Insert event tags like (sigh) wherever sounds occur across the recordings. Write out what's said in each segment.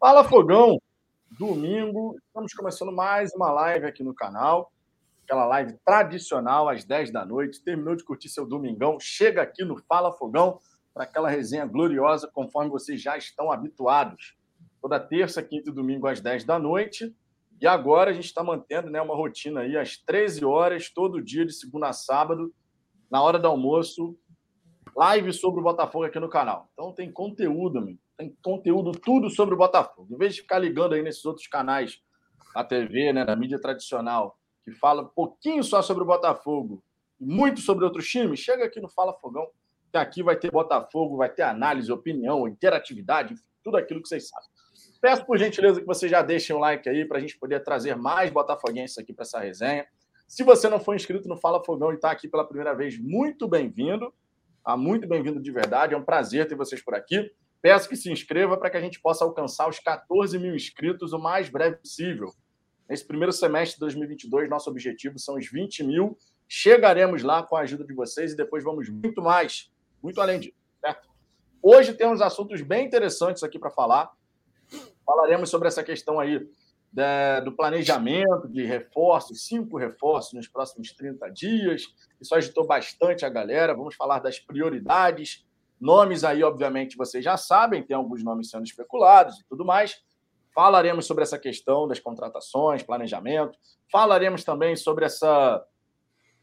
Fala Fogão, domingo, estamos começando mais uma live aqui no canal. Aquela live tradicional às 10 da noite. Terminou de curtir seu domingão, chega aqui no Fala Fogão para aquela resenha gloriosa, conforme vocês já estão habituados. Toda terça, quinta e domingo às 10 da noite. E agora a gente está mantendo né, uma rotina aí às 13 horas, todo dia, de segunda a sábado, na hora do almoço, live sobre o Botafogo aqui no canal. Então tem conteúdo, amigo tem conteúdo tudo sobre o Botafogo. Em vez de ficar ligando aí nesses outros canais da TV, né, da mídia tradicional, que fala um pouquinho só sobre o Botafogo e muito sobre outros times, chega aqui no Fala Fogão, que aqui vai ter Botafogo, vai ter análise, opinião, interatividade, tudo aquilo que vocês sabem. Peço por gentileza que vocês já deixem um like aí para a gente poder trazer mais botafoguenses aqui para essa resenha. Se você não for inscrito no Fala Fogão e está aqui pela primeira vez, muito bem-vindo. Tá muito bem-vindo de verdade. É um prazer ter vocês por aqui. Peço que se inscreva para que a gente possa alcançar os 14 mil inscritos o mais breve possível. Nesse primeiro semestre de 2022, nosso objetivo são os 20 mil. Chegaremos lá com a ajuda de vocês e depois vamos muito mais, muito além disso, certo? Hoje temos assuntos bem interessantes aqui para falar. Falaremos sobre essa questão aí de, do planejamento de reforços, cinco reforços nos próximos 30 dias. Isso agitou bastante a galera. Vamos falar das prioridades Nomes aí, obviamente, vocês já sabem, tem alguns nomes sendo especulados e tudo mais. Falaremos sobre essa questão das contratações, planejamento. Falaremos também sobre essa,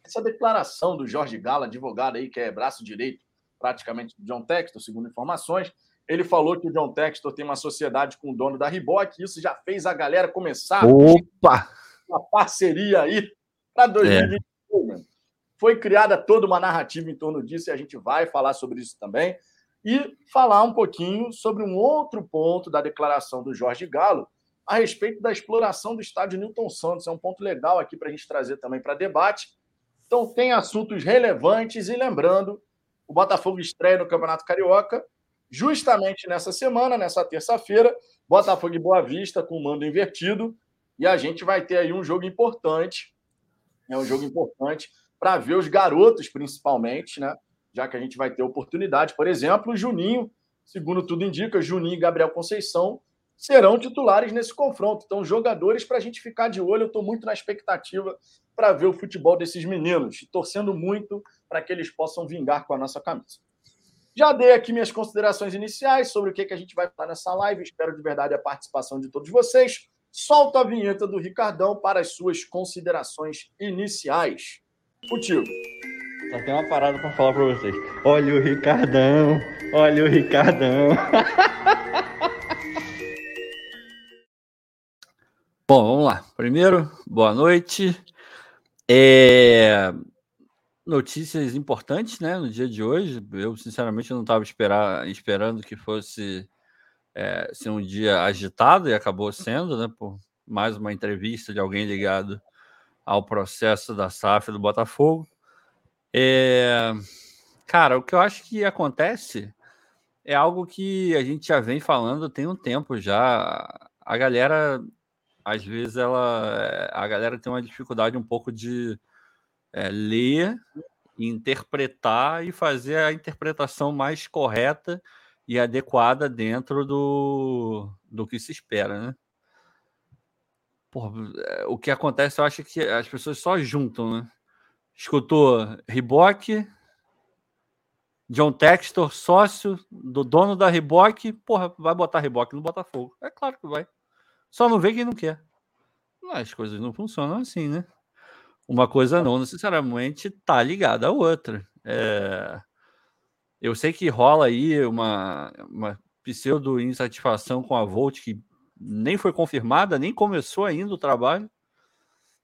essa declaração do Jorge Gala, advogado aí, que é braço direito praticamente do John Textor, segundo informações. Ele falou que o John Textor tem uma sociedade com o dono da Reebok, isso já fez a galera começar Opa! uma parceria aí para 2022. É. Foi criada toda uma narrativa em torno disso e a gente vai falar sobre isso também. E falar um pouquinho sobre um outro ponto da declaração do Jorge Galo a respeito da exploração do estádio Newton Santos. É um ponto legal aqui para a gente trazer também para debate. Então, tem assuntos relevantes e lembrando, o Botafogo estreia no Campeonato Carioca justamente nessa semana, nessa terça-feira, Botafogo e Boa Vista com o mando invertido. E a gente vai ter aí um jogo importante. É um jogo importante para ver os garotos, principalmente, né? Já que a gente vai ter oportunidade. Por exemplo, o Juninho, segundo tudo indica, Juninho e Gabriel Conceição serão titulares nesse confronto. Então, jogadores para a gente ficar de olho. Eu estou muito na expectativa para ver o futebol desses meninos, torcendo muito para que eles possam vingar com a nossa camisa. Já dei aqui minhas considerações iniciais sobre o que, que a gente vai falar nessa live. Espero de verdade a participação de todos vocês. Solta a vinheta do Ricardão para as suas considerações iniciais. Contigo. Só tem uma parada para falar para vocês. Olha o Ricardão, olha o Ricardão. (laughs) Bom, vamos lá. Primeiro, boa noite. É... Notícias importantes, né, no dia de hoje. Eu, sinceramente, não estava esperando que fosse é, ser um dia agitado e acabou sendo, né, por mais uma entrevista de alguém ligado ao processo da SAF do Botafogo. É... Cara, o que eu acho que acontece é algo que a gente já vem falando tem um tempo já. A galera, às vezes, ela, a galera tem uma dificuldade um pouco de é, ler, interpretar e fazer a interpretação mais correta e adequada dentro do, do que se espera, né? Porra, é, o que acontece, eu acho que as pessoas só juntam, né? Escutou Riboc, John Textor, sócio do dono da Riboc, porra, vai botar Riboc no Botafogo. É claro que vai. Só não vê quem não quer. As coisas não funcionam assim, né? Uma coisa não necessariamente tá ligada à outra. É... Eu sei que rola aí uma, uma pseudo insatisfação com a Volt, que nem foi confirmada, nem começou ainda o trabalho.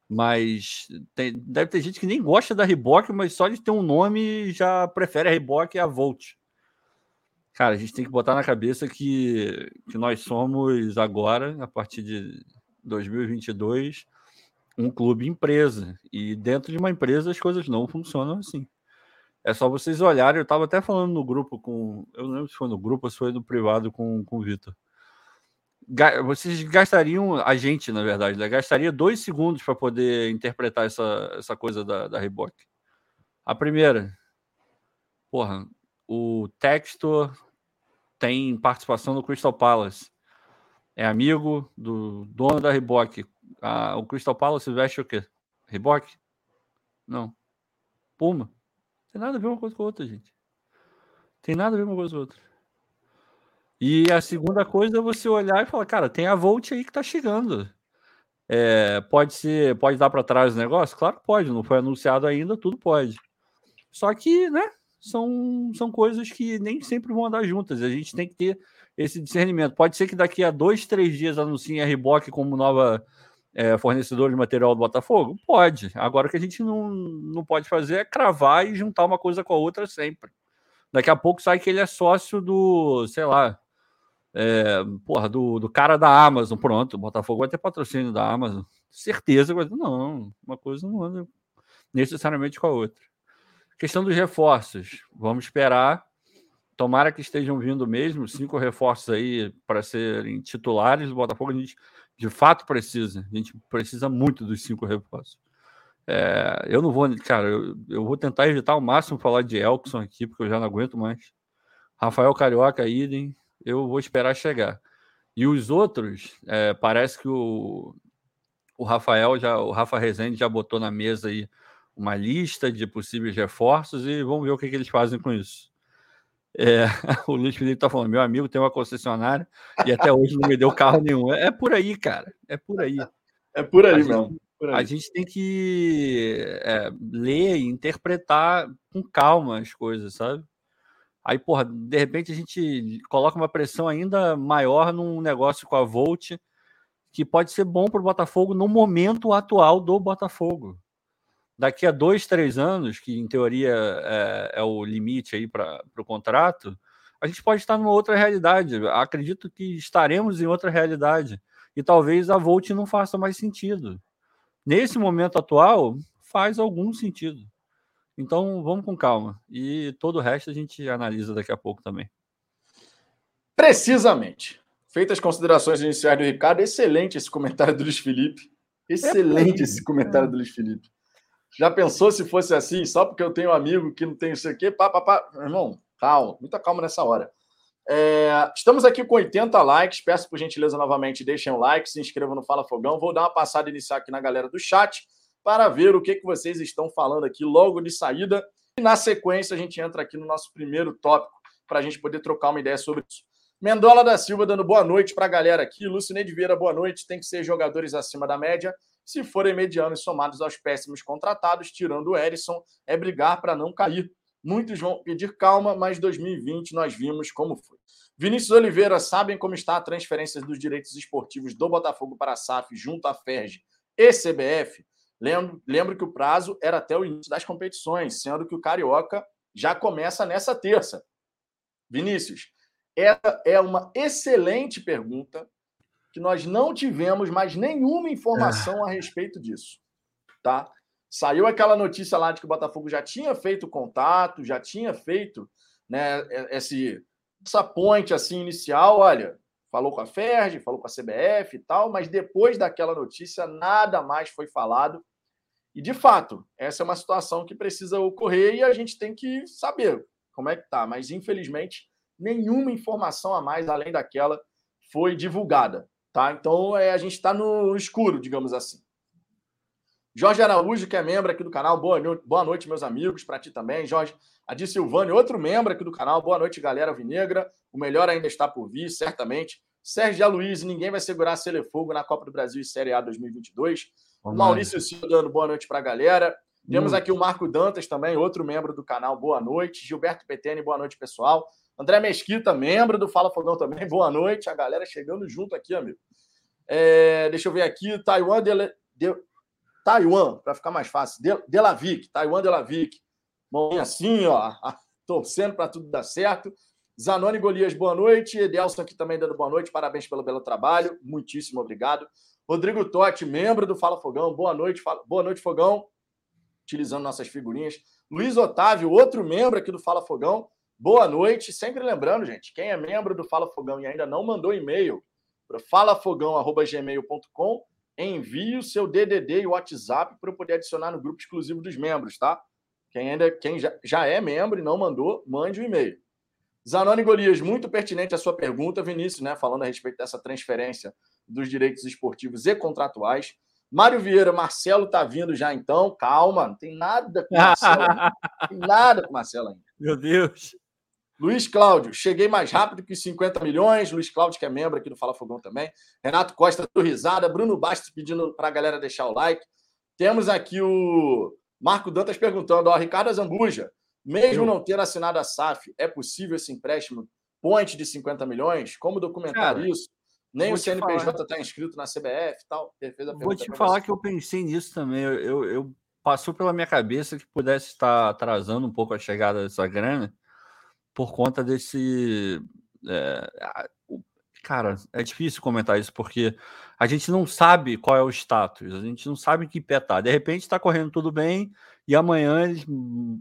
Mas tem, deve ter gente que nem gosta da Reebok, mas só de ter um nome já prefere a Reebok e a Volt. Cara, a gente tem que botar na cabeça que, que nós somos agora, a partir de 2022, um clube empresa. E dentro de uma empresa as coisas não funcionam assim. É só vocês olharem. Eu estava até falando no grupo com. Eu não lembro se foi no grupo ou se foi no privado com, com o Vitor vocês gastariam, a gente, na verdade, né, gastaria dois segundos para poder interpretar essa, essa coisa da, da Reebok. A primeira, porra, o Textor tem participação no Crystal Palace. é amigo do dono da Reebok. Ah, o Crystal Palace veste o quê? Reebok? Não. Puma. Tem nada a ver uma coisa com a outra, gente. Tem nada a ver uma coisa com a outra. E a segunda coisa é você olhar e falar, cara, tem a Volt aí que tá chegando. É, pode ser, pode dar para trás o negócio? Claro que pode, não foi anunciado ainda, tudo pode. Só que, né, são, são coisas que nem sempre vão andar juntas. A gente tem que ter esse discernimento. Pode ser que daqui a dois, três dias anunciem a Reebok como nova é, de material do Botafogo? Pode. Agora o que a gente não, não pode fazer é cravar e juntar uma coisa com a outra sempre. Daqui a pouco sai que ele é sócio do, sei lá, é, porra, do, do cara da Amazon. Pronto, o Botafogo vai ter patrocínio da Amazon. Certeza. Não, uma coisa não anda necessariamente com a outra. Questão dos reforços. Vamos esperar. Tomara que estejam vindo mesmo cinco reforços aí para serem titulares do Botafogo. A gente de fato precisa. A gente precisa muito dos cinco reforços. É, eu não vou, cara, eu, eu, vou tentar evitar ao máximo falar de Elkson aqui, porque eu já não aguento mais. Rafael Carioca, idem, eu vou esperar chegar. E os outros, é, parece que o, o Rafael já, o Rafa Rezende já botou na mesa aí uma lista de possíveis reforços e vamos ver o que, que eles fazem com isso. É, (laughs) o Luiz Felipe está falando: meu amigo tem uma concessionária e até hoje não me deu carro nenhum. É, é por aí, cara. É por aí. É por aí a mesmo. Gente, a gente tem que é, ler e interpretar com calma as coisas, sabe? Aí, porra, de repente a gente coloca uma pressão ainda maior num negócio com a Volt que pode ser bom para o Botafogo no momento atual do Botafogo daqui a dois, três anos, que em teoria é, é o limite aí para o contrato, a gente pode estar numa outra realidade. Acredito que estaremos em outra realidade. E talvez a Volt não faça mais sentido. Nesse momento atual, faz algum sentido. Então vamos com calma. E todo o resto a gente analisa daqui a pouco também. Precisamente. Feitas as considerações iniciais do Ricardo, excelente esse comentário do Luiz Felipe. Excelente é, esse comentário do Luiz Felipe. Já pensou se fosse assim, só porque eu tenho um amigo que não tem isso aqui? Pá, pá, pá. Irmão, calma, muita calma nessa hora. É, estamos aqui com 80 likes. Peço por gentileza novamente, deixem um like, se inscrevam no Fala Fogão. Vou dar uma passada inicial aqui na galera do chat para ver o que, que vocês estão falando aqui logo de saída. E na sequência, a gente entra aqui no nosso primeiro tópico para a gente poder trocar uma ideia sobre isso. Mendola da Silva dando boa noite para a galera aqui. Lucineide Vieira, boa noite. Tem que ser jogadores acima da média se forem medianos somados aos péssimos contratados, tirando o Erisson, é brigar para não cair. Muitos vão pedir calma, mas 2020 nós vimos como foi. Vinícius Oliveira, sabem como está a transferência dos direitos esportivos do Botafogo para a SAF junto à FERJ e CBF? Lembro, lembro que o prazo era até o início das competições, sendo que o Carioca já começa nessa terça. Vinícius, essa é uma excelente pergunta que nós não tivemos mais nenhuma informação a respeito disso, tá? Saiu aquela notícia lá de que o Botafogo já tinha feito contato, já tinha feito, né, esse essa ponte assim inicial, olha, falou com a Ferg, falou com a CBF e tal, mas depois daquela notícia nada mais foi falado. E de fato, essa é uma situação que precisa ocorrer e a gente tem que saber como é que tá, mas infelizmente nenhuma informação a mais além daquela foi divulgada. Tá? Então é, a gente está no escuro, digamos assim. Jorge Araújo, que é membro aqui do canal, boa, boa noite, meus amigos, para ti também. Jorge Adi Silvani, outro membro aqui do canal, boa noite, galera Vinegra. O melhor ainda está por vir, certamente. Sérgio Aloysio, ninguém vai segurar a Celefogo na Copa do Brasil e Série A 2022. Vamos Maurício Silva dando boa noite para a galera. Temos hum. aqui o Marco Dantas também, outro membro do canal, boa noite. Gilberto Petene, boa noite, pessoal. André Mesquita, membro do Fala Fogão também. Boa noite. A galera chegando junto aqui, amigo. É, deixa eu ver aqui. Taiwan de, de Taiwan, para ficar mais fácil. De, Delavic. Taiwan Delavic. Mãozinha assim, ó. Torcendo para tudo dar certo. Zanoni Golias, boa noite. Edelson aqui também dando boa noite. Parabéns pelo belo trabalho. Muitíssimo obrigado. Rodrigo Totti, membro do Fala Fogão. Boa noite. Boa noite, Fogão. Utilizando nossas figurinhas. Luiz Otávio, outro membro aqui do Fala Fogão. Boa noite. Sempre lembrando, gente, quem é membro do Fala Fogão e ainda não mandou e-mail para falafogão.gmail.com, envie o seu DDD e WhatsApp para eu poder adicionar no grupo exclusivo dos membros, tá? Quem ainda quem já, já é membro e não mandou, mande o um e-mail. Zanoni Golias, muito pertinente a sua pergunta, Vinícius, né? Falando a respeito dessa transferência dos direitos esportivos e contratuais. Mário Vieira, Marcelo tá vindo já então. Calma, não tem nada com Marcelo. não tem nada com Marcelo ainda. (laughs) Meu Deus. Luiz Cláudio, cheguei mais rápido que 50 milhões. Luiz Cláudio, que é membro aqui do Fala Fogão também. Renato Costa, do Risada. Bruno Bastos pedindo para a galera deixar o like. Temos aqui o Marco Dantas perguntando: ó, Ricardo Zambuja, mesmo não tendo assinado a SAF, é possível esse empréstimo ponte de 50 milhões? Como documentar Cara, isso? Nem o CNPJ está inscrito na CBF e tal. Vou te falar que eu pensei nisso também. Eu, eu, eu, passou pela minha cabeça que pudesse estar atrasando um pouco a chegada dessa grana por conta desse. É, cara, é difícil comentar isso porque a gente não sabe qual é o status, a gente não sabe que pé tá. De repente está correndo tudo bem e amanhã eles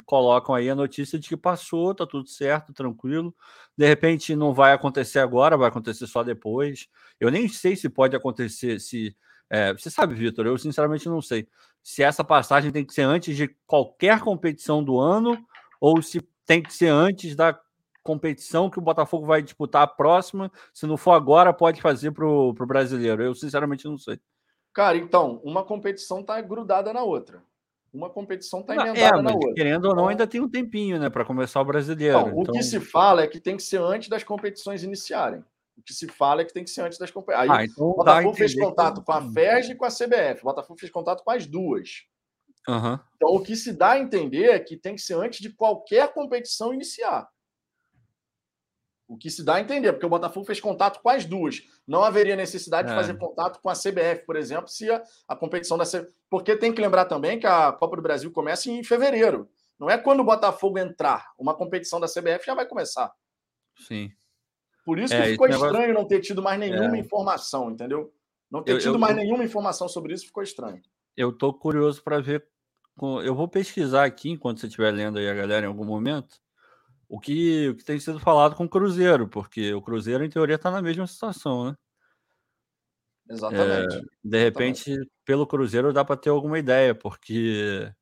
colocam aí a notícia de que passou, tá tudo certo, tranquilo. De repente não vai acontecer agora, vai acontecer só depois. Eu nem sei se pode acontecer, se. É, você sabe, Vitor, eu sinceramente não sei se essa passagem tem que ser antes de qualquer competição do ano ou se tem que ser antes da competição que o Botafogo vai disputar a próxima. Se não for agora, pode fazer para o brasileiro. Eu, sinceramente, não sei. Cara, então, uma competição está grudada na outra. Uma competição está emendada é, na outra. Querendo ou não, ainda tem um tempinho, né, para começar o brasileiro. Não, então... O que se fala é que tem que ser antes das competições iniciarem. O que se fala é que tem que ser antes das competições. Ah, então o Botafogo fez contato que... com a FERJ e com a CBF. O Botafogo fez contato com as duas. Uhum. Então, o que se dá a entender é que tem que ser antes de qualquer competição iniciar. O que se dá a entender, porque o Botafogo fez contato com as duas. Não haveria necessidade é. de fazer contato com a CBF, por exemplo, se a, a competição da CBF. Porque tem que lembrar também que a Copa do Brasil começa em fevereiro. Não é quando o Botafogo entrar, uma competição da CBF já vai começar. Sim. Por isso é, que ficou estranho negócio... não ter tido mais nenhuma é. informação, entendeu? Não ter eu, tido eu, mais eu... nenhuma informação sobre isso ficou estranho. Eu tô curioso para ver. Eu vou pesquisar aqui enquanto você estiver lendo aí a galera em algum momento o que, o que tem sido falado com o Cruzeiro, porque o Cruzeiro, em teoria, está na mesma situação, né? Exatamente. É, de repente, Exatamente. pelo Cruzeiro dá para ter alguma ideia, porque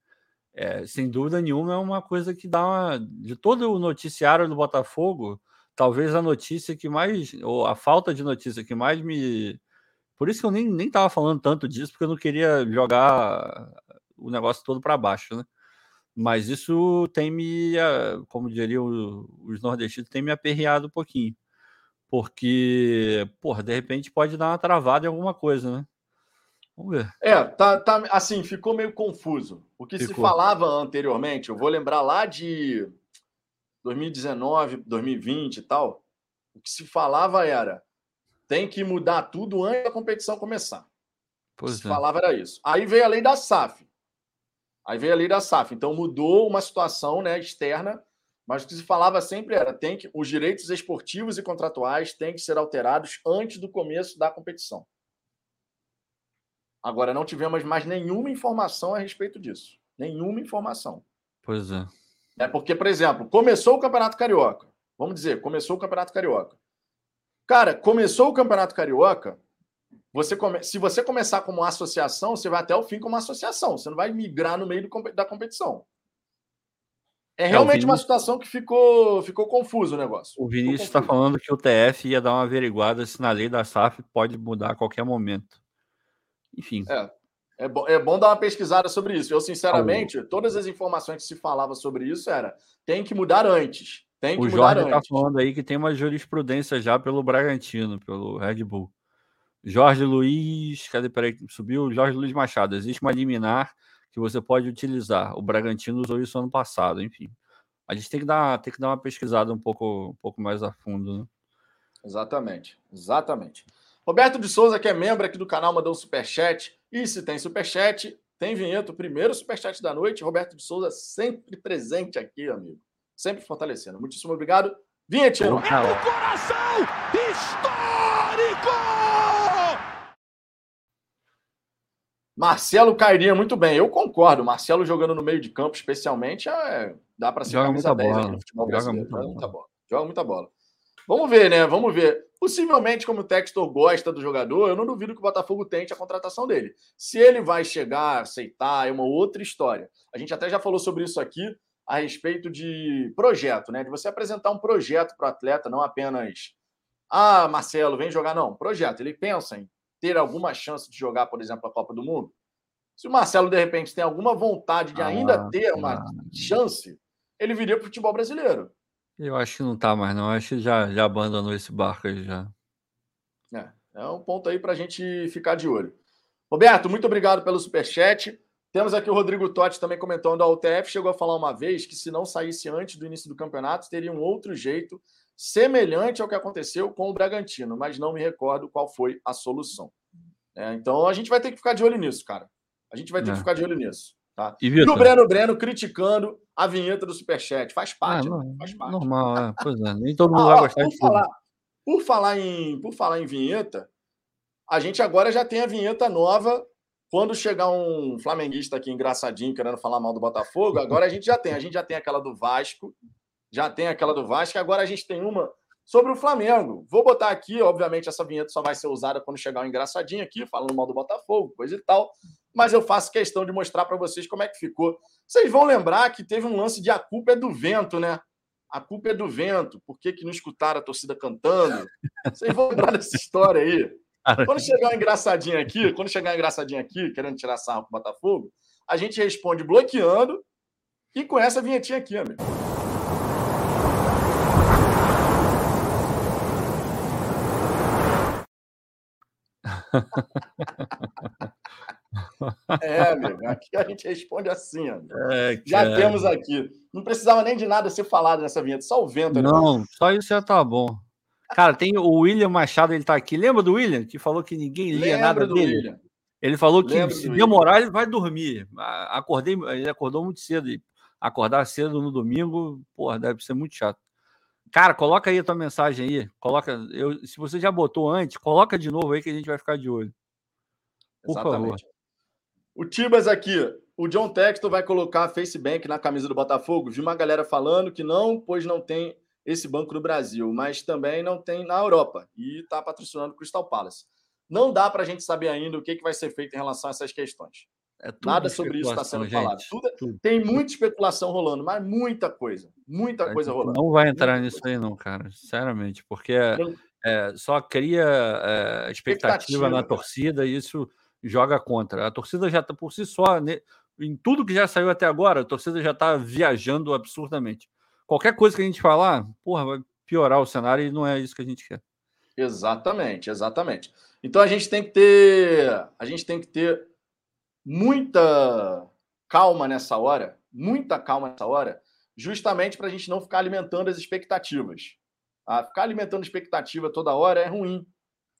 é, sem dúvida nenhuma é uma coisa que dá uma. De todo o noticiário do Botafogo, talvez a notícia que mais. ou a falta de notícia que mais me. Por isso que eu nem, nem tava falando tanto disso, porque eu não queria jogar o negócio todo para baixo, né? Mas isso tem me, como diriam os nordestinos, tem me aperreado um pouquinho. Porque, porra, de repente pode dar uma travada em alguma coisa, né? Vamos ver. É, tá, tá assim, ficou meio confuso. O que ficou. se falava anteriormente, eu vou lembrar lá de 2019, 2020 e tal, o que se falava era tem que mudar tudo antes da competição começar. Pois o que se é. falava era isso. Aí veio a lei da SAF. Aí veio a lei da SAF. Então mudou uma situação né, externa, mas o que se falava sempre era tem que os direitos esportivos e contratuais têm que ser alterados antes do começo da competição. Agora não tivemos mais nenhuma informação a respeito disso. Nenhuma informação. Pois é. É porque, por exemplo, começou o Campeonato Carioca. Vamos dizer, começou o Campeonato Carioca. Cara, começou o Campeonato Carioca, você come... Se você começar como associação, você vai até o fim como associação. Você não vai migrar no meio do... da competição. É, é realmente é, uma situação que ficou, ficou confuso o negócio. O Vinícius está falando que o TF ia dar uma averiguada se na lei da SAF pode mudar a qualquer momento. Enfim. É, é, bom, é bom dar uma pesquisada sobre isso. Eu, sinceramente, todas as informações que se falava sobre isso era tem que mudar antes. Tem que o mudar Jorge está falando aí que tem uma jurisprudência já pelo Bragantino, pelo Red Bull. Jorge Luiz, cadê? Peraí, subiu. Jorge Luiz Machado. Existe uma liminar que você pode utilizar. O Bragantino usou isso ano passado, enfim. A gente tem que dar, tem que dar uma pesquisada um pouco, um pouco mais a fundo, né? Exatamente, exatamente. Roberto de Souza, que é membro aqui do canal, mandou um superchat. E se tem superchat, tem vinheta, o primeiro superchat da noite. Roberto de Souza sempre presente aqui, amigo. Sempre fortalecendo. Muitíssimo obrigado. Vinhetinho. É o coração histórico! Marcelo cairia muito bem. Eu concordo. Marcelo jogando no meio de campo, especialmente, é... dá para ser Joga muita bola. no futebol Joga muita, Joga muita bola. Joga muita bola. Vamos ver, né? Vamos ver. Possivelmente, como o Textor gosta do jogador, eu não duvido que o Botafogo tente a contratação dele. Se ele vai chegar, aceitar, é uma outra história. A gente até já falou sobre isso aqui. a respeito de projeto, né? De você apresentar um projeto para o atleta, não apenas, ah, Marcelo, vem jogar, não, projeto. Ele pensa em ter alguma chance de jogar, por exemplo, a Copa do Mundo. Se o Marcelo, de repente, tem alguma vontade de ainda ah, ter uma ah. chance, ele viria para o futebol brasileiro. Eu acho que não está mais, não. Eu acho que já, já abandonou esse barco aí já. É, é um ponto aí para a gente ficar de olho. Roberto, muito obrigado pelo superchat. Temos aqui o Rodrigo Totti também comentando. A UTF chegou a falar uma vez que se não saísse antes do início do campeonato, teria um outro jeito semelhante ao que aconteceu com o Bragantino, mas não me recordo qual foi a solução. É, então a gente vai ter que ficar de olho nisso, cara. A gente vai ter é. que ficar de olho nisso. Tá? E, e, o Breno Breno criticando a vinheta do Superchat. Faz parte, ah, não, faz parte. Normal, é. (laughs) Pois é. Nem todo mundo ah, vai gostar por falar, por falar, em, por falar em vinheta, a gente agora já tem a vinheta nova quando chegar um flamenguista aqui engraçadinho querendo falar mal do Botafogo, agora a gente já tem. A gente já tem aquela do Vasco, já tem aquela do Vasco, agora a gente tem uma sobre o Flamengo. Vou botar aqui, obviamente, essa vinheta só vai ser usada quando chegar um engraçadinho aqui, falando mal do Botafogo, coisa e tal. Mas eu faço questão de mostrar para vocês como é que ficou. Vocês vão lembrar que teve um lance de a culpa é do vento, né? A culpa é do vento. Por que, que não escutaram a torcida cantando? Vocês vão lembrar dessa história aí. Quando chegar um engraçadinho aqui, quando chegar um engraçadinho aqui, querendo tirar sarro com o Botafogo, a gente responde bloqueando e com essa vinhetinha aqui, amigo. É, amigo, aqui a gente responde assim, amigo. (laughs) É, já temos aqui. Não precisava nem de nada ser falado nessa vinheta, só o vento. Não, só isso já tá bom. Cara, tem o William Machado, ele tá aqui. Lembra do William? Que falou que ninguém lia Lembra nada dele? William. Ele falou que Lembra se demorar, ele vai dormir. Acordei, ele acordou muito cedo. Acordar cedo no domingo, porra, deve ser muito chato. Cara, coloca aí a tua mensagem aí. Coloca. Eu, se você já botou antes, coloca de novo aí que a gente vai ficar de olho. Por Exatamente. favor. O Tibas aqui. O John Texton vai colocar a FaceBank na camisa do Botafogo. Vi uma galera falando que não, pois não tem esse banco no Brasil, mas também não tem na Europa e está patrocinando o Crystal Palace. Não dá para a gente saber ainda o que, que vai ser feito em relação a essas questões. É Nada sobre isso está sendo gente, falado. Tudo, tudo. Tem muita especulação rolando, mas muita coisa. Muita coisa rolando. Não vai entrar muita nisso coisa. aí, não, cara. Sinceramente, porque é, só cria é, expectativa, expectativa na torcida e isso joga contra. A torcida já está por si só, né, em tudo que já saiu até agora, a torcida já está viajando absurdamente qualquer coisa que a gente falar, porra, vai piorar o cenário e não é isso que a gente quer. Exatamente, exatamente. Então a gente tem que ter, a gente tem que ter muita calma nessa hora, muita calma nessa hora, justamente para a gente não ficar alimentando as expectativas. Ah, ficar alimentando expectativa toda hora é ruim,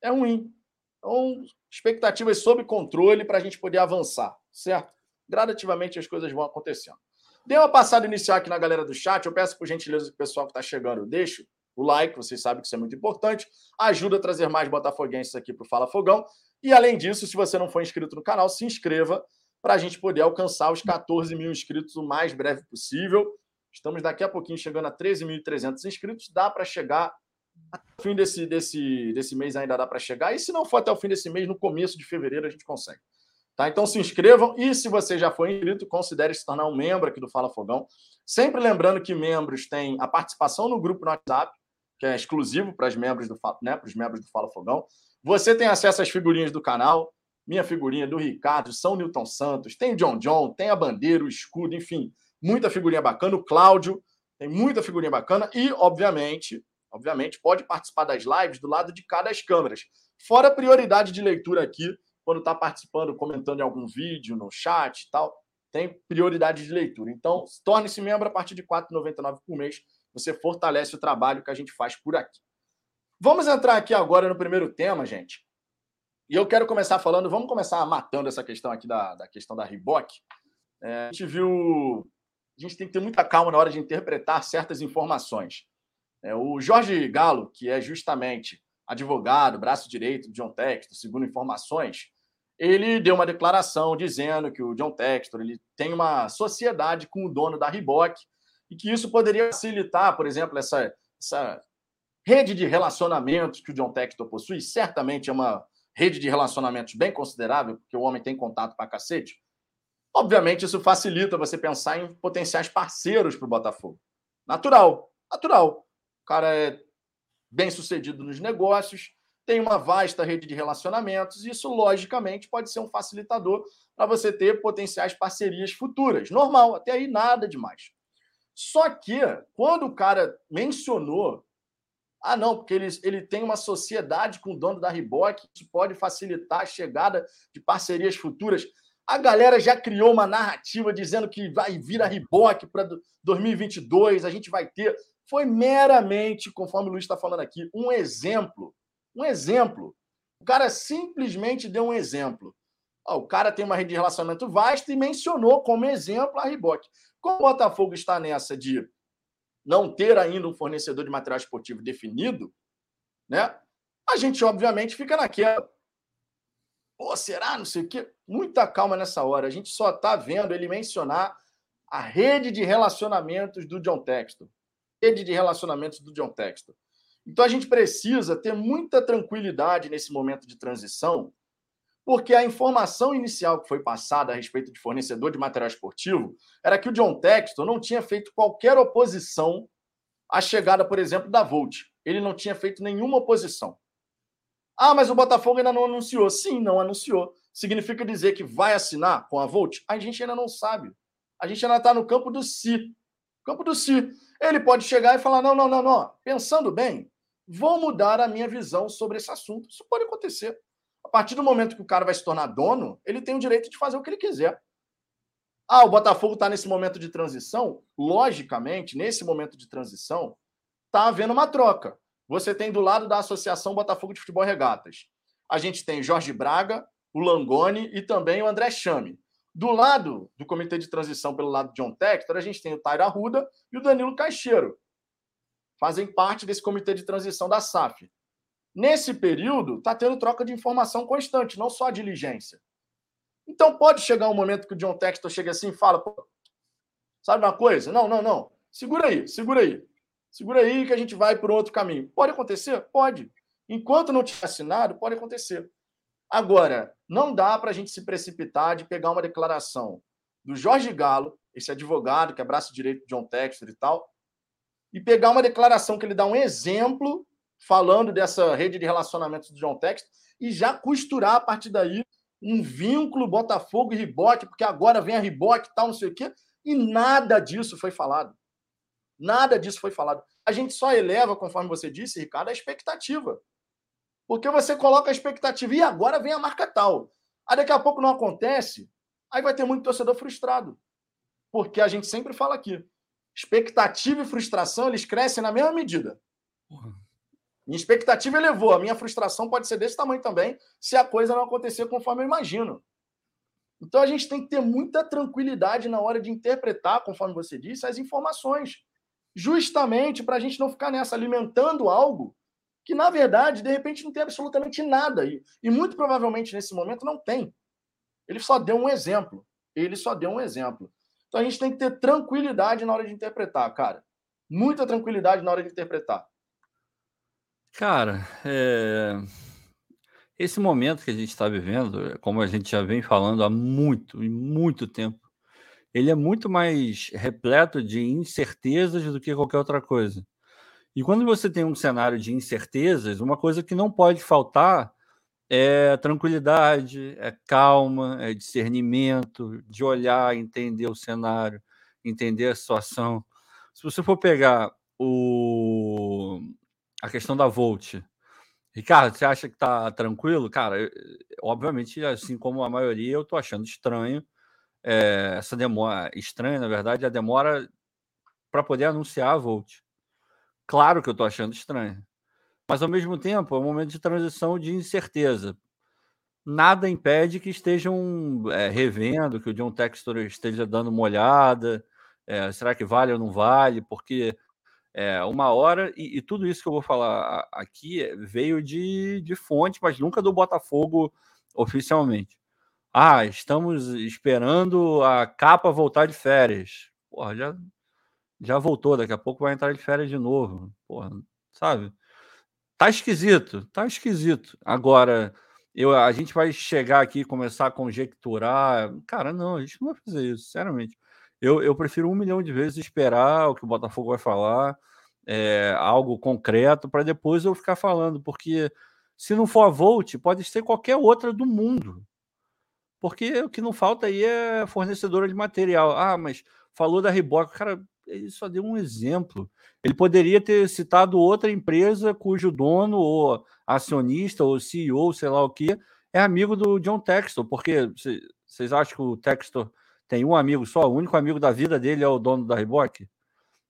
é ruim. Então, expectativas sob controle para a gente poder avançar, certo? Gradativamente as coisas vão acontecendo. Dê uma passada inicial aqui na galera do chat. Eu peço por gentileza que o pessoal que está chegando deixe o like, vocês sabem que isso é muito importante. Ajuda a trazer mais botafoguenses aqui para o Fala Fogão. E além disso, se você não for inscrito no canal, se inscreva para a gente poder alcançar os 14 mil inscritos o mais breve possível. Estamos daqui a pouquinho chegando a 13.300 inscritos. Dá para chegar até o fim desse, desse, desse mês ainda dá para chegar. E se não for até o fim desse mês, no começo de fevereiro a gente consegue. Tá? Então se inscrevam e se você já foi inscrito, considere se tornar um membro aqui do Fala Fogão. Sempre lembrando que membros têm a participação no grupo no WhatsApp, que é exclusivo para os membros do né, para os membros do Fala Fogão. Você tem acesso às figurinhas do canal, minha figurinha do Ricardo, São Newton Santos, tem John John, tem a bandeira, o escudo, enfim, muita figurinha bacana. O Cláudio tem muita figurinha bacana e, obviamente, obviamente, pode participar das lives do lado de cada das câmeras. Fora a prioridade de leitura aqui quando está participando, comentando em algum vídeo, no chat e tal, tem prioridade de leitura. Então, torne-se membro a partir de R$ 4,99 por mês. Você fortalece o trabalho que a gente faz por aqui. Vamos entrar aqui agora no primeiro tema, gente. E eu quero começar falando, vamos começar matando essa questão aqui da, da questão da Reebok. É, a gente viu. A gente tem que ter muita calma na hora de interpretar certas informações. É, o Jorge Galo, que é justamente advogado, braço direito de John Texto, segundo informações, ele deu uma declaração dizendo que o John Textor ele tem uma sociedade com o dono da Reebok e que isso poderia facilitar, por exemplo, essa, essa rede de relacionamentos que o John Textor possui. Certamente é uma rede de relacionamentos bem considerável, porque o homem tem contato para cacete. Obviamente, isso facilita você pensar em potenciais parceiros para o Botafogo. Natural, natural. O cara é bem sucedido nos negócios, tem uma vasta rede de relacionamentos, e isso, logicamente, pode ser um facilitador para você ter potenciais parcerias futuras. Normal, até aí nada demais. Só que, quando o cara mencionou, ah, não, porque ele, ele tem uma sociedade com o dono da Riboc, isso pode facilitar a chegada de parcerias futuras. A galera já criou uma narrativa dizendo que vai vir a Riboc para 2022, a gente vai ter. Foi meramente, conforme o Luiz está falando aqui, um exemplo. Um exemplo. O cara simplesmente deu um exemplo. o cara tem uma rede de relacionamento vasta e mencionou como exemplo a Riboc. Como o Botafogo está nessa de não ter ainda um fornecedor de material esportivo definido, né? A gente, obviamente, fica naquela. Pô, será? Não sei o quê. Muita calma nessa hora. A gente só está vendo ele mencionar a rede de relacionamentos do John Texton. Rede de relacionamentos do John Texton. Então a gente precisa ter muita tranquilidade nesse momento de transição porque a informação inicial que foi passada a respeito de fornecedor de material esportivo era que o John Texton não tinha feito qualquer oposição à chegada, por exemplo, da Volt. Ele não tinha feito nenhuma oposição. Ah, mas o Botafogo ainda não anunciou. Sim, não anunciou. Significa dizer que vai assinar com a Volt? A gente ainda não sabe. A gente ainda está no campo do si. Campo do si. Ele pode chegar e falar: não, não, não, não. Pensando bem, vou mudar a minha visão sobre esse assunto. Isso pode acontecer. Partir do momento que o cara vai se tornar dono, ele tem o direito de fazer o que ele quiser. Ah, o Botafogo está nesse momento de transição? Logicamente, nesse momento de transição, está havendo uma troca. Você tem do lado da Associação Botafogo de Futebol Regatas. A gente tem Jorge Braga, o Langoni e também o André Chame. Do lado do comitê de transição, pelo lado de John Textor, a gente tem o Taira Arruda e o Danilo Caixeiro. Fazem parte desse comitê de transição da SAF. Nesse período, está tendo troca de informação constante, não só a diligência. Então pode chegar um momento que o John Textor chega assim e fala: sabe uma coisa? Não, não, não. Segura aí, segura aí. Segura aí que a gente vai por outro caminho. Pode acontecer? Pode. Enquanto não tiver assinado, pode acontecer. Agora, não dá para a gente se precipitar de pegar uma declaração do Jorge Galo, esse advogado que é braço direito de John Textor e tal, e pegar uma declaração que ele dá um exemplo falando dessa rede de relacionamentos do John Texto e já costurar a partir daí um vínculo Botafogo e Riboque, porque agora vem a Riboque e tal, não sei o quê, e nada disso foi falado. Nada disso foi falado. A gente só eleva, conforme você disse, Ricardo, a expectativa. Porque você coloca a expectativa e agora vem a marca tal. Aí daqui a pouco não acontece, aí vai ter muito torcedor frustrado. Porque a gente sempre fala aqui, expectativa e frustração, eles crescem na mesma medida. Uhum. Minha expectativa elevou, a minha frustração pode ser desse tamanho também, se a coisa não acontecer conforme eu imagino. Então a gente tem que ter muita tranquilidade na hora de interpretar, conforme você disse, as informações. Justamente para a gente não ficar nessa alimentando algo que, na verdade, de repente não tem absolutamente nada. E, e muito provavelmente nesse momento não tem. Ele só deu um exemplo. Ele só deu um exemplo. Então a gente tem que ter tranquilidade na hora de interpretar, cara. Muita tranquilidade na hora de interpretar. Cara, é... esse momento que a gente está vivendo, como a gente já vem falando há muito e muito tempo, ele é muito mais repleto de incertezas do que qualquer outra coisa. E quando você tem um cenário de incertezas, uma coisa que não pode faltar é tranquilidade, é calma, é discernimento, de olhar, entender o cenário, entender a situação. Se você for pegar o a questão da Volt. Ricardo, você acha que tá tranquilo? Cara, eu, obviamente, assim como a maioria, eu tô achando estranho é, essa demora. Estranha, na verdade, a demora para poder anunciar a Volt. Claro que eu tô achando estranho. Mas, ao mesmo tempo, é um momento de transição de incerteza. Nada impede que estejam é, revendo, que o John Textor esteja dando uma olhada. É, será que vale ou não vale? Porque é, uma hora, e, e, tudo isso que eu vou falar aqui veio de, de fonte, mas nunca do Botafogo oficialmente. Ah, estamos esperando a capa voltar de férias. Porra, já, já voltou, daqui a pouco vai entrar de férias de novo. Porra, sabe? Tá esquisito, tá esquisito. Agora, eu, a gente vai chegar aqui e começar a conjecturar. Cara, não, a gente não vai fazer isso, sinceramente. Eu, eu prefiro um milhão de vezes esperar o que o Botafogo vai falar, é, algo concreto, para depois eu ficar falando, porque se não for a Volt, pode ser qualquer outra do mundo. Porque o que não falta aí é fornecedora de material. Ah, mas falou da Reebok. Cara, ele só deu um exemplo. Ele poderia ter citado outra empresa cujo dono, ou acionista, ou CEO, sei lá o que, é amigo do John Textor. Porque vocês acham que o Textor tem um amigo só? O único amigo da vida dele é o dono da Reebok?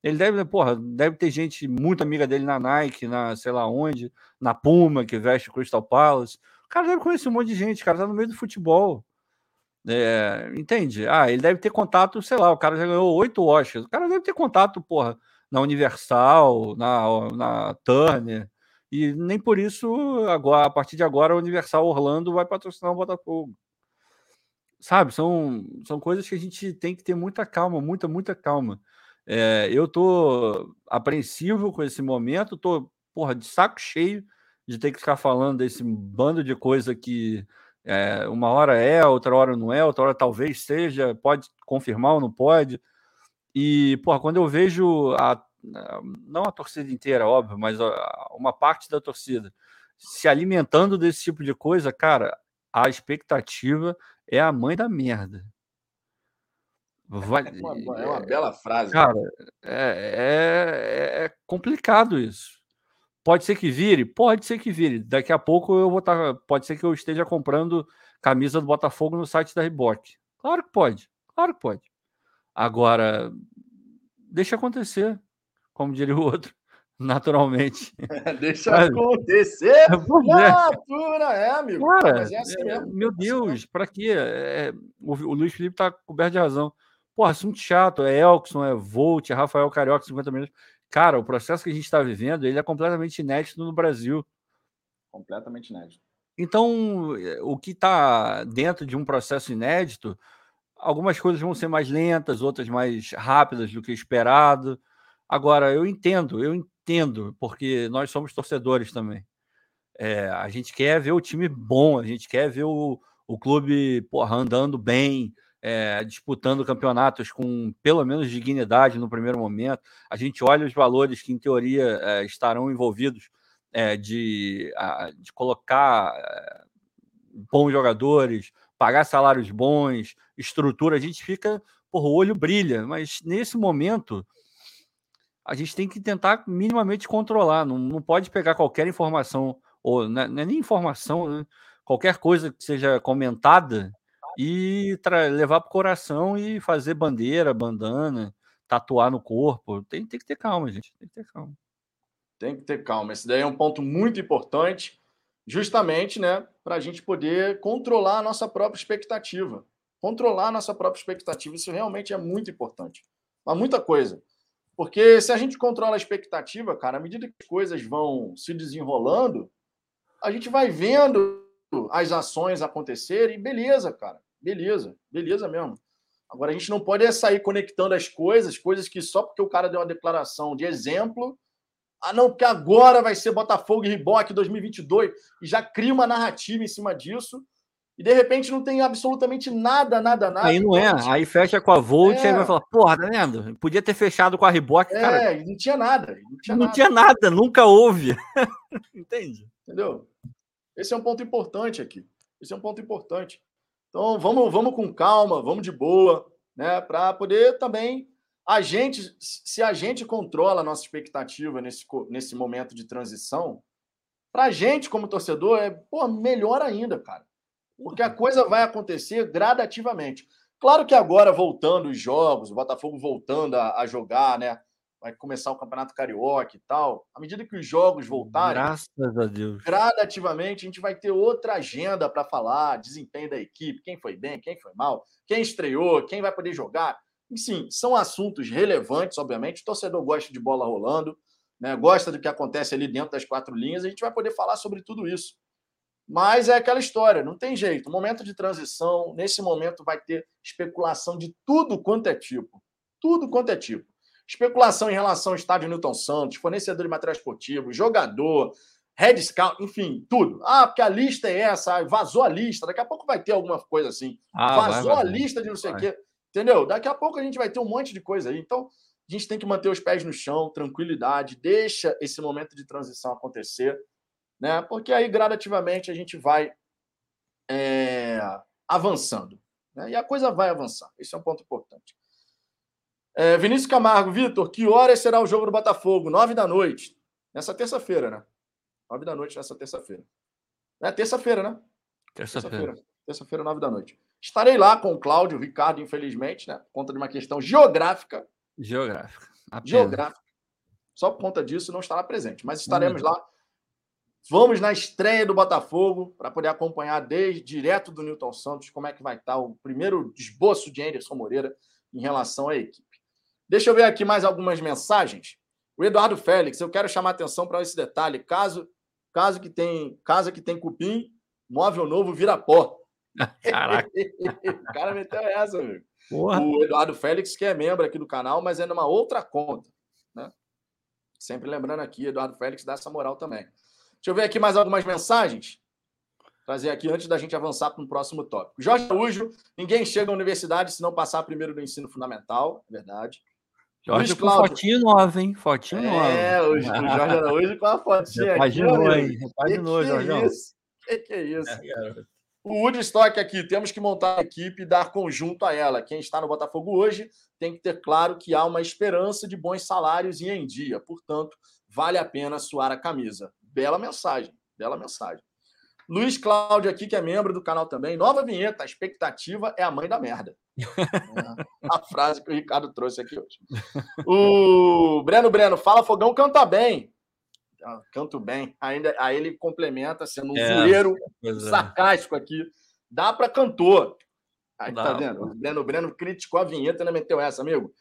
Ele deve, porra, deve ter gente muito amiga dele na Nike, na sei lá onde, na Puma, que veste Crystal Palace. O cara deve conhecer um monte de gente, cara, tá no meio do futebol. É, entende? Ah, ele deve ter contato, sei lá, o cara já ganhou oito Oscars. O cara deve ter contato, porra, na Universal, na, na Turner. E nem por isso, agora, a partir de agora, a Universal Orlando vai patrocinar o Botafogo. Sabe, são, são coisas que a gente tem que ter muita calma, muita, muita calma. É, eu tô apreensivo com esse momento, tô, porra, de saco cheio de ter que ficar falando desse bando de coisa que é, uma hora é, outra hora não é, outra hora talvez seja, pode confirmar ou não pode. E, porra, quando eu vejo a, não a torcida inteira, óbvio, mas uma parte da torcida se alimentando desse tipo de coisa, cara, a expectativa é a mãe da merda. Vai, é, uma, é uma bela frase. Cara, é, é, é complicado isso. Pode ser que vire? Pode ser que vire. Daqui a pouco eu vou estar. Tá, pode ser que eu esteja comprando camisa do Botafogo no site da Reebok. Claro que pode. Claro que pode. Agora, deixa acontecer, como diria o outro, naturalmente. (laughs) deixa Mas, acontecer. (laughs) Natura, é, amigo. Cara, é assim é, meu Deus, para quê? É, o, o Luiz Felipe está coberto de razão. Pô, assunto chato. É Elkson, é Volt, é Rafael Carioca, 50 minutos. Cara, o processo que a gente está vivendo, ele é completamente inédito no Brasil. Completamente inédito. Então, o que está dentro de um processo inédito, algumas coisas vão ser mais lentas, outras mais rápidas do que esperado. Agora, eu entendo, eu entendo, porque nós somos torcedores também. É, a gente quer ver o time bom, a gente quer ver o, o clube porra, andando bem, é, disputando campeonatos com pelo menos dignidade no primeiro momento. A gente olha os valores que, em teoria, é, estarão envolvidos é, de, a, de colocar bons jogadores, pagar salários bons, estrutura. A gente fica, por o olho brilha, mas nesse momento a gente tem que tentar minimamente controlar. Não, não pode pegar qualquer informação, ou não é nem informação, né? qualquer coisa que seja comentada e levar para o coração e fazer bandeira, bandana, tatuar no corpo. Tem, tem que ter calma, gente. Tem que ter calma. Tem que ter calma. Esse daí é um ponto muito importante, justamente, né, para a gente poder controlar a nossa própria expectativa. Controlar a nossa própria expectativa, isso realmente é muito importante. Mas muita coisa. Porque se a gente controla a expectativa, cara, à medida que as coisas vão se desenrolando, a gente vai vendo as ações acontecerem, beleza, cara. Beleza, beleza mesmo. Agora a gente não pode é sair conectando as coisas, coisas que só porque o cara deu uma declaração de exemplo, ah não, porque agora vai ser Botafogo e Riboc 2022 e já cria uma narrativa em cima disso. E de repente não tem absolutamente nada, nada, nada. Aí não é, aí fecha com a Volt é. e aí vai falar, porra, tá vendo? Podia ter fechado com a Reebok, é, cara. É, não tinha nada. Não tinha, não nada. tinha nada, nunca houve. (laughs) Entende? Entendeu? Esse é um ponto importante aqui. Esse é um ponto importante. Então, vamos, vamos com calma, vamos de boa, né? Para poder também a gente, se a gente controla a nossa expectativa nesse, nesse momento de transição, para a gente, como torcedor, é pô, melhor ainda, cara. Porque a coisa vai acontecer gradativamente. Claro que agora, voltando os jogos, o Botafogo voltando a, a jogar, né? vai começar o Campeonato Carioca e tal, à medida que os jogos voltarem, graças a Deus, gradativamente a gente vai ter outra agenda para falar, desempenho da equipe, quem foi bem, quem foi mal, quem estreou, quem vai poder jogar. Sim, são assuntos relevantes, obviamente. O torcedor gosta de bola rolando, né? gosta do que acontece ali dentro das quatro linhas, a gente vai poder falar sobre tudo isso. Mas é aquela história, não tem jeito. Momento de transição, nesse momento vai ter especulação de tudo quanto é tipo. Tudo quanto é tipo. Especulação em relação ao estádio Newton Santos, fornecedor de material esportivo, jogador, Red Scout, enfim, tudo. Ah, porque a lista é essa, vazou a lista, daqui a pouco vai ter alguma coisa assim. Ah, vazou vai, vai, a lista de não sei o quê. Entendeu? Daqui a pouco a gente vai ter um monte de coisa aí. Então, a gente tem que manter os pés no chão, tranquilidade, deixa esse momento de transição acontecer, né? Porque aí gradativamente a gente vai é, avançando. Né? E a coisa vai avançar. Esse é um ponto importante. É, Vinícius Camargo, Vitor, que horas será o jogo do Botafogo? Nove da noite. Nessa terça-feira, né? Nove da noite nessa terça-feira. É terça-feira, né? Terça-feira. Terça-feira, nove da noite. Estarei lá com o Cláudio, o Ricardo, infelizmente, né? Por conta de uma questão geográfica. Geográfica. Apenas. Geográfica. Só por conta disso não estará presente. Mas estaremos hum. lá. Vamos na estreia do Botafogo para poder acompanhar desde direto do Newton Santos como é que vai estar o primeiro esboço de Anderson Moreira em relação à equipe. Deixa eu ver aqui mais algumas mensagens. O Eduardo Félix, eu quero chamar atenção para esse detalhe. Caso Caso que tem, casa que tem cupim, móvel novo vira pó. (laughs) Caraca. (laughs) o cara meteu essa, amigo. Porra. O Eduardo Félix, que é membro aqui do canal, mas é numa outra conta. Né? Sempre lembrando aqui, Eduardo Félix dá essa moral também. Deixa eu ver aqui mais algumas mensagens. Trazer aqui antes da gente avançar para o próximo tópico. Jorge Araújo, ninguém chega à universidade se não passar primeiro do ensino fundamental, é verdade. Jorge com fotinho nova, hein? Fotinho é, nova. É, o, Jorge Araújo com a fotinha Repaginou, aqui. Hein? Repaginou, que, que é isso? Que que é isso? É, o Woodstock aqui, temos que montar a equipe e dar conjunto a ela. Quem está no Botafogo hoje tem que ter claro que há uma esperança de bons salários e em dia. Portanto, vale a pena suar a camisa. Bela mensagem, bela mensagem. Luiz Cláudio aqui, que é membro do canal também. Nova vinheta, a expectativa é a mãe da merda. (laughs) É a frase que o Ricardo trouxe aqui hoje. O Breno Breno, fala fogão, canta bem. Ah, canto bem. Ainda, aí ele complementa, sendo um é, zoeiro é. sarcástico aqui. Dá para cantor. Aí tá vendo? O Breno Breno criticou a vinheta e ainda meteu essa, amigo.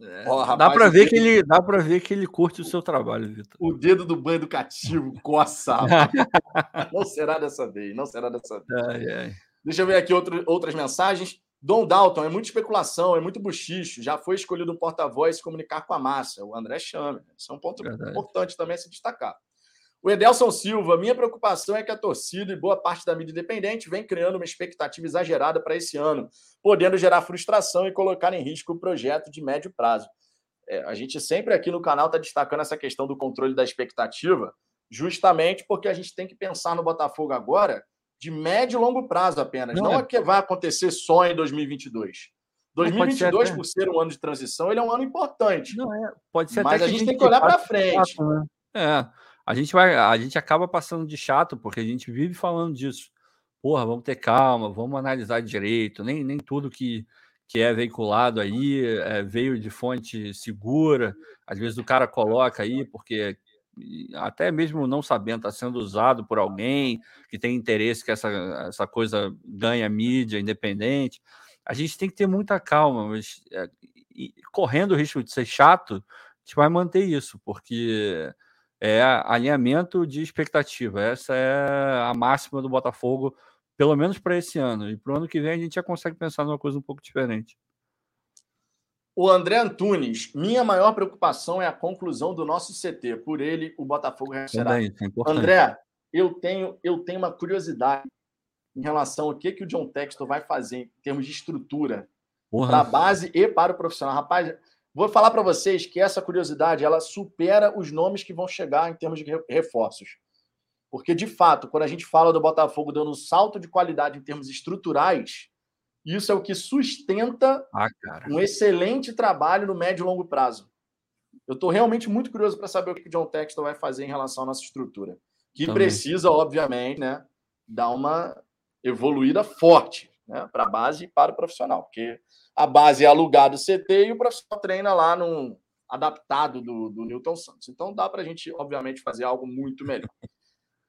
É, oh, rapaz, dá para ver que ele dá para ver que ele curte o seu trabalho, Vitor. O dedo do banho educativo coça. (laughs) não será dessa vez, não será dessa vez. Ai, ai. Deixa eu ver aqui outro, outras mensagens. Dom Dalton, é muita especulação, é muito buchicho. Já foi escolhido um porta-voz se comunicar com a massa, o André Chame. Isso é um ponto Verdade. importante também a se destacar. O Edelson Silva, minha preocupação é que a torcida e boa parte da mídia independente vem criando uma expectativa exagerada para esse ano, podendo gerar frustração e colocar em risco o projeto de médio prazo. É, a gente sempre aqui no canal está destacando essa questão do controle da expectativa, justamente porque a gente tem que pensar no Botafogo agora de médio e longo prazo apenas. Não, não é... que vai acontecer só em 2022. 2022, ser por ser um ano de transição, ele é um ano importante. Não é, pode ser Mas a gente, tem que olhar para frente. Né? É, a gente vai, a gente acaba passando de chato porque a gente vive falando disso. Porra, vamos ter calma, vamos analisar direito. Nem, nem tudo que, que é veiculado aí é, veio de fonte segura. Às vezes o cara coloca aí porque até mesmo não sabendo, está sendo usado por alguém que tem interesse que essa, essa coisa ganhe mídia independente. A gente tem que ter muita calma, mas é, correndo o risco de ser chato, a gente vai manter isso, porque é alinhamento de expectativa. Essa é a máxima do Botafogo, pelo menos para esse ano. E para o ano que vem a gente já consegue pensar numa coisa um pouco diferente. O André Antunes, minha maior preocupação é a conclusão do nosso CT. Por ele, o Botafogo reagerá. É André, eu tenho, eu tenho uma curiosidade em relação ao que, que o John Textor vai fazer em termos de estrutura para a base e para o profissional. Rapaz, vou falar para vocês que essa curiosidade ela supera os nomes que vão chegar em termos de reforços. Porque, de fato, quando a gente fala do Botafogo dando um salto de qualidade em termos estruturais, isso é o que sustenta ah, um excelente trabalho no médio e longo prazo. Eu estou realmente muito curioso para saber o que o John Textor vai fazer em relação à nossa estrutura. Que Também. precisa, obviamente, né, dar uma evoluída forte né, para a base e para o profissional. Porque a base é alugada CT e o profissional treina lá no adaptado do, do Newton Santos. Então dá para a gente, obviamente, fazer algo muito melhor.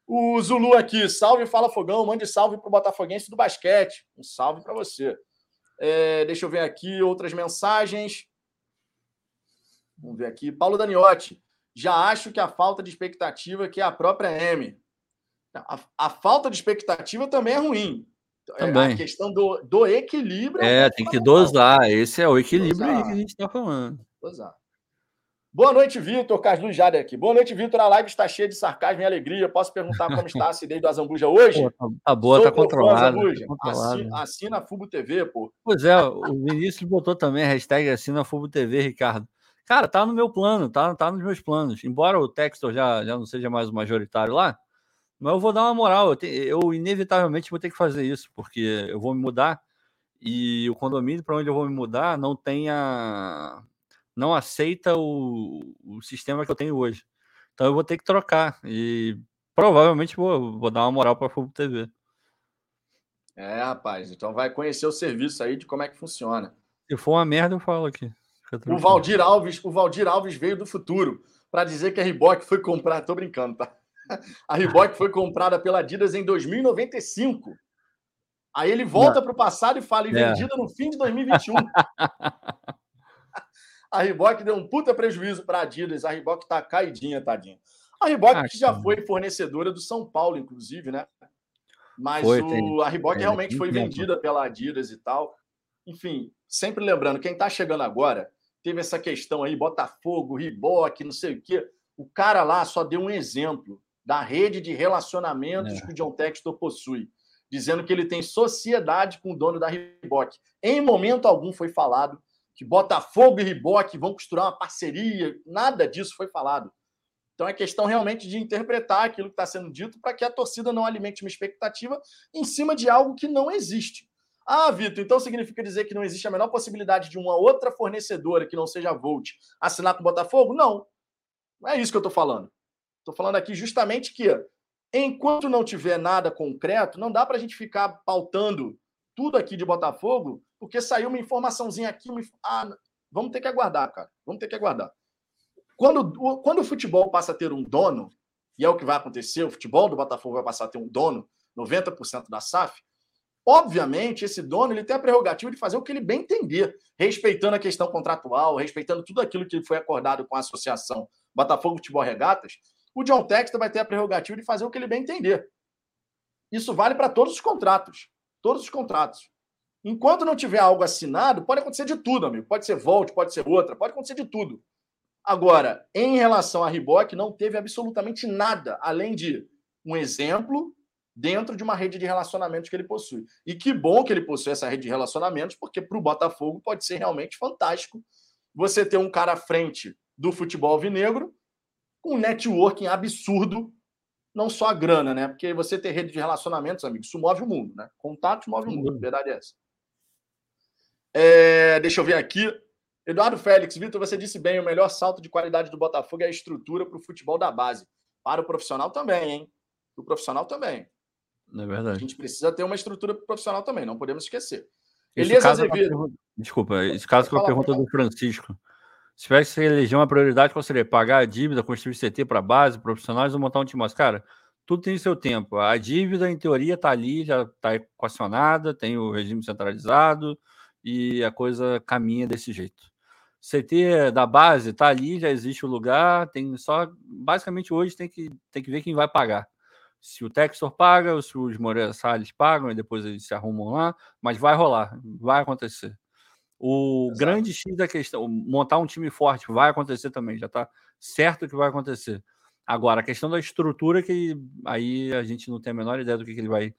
O Zulu aqui, salve, fala fogão, mande salve para o Botafoguense do basquete. Um salve para você. É, deixa eu ver aqui outras mensagens. Vamos ver aqui. Paulo Daniotti, já acho que a falta de expectativa que é a própria M. A, a falta de expectativa também é ruim. É, também. A questão do, do equilíbrio. É, tem que dosar. Esse é o equilíbrio dosar. aí que a gente está falando. Dosar. Boa noite, Vitor. Carlos Jader aqui. Boa noite, Vitor. A live está cheia de sarcasmo e alegria. Posso perguntar como está a acidez do Azambuja hoje? Pô, tá, tá boa, Sou tá controlada. Tá assina, assina a Fubo TV, pô. Pois é, o Vinícius botou também a hashtag assina a Fubo TV, Ricardo. Cara, tá no meu plano, tá, tá nos meus planos. Embora o Textor já, já não seja mais o majoritário lá, mas eu vou dar uma moral. Eu, te, eu inevitavelmente vou ter que fazer isso, porque eu vou me mudar e o condomínio para onde eu vou me mudar não tem a não aceita o, o sistema que eu tenho hoje. Então eu vou ter que trocar e provavelmente vou, vou dar uma moral para a Fubo TV. É, rapaz, então vai conhecer o serviço aí de como é que funciona. Se for uma merda, eu falo aqui. O Valdir Alves, o Valdir Alves veio do futuro para dizer que a Reebok foi comprada, tô brincando, tá? A Reebok foi comprada pela Adidas em 2095. Aí ele volta para o passado e fala, e é. vendida no fim de 2021. (laughs) A Reebok deu um puta prejuízo para a Adidas. A Reebok tá caidinha, tadinha. A Reebok ah, que já foi fornecedora do São Paulo, inclusive, né? Mas foi, o, a Reebok é, realmente foi vendida pela Adidas e tal. Enfim, sempre lembrando, quem está chegando agora, teve essa questão aí, Botafogo, Reebok, não sei o quê. O cara lá só deu um exemplo da rede de relacionamentos é. que o John Textor possui, dizendo que ele tem sociedade com o dono da Reebok. Em momento algum foi falado que Botafogo e Riboc vão costurar uma parceria, nada disso foi falado. Então é questão realmente de interpretar aquilo que está sendo dito para que a torcida não alimente uma expectativa em cima de algo que não existe. Ah, Vitor, então significa dizer que não existe a menor possibilidade de uma outra fornecedora que não seja a Volt assinar com o Botafogo? Não. Não é isso que eu estou falando. Estou falando aqui justamente que, enquanto não tiver nada concreto, não dá para a gente ficar pautando tudo aqui de Botafogo porque saiu uma informaçãozinha aqui. Uma... Ah, vamos ter que aguardar, cara. Vamos ter que aguardar. Quando, quando o futebol passa a ter um dono, e é o que vai acontecer, o futebol do Botafogo vai passar a ter um dono, 90% da SAF, obviamente esse dono ele tem a prerrogativa de fazer o que ele bem entender, respeitando a questão contratual, respeitando tudo aquilo que foi acordado com a associação Botafogo Futebol Regatas, o John Textor vai ter a prerrogativa de fazer o que ele bem entender. Isso vale para todos os contratos. Todos os contratos. Enquanto não tiver algo assinado, pode acontecer de tudo, amigo. Pode ser Volt, pode ser outra, pode acontecer de tudo. Agora, em relação a Reebok, não teve absolutamente nada, além de um exemplo dentro de uma rede de relacionamentos que ele possui. E que bom que ele possui essa rede de relacionamentos, porque para o Botafogo pode ser realmente fantástico você ter um cara à frente do futebol vinegro com um networking absurdo não só a grana, né? Porque você ter rede de relacionamentos, amigo, isso move o mundo, né? Contatos move o mundo, a verdade é essa. É, deixa eu ver aqui. Eduardo Félix, Vitor, você disse bem, o melhor salto de qualidade do Botafogo é a estrutura para o futebol da base. Para o profissional também, hein? Para o profissional também. É verdade. A gente precisa ter uma estrutura profissional também, não podemos esquecer. Elias Azevedo. Desculpa, esse caso que eu pergunta do Francisco. Se tivesse que eleger uma prioridade, qual seria? Pagar a dívida, construir CT para base, profissionais ou montar um time mais? Cara, tudo tem seu tempo. A dívida, em teoria, está ali, já está equacionada, tem o regime centralizado e a coisa caminha desse jeito. CT da base está ali, já existe o lugar, tem só. Basicamente, hoje tem que, tem que ver quem vai pagar. Se o Textor paga, ou se os Moreira Salles pagam, e depois eles se arrumam lá, mas vai rolar, vai acontecer. O Exato. grande X da questão, montar um time forte, vai acontecer também, já está certo que vai acontecer. Agora, a questão da estrutura, que aí a gente não tem a menor ideia do que, que ele vai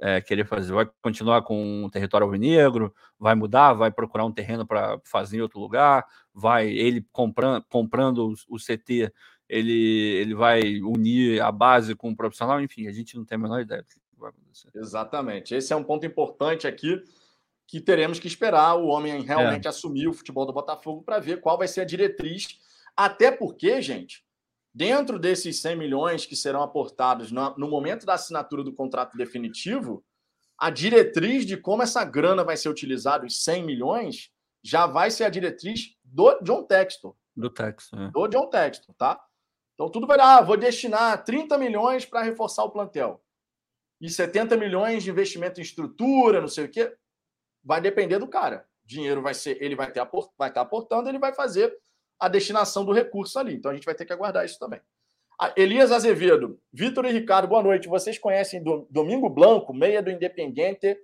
é, querer fazer. Vai continuar com um território alvinegro, vai mudar, vai procurar um terreno para fazer em outro lugar, vai ele comprando, comprando o, o CT, ele, ele vai unir a base com o profissional, enfim, a gente não tem a menor ideia do que vai acontecer. Exatamente. Esse é um ponto importante aqui que teremos que esperar o homem realmente é. assumir o futebol do Botafogo para ver qual vai ser a diretriz. Até porque, gente, dentro desses 100 milhões que serão aportados no, momento da assinatura do contrato definitivo, a diretriz de como essa grana vai ser utilizada, os 100 milhões, já vai ser a diretriz do John Textor. Do Textor. É. Do John Textor, tá? Então tudo vai dar, ah, vou destinar 30 milhões para reforçar o plantel. E 70 milhões de investimento em estrutura, não sei o quê vai depender do cara. Dinheiro vai ser, ele vai, ter, vai estar aportando, ele vai fazer a destinação do recurso ali. Então a gente vai ter que aguardar isso também. Elias Azevedo, Vitor e Ricardo, boa noite. Vocês conhecem do, Domingo Blanco, meia do Independiente,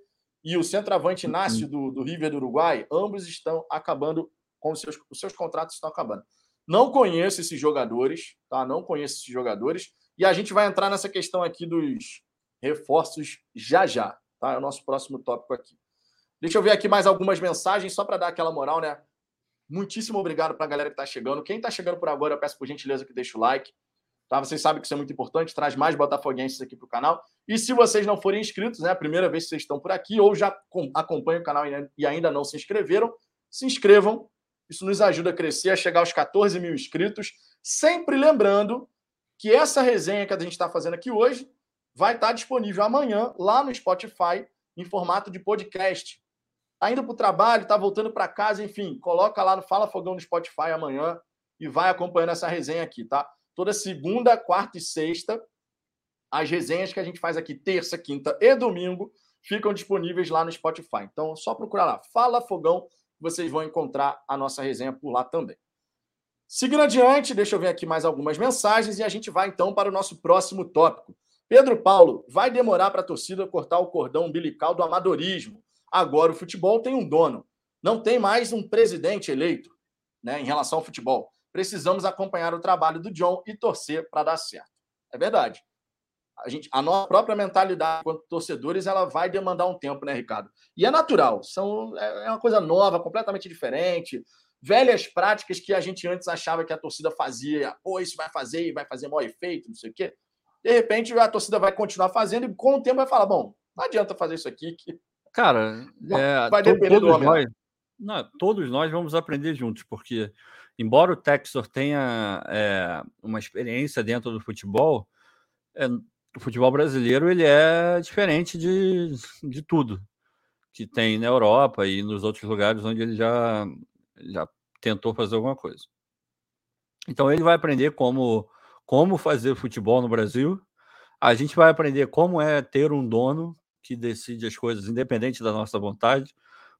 e o centroavante Inácio do, do River do Uruguai? Ambos estão acabando com os seus, os seus contratos estão acabando. Não conheço esses jogadores, tá? Não conheço esses jogadores. E a gente vai entrar nessa questão aqui dos reforços já já, tá? É o nosso próximo tópico aqui. Deixa eu ver aqui mais algumas mensagens, só para dar aquela moral, né? Muitíssimo obrigado para a galera que está chegando. Quem está chegando por agora, eu peço por gentileza que deixe o like. Tá? Vocês sabem que isso é muito importante, traz mais botafoguenses aqui para o canal. E se vocês não forem inscritos, né? A primeira vez que vocês estão por aqui, ou já acompanham o canal e ainda não se inscreveram, se inscrevam. Isso nos ajuda a crescer, a chegar aos 14 mil inscritos. Sempre lembrando que essa resenha que a gente está fazendo aqui hoje vai estar disponível amanhã lá no Spotify em formato de podcast. Tá indo para o trabalho, tá voltando para casa, enfim, coloca lá no Fala Fogão no Spotify amanhã e vai acompanhando essa resenha aqui, tá? Toda segunda, quarta e sexta, as resenhas que a gente faz aqui terça, quinta e domingo ficam disponíveis lá no Spotify. Então, é só procurar lá, Fala Fogão, vocês vão encontrar a nossa resenha por lá também. Seguindo adiante, deixa eu ver aqui mais algumas mensagens e a gente vai então para o nosso próximo tópico. Pedro Paulo, vai demorar para a torcida cortar o cordão umbilical do amadorismo. Agora o futebol tem um dono. Não tem mais um presidente eleito né, em relação ao futebol. Precisamos acompanhar o trabalho do John e torcer para dar certo. É verdade. A, gente, a nossa própria mentalidade enquanto torcedores ela vai demandar um tempo, né, Ricardo? E é natural. São, é, é uma coisa nova, completamente diferente. Velhas práticas que a gente antes achava que a torcida fazia. Pô, isso vai fazer e vai fazer maior efeito, não sei o quê. De repente, a torcida vai continuar fazendo e com o tempo vai falar: bom, não adianta fazer isso aqui que Cara, é, vai todos do nós, não, todos nós vamos aprender juntos, porque embora o Texor tenha é, uma experiência dentro do futebol, é, o futebol brasileiro ele é diferente de, de tudo que tem na Europa e nos outros lugares onde ele já, já tentou fazer alguma coisa. Então ele vai aprender como, como fazer futebol no Brasil. A gente vai aprender como é ter um dono que decide as coisas independente da nossa vontade,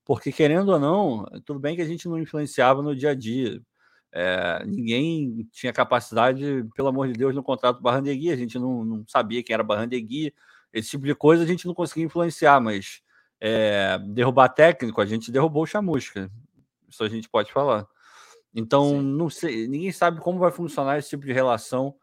porque querendo ou não, tudo bem que a gente não influenciava no dia a dia. É, ninguém tinha capacidade, pelo amor de Deus, no contrato Barrandegui, a gente não, não sabia quem era Barrandegui, esse tipo de coisa a gente não conseguia influenciar, mas é, derrubar técnico, a gente derrubou o Chamusca, isso a gente pode falar. Então, Sim. não sei, ninguém sabe como vai funcionar esse tipo de relação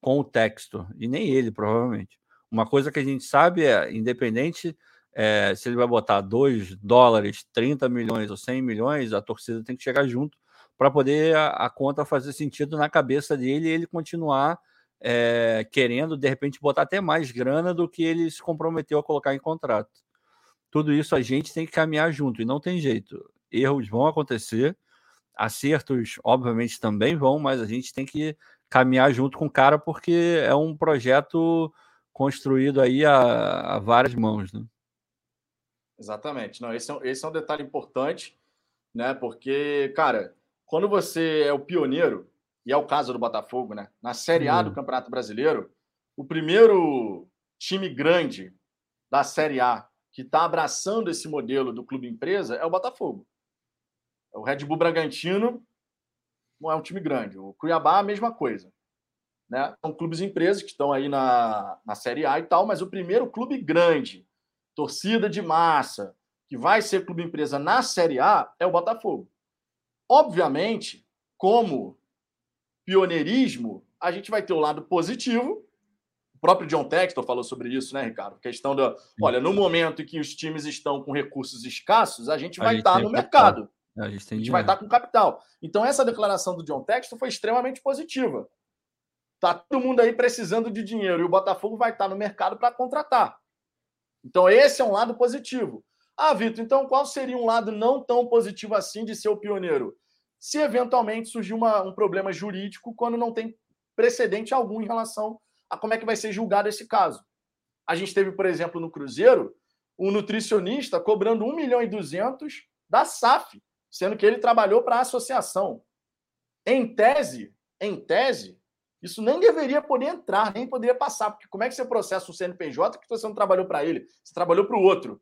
com o texto, e nem ele, provavelmente. Uma coisa que a gente sabe é, independente é, se ele vai botar 2 dólares, 30 milhões ou 100 milhões, a torcida tem que chegar junto para poder a, a, conta fazer sentido na cabeça dele e ele continuar é, querendo, de repente, botar até mais grana do que ele se comprometeu a colocar em contrato. Tudo isso a gente tem que caminhar junto e não tem jeito. Erros vão acontecer, acertos, obviamente, também vão, mas a gente tem que caminhar junto com o cara porque é um projeto construído aí a, a várias mãos, né? Exatamente. Não, esse é, esse é um detalhe importante, né? Porque, cara, quando você é o pioneiro, e é o caso do Botafogo, né? Na Série A do Campeonato Brasileiro, o primeiro time grande da Série A que está abraçando esse modelo do clube empresa é o Botafogo. O Red Bull Bragantino não é um time grande. O Cuiabá, a mesma coisa. Né? São clubes empresas que estão aí na, na Série A e tal, mas o primeiro clube grande, torcida de massa, que vai ser clube empresa na Série A é o Botafogo. Obviamente, como pioneirismo, a gente vai ter o lado positivo. O próprio John Textor falou sobre isso, né, Ricardo? A questão da. Olha, no momento em que os times estão com recursos escassos, a gente vai a gente estar no mercado. A gente, a gente vai estar com capital. Então, essa declaração do John Textor foi extremamente positiva. Tá todo mundo aí precisando de dinheiro e o Botafogo vai estar no mercado para contratar. Então, esse é um lado positivo. Ah, Vitor, então qual seria um lado não tão positivo assim de ser o pioneiro? Se eventualmente surgir uma, um problema jurídico quando não tem precedente algum em relação a como é que vai ser julgado esse caso. A gente teve, por exemplo, no Cruzeiro, um nutricionista cobrando 1 milhão e 200 da SAF, sendo que ele trabalhou para a associação. Em tese, em tese, isso nem deveria poder entrar, nem poderia passar, porque como é que você processa um CNPJ que você não trabalhou para ele, você trabalhou para o outro?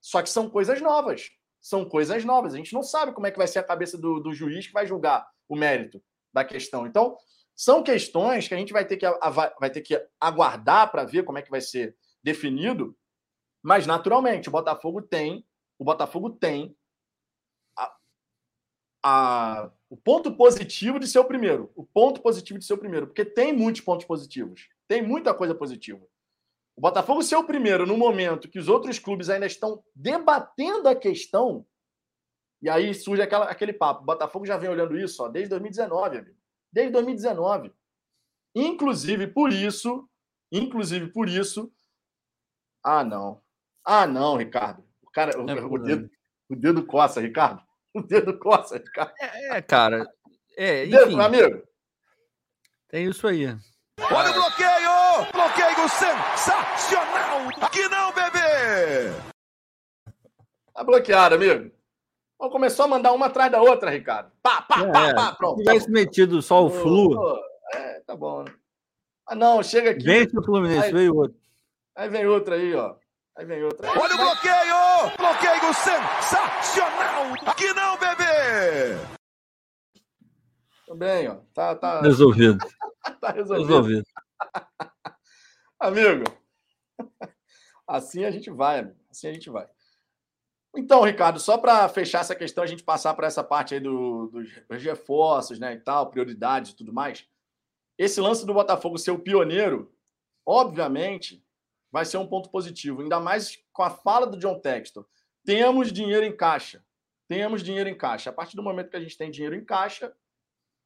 Só que são coisas novas. São coisas novas. A gente não sabe como é que vai ser a cabeça do, do juiz que vai julgar o mérito da questão. Então, são questões que a gente vai ter que, vai ter que aguardar para ver como é que vai ser definido. Mas, naturalmente, o Botafogo tem, o Botafogo tem a, o ponto positivo de ser o primeiro. O ponto positivo de ser o primeiro. Porque tem muitos pontos positivos. Tem muita coisa positiva. O Botafogo ser o primeiro no momento que os outros clubes ainda estão debatendo a questão, e aí surge aquela, aquele papo. O Botafogo já vem olhando isso ó, desde 2019, amigo. Desde 2019. Inclusive por isso, inclusive por isso. Ah, não. Ah, não, Ricardo. O cara, é o, o, dedo, o dedo coça, Ricardo. O dedo coça, Ricardo. É, é cara. É, enfim, dedo, amigo. Tem isso aí. Olha o bloqueio! Bloqueio sensacional! Que não, bebê! Tá bloqueado, amigo. Vamos começar a mandar uma atrás da outra, Ricardo. Pá, pá, é, pá, pá, pronto. Se tivesse tá metido só o Flu. É, tá bom. Né? Ah, não, chega aqui. Vence o Fluminense, aí, veio outro. Aí vem outro aí, ó. Aí vem outro. Aí, Olha o bloqueio! Bloqueio sensacional! Que não, bebê! Também, ó. Tá, tá... Resolvido. (laughs) tá resolvido. resolvido. (laughs) amigo, (laughs) assim a gente vai, amigo. Assim a gente vai. Então, Ricardo, só para fechar essa questão, a gente passar para essa parte aí do, dos reforços, né, e tal, prioridades e tudo mais. Esse lance do Botafogo ser o pioneiro, obviamente, vai ser um ponto positivo, ainda mais com a fala do John Textor. Temos dinheiro em caixa. Temos dinheiro em caixa. A partir do momento que a gente tem dinheiro em caixa,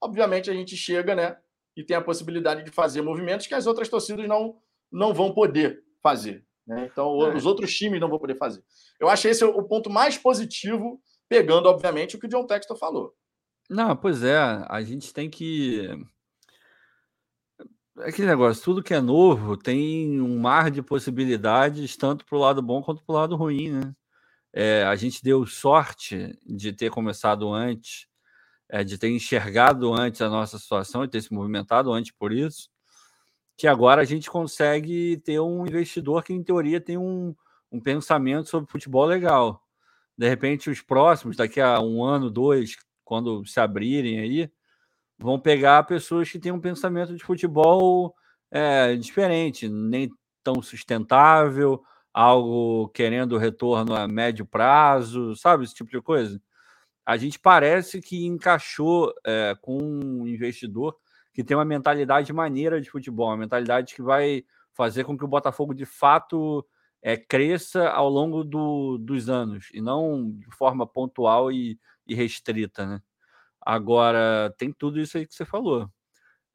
obviamente a gente chega, né, e tem a possibilidade de fazer movimentos que as outras torcidas não, não vão poder fazer. Né? Então, é. os outros times não vão poder fazer. Eu achei esse o ponto mais positivo, pegando, obviamente, o que o John Textor falou. Não, pois é, a gente tem que. Aquele negócio, tudo que é novo tem um mar de possibilidades, tanto para o lado bom quanto para o lado ruim, né? É, a gente deu sorte de ter começado antes, é, de ter enxergado antes a nossa situação e ter se movimentado antes por isso, que agora a gente consegue ter um investidor que, em teoria, tem um, um pensamento sobre futebol legal. De repente, os próximos, daqui a um ano, dois, quando se abrirem aí, vão pegar pessoas que têm um pensamento de futebol é, diferente, nem tão sustentável, algo querendo retorno a médio prazo, sabe? Esse tipo de coisa. A gente parece que encaixou é, com um investidor que tem uma mentalidade maneira de futebol, uma mentalidade que vai fazer com que o Botafogo de fato é, cresça ao longo do, dos anos e não de forma pontual e, e, restrita, né? Agora tem tudo isso aí que você falou.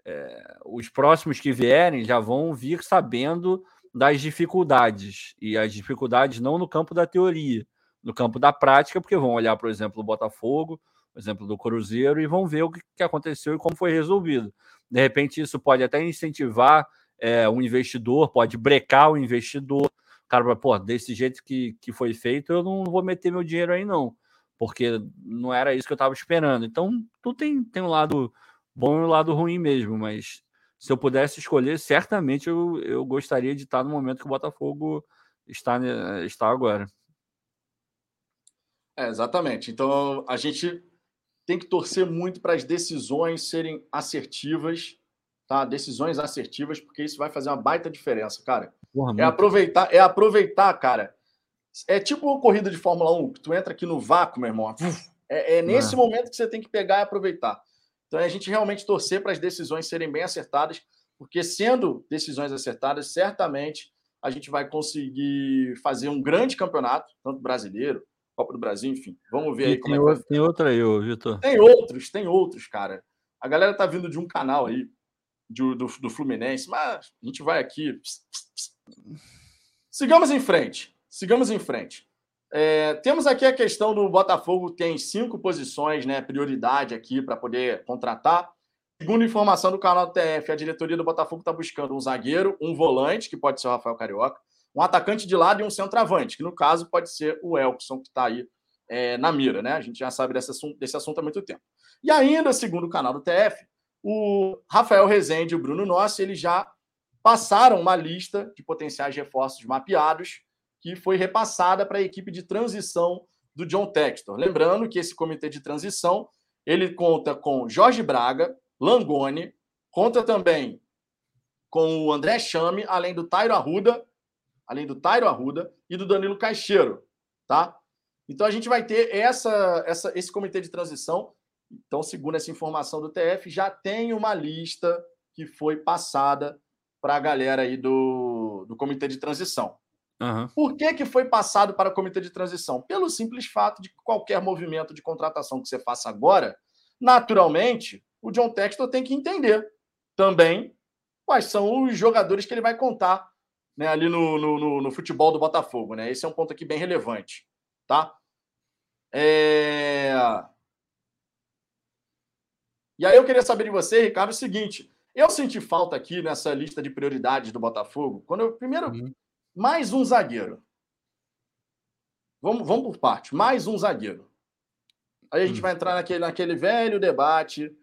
É, os próximos que vierem já vão vir sabendo das dificuldades e as dificuldades não no campo da teoria, no campo da prática, porque vão olhar, por exemplo, o Botafogo, por exemplo, do Cruzeiro, e vão ver o que aconteceu e como foi resolvido. De repente, isso pode até incentivar é, um investidor, pode brecar o investidor. O cara vai, pô, desse jeito que, que foi feito, eu não vou meter meu dinheiro aí, não, porque não era isso que eu estava esperando. Então, tudo tem, tem um lado bom e um lado ruim mesmo, mas se eu pudesse escolher, certamente eu, eu gostaria de estar no momento que o Botafogo está, está agora. É, exatamente. Então, a gente tem que torcer muito para as decisões serem assertivas, tá? Decisões assertivas, porque isso vai fazer uma baita diferença, cara. Porra, é aproveitar, é aproveitar, cara. É tipo uma corrida de Fórmula 1, que tu entra aqui no vácuo, meu irmão. É, é nesse é. momento que você tem que pegar e aproveitar. Então é a gente realmente torcer para as decisões serem bem acertadas, porque sendo decisões acertadas, certamente a gente vai conseguir fazer um grande campeonato, tanto brasileiro, Copa do Brasil, enfim. Vamos ver aí como tem é Tem outra aí, Vitor. Tem outros, tem outros, cara. A galera tá vindo de um canal aí, do, do, do Fluminense, mas a gente vai aqui. Sigamos em frente. Sigamos em frente. É, temos aqui a questão do Botafogo, tem cinco posições, né? Prioridade aqui para poder contratar. Segundo informação do canal do TF, a diretoria do Botafogo está buscando um zagueiro, um volante, que pode ser o Rafael Carioca, um atacante de lado e um centroavante, que no caso pode ser o Elkson, que está aí é, na mira, né? A gente já sabe desse assunto, desse assunto há muito tempo. E ainda, segundo o canal do TF, o Rafael Rezende e o Bruno Nossi, eles já passaram uma lista de potenciais reforços mapeados que foi repassada para a equipe de transição do John Textor. Lembrando que esse comitê de transição ele conta com Jorge Braga, Langoni, conta também com o André Chame, além do Tairo Arruda, além do Tairo Arruda e do Danilo Caixeiro, tá? Então a gente vai ter essa, essa, esse comitê de transição Então, segundo essa informação do TF, já tem uma lista que foi passada para a galera aí do, do comitê de transição. Uhum. Por que, que foi passado para o comitê de transição? Pelo simples fato de que qualquer movimento de contratação que você faça agora, naturalmente, o John Textor tem que entender também quais são os jogadores que ele vai contar né, ali no, no, no, futebol do Botafogo. Né? Esse é um ponto aqui bem relevante. Tá? É... E aí eu queria saber de você, Ricardo, o seguinte: eu senti falta aqui nessa lista de prioridades do Botafogo, quando eu primeiro uhum. Mais um zagueiro. Vamos, vamos por parte, mais um zagueiro. Aí a gente uhum. vai entrar naquele, naquele velho debate.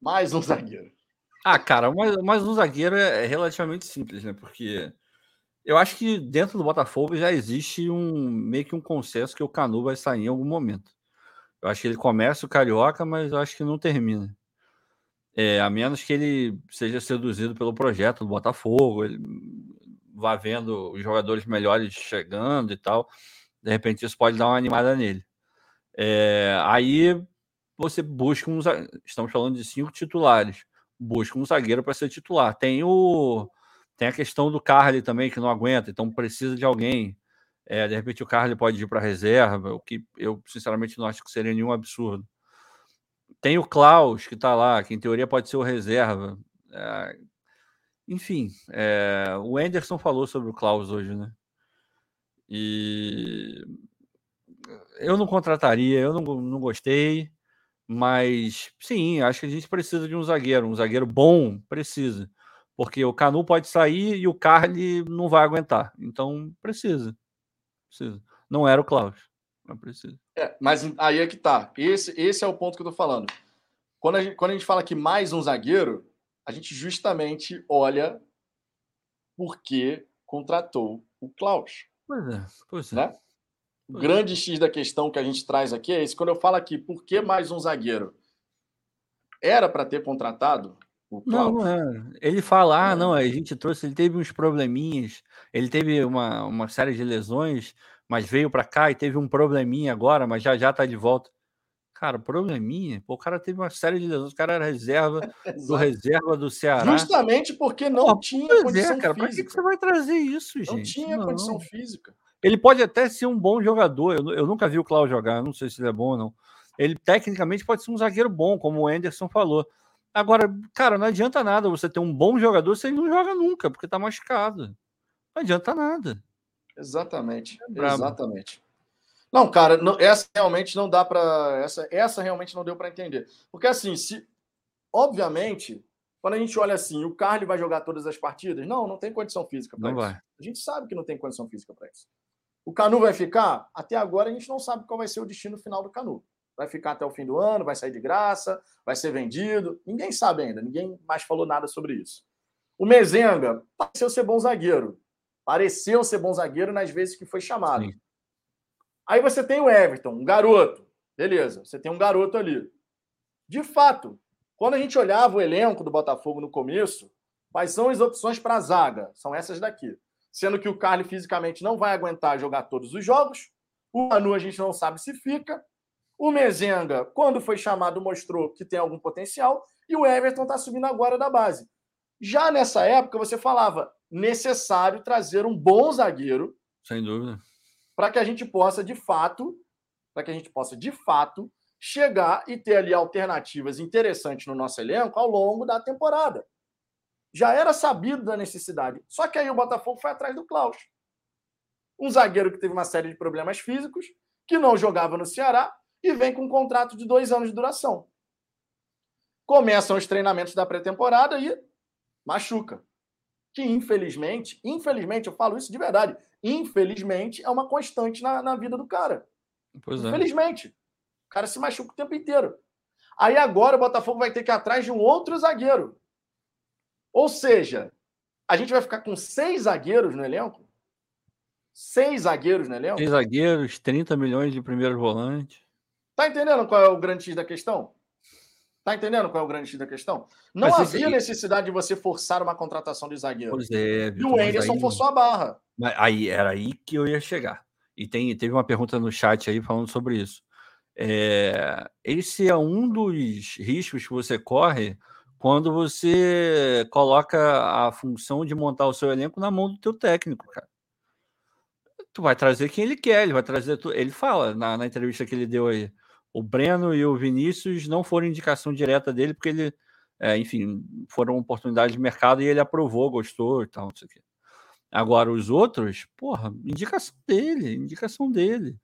Mais um zagueiro. Ah, cara, mais, mais um zagueiro é, é relativamente simples, né? Porque eu acho que dentro do Botafogo já existe um meio que um consenso que o Canu vai sair em algum momento. Eu acho que ele começa o Carioca, mas eu acho que não termina. É, a menos que ele seja seduzido pelo projeto do Botafogo, ele vá vendo os jogadores melhores chegando e tal. De repente isso pode dar uma animada nele. É, aí você busca uns. Estamos falando de cinco titulares. Busca um zagueiro para ser titular. Tem o. Tem a questão do Carly também, que não aguenta, então precisa de alguém. É, de repente o Carly pode ir para reserva, o que eu sinceramente não acho que seria nenhum absurdo. Tem o Klaus, que está lá, que em teoria pode ser o reserva. É, enfim, é, o Anderson falou sobre o Klaus hoje, né? E eu não contrataria, eu não, não gostei, mas sim, acho que a gente precisa de um zagueiro, um zagueiro bom, precisa. Porque o Canu pode sair e o Carly não vai aguentar. Então precisa. Precisa. Não era o Klaus. Não precisa. É, mas aí é que tá. Esse, esse é o ponto que eu tô falando. Quando a, gente, quando a gente fala que mais um zagueiro, a gente justamente olha por que contratou o Klaus. Pois é, pois é. Né? O grande X da questão que a gente traz aqui é esse. Quando eu falo aqui, por que mais um zagueiro? Era para ter contratado não, não é. Ele fala, ah, não, a gente trouxe, ele teve uns probleminhas, ele teve uma, uma série de lesões, mas veio para cá e teve um probleminha agora, mas já já tá de volta. Cara, probleminha? Pô, o cara teve uma série de lesões, o cara era reserva (laughs) do reserva do Ceará. Justamente porque não Pô, tinha é, condição é, cara, física. Pra que você vai trazer isso, gente? Não tinha não. condição física. Ele pode até ser um bom jogador, eu, eu nunca vi o Cláudio jogar, não sei se ele é bom ou não. Ele tecnicamente pode ser um zagueiro bom, como o Anderson falou Agora, cara, não adianta nada você ter um bom jogador se ele não joga nunca, porque tá machucado. Não adianta nada. Exatamente. É exatamente. Não, cara, não, essa realmente não dá para essa essa realmente não deu para entender. Porque assim, se obviamente, quando a gente olha assim, o Carly vai jogar todas as partidas? Não, não tem condição física para isso. Vai. A gente sabe que não tem condição física para isso. O Canu vai ficar? Até agora a gente não sabe qual vai ser o destino final do Canu vai ficar até o fim do ano, vai sair de graça, vai ser vendido. Ninguém sabe ainda, ninguém mais falou nada sobre isso. O Mezenga pareceu ser bom zagueiro. Pareceu ser bom zagueiro nas vezes que foi chamado. Sim. Aí você tem o Everton, um garoto. Beleza, você tem um garoto ali. De fato, quando a gente olhava o elenco do Botafogo no começo, quais são as opções para a zaga? São essas daqui. Sendo que o Carly fisicamente não vai aguentar jogar todos os jogos. O Manu a gente não sabe se fica. O Mezenga, quando foi chamado, mostrou que tem algum potencial. E o Everton está subindo agora da base. Já nessa época, você falava necessário trazer um bom zagueiro. Sem dúvida. Para que a gente possa, de fato, para que a gente possa, de fato, chegar e ter ali alternativas interessantes no nosso elenco ao longo da temporada. Já era sabido da necessidade. Só que aí o Botafogo foi atrás do Klaus. Um zagueiro que teve uma série de problemas físicos, que não jogava no Ceará, e vem com um contrato de dois anos de duração. Começam os treinamentos da pré-temporada e machuca. Que infelizmente, infelizmente, eu falo isso de verdade, infelizmente é uma constante na, na vida do cara. Pois é. infelizmente. O cara se machuca o tempo inteiro. Aí agora o Botafogo vai ter que ir atrás de um outro zagueiro. Ou seja, a gente vai ficar com seis zagueiros no elenco? Seis zagueiros no elenco? Seis zagueiros, 30 milhões de primeiro volante. Tá entendendo qual é o grande X da questão? Tá entendendo qual é o grande X da questão? Não mas havia esse... necessidade de você forçar uma contratação de zagueiro. Pois é. Victor, e o Anderson aí... forçou a barra. Mas aí era aí que eu ia chegar. E tem, teve uma pergunta no chat aí falando sobre isso. É, esse é um dos riscos que você corre quando você coloca a função de montar o seu elenco na mão do teu técnico, cara. Tu vai trazer quem ele quer, ele vai trazer. Tu... Ele fala na, na entrevista que ele deu aí. O Breno e o Vinícius não foram indicação direta dele, porque ele, é, enfim, foram oportunidades de mercado e ele aprovou, gostou e tal, não sei o quê. Agora, os outros, porra, indicação dele, indicação dele.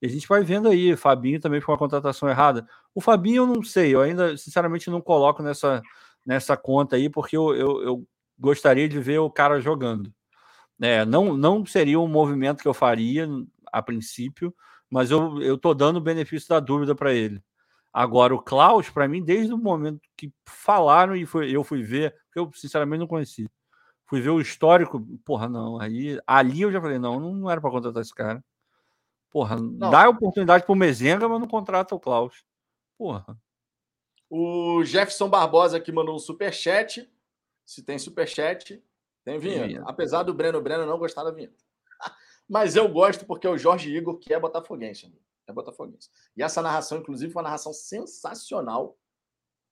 E a gente vai vendo aí, Fabinho também foi uma contratação errada. O Fabinho eu não sei, eu ainda, sinceramente, não coloco nessa, nessa conta aí, porque eu, eu, eu gostaria de ver o cara jogando. É, não, não seria um movimento que eu faria a princípio, mas eu, eu tô dando o benefício da dúvida para ele. Agora, o Klaus, para mim, desde o momento que falaram e foi, eu fui ver, que eu sinceramente não conhecia fui ver o histórico, porra, não. Aí, ali eu já falei, não, não era para contratar esse cara. Porra, não. dá oportunidade pro Mezenga, mas não contrata o Klaus. Porra. O Jefferson Barbosa aqui mandou um superchat. Se tem superchat, tem vinheta. vinheta. Apesar do Breno Breno não gostar da vinheta. Mas eu gosto porque o Jorge Igor que é botafoguense. É botafoguense. E essa narração, inclusive, foi uma narração sensacional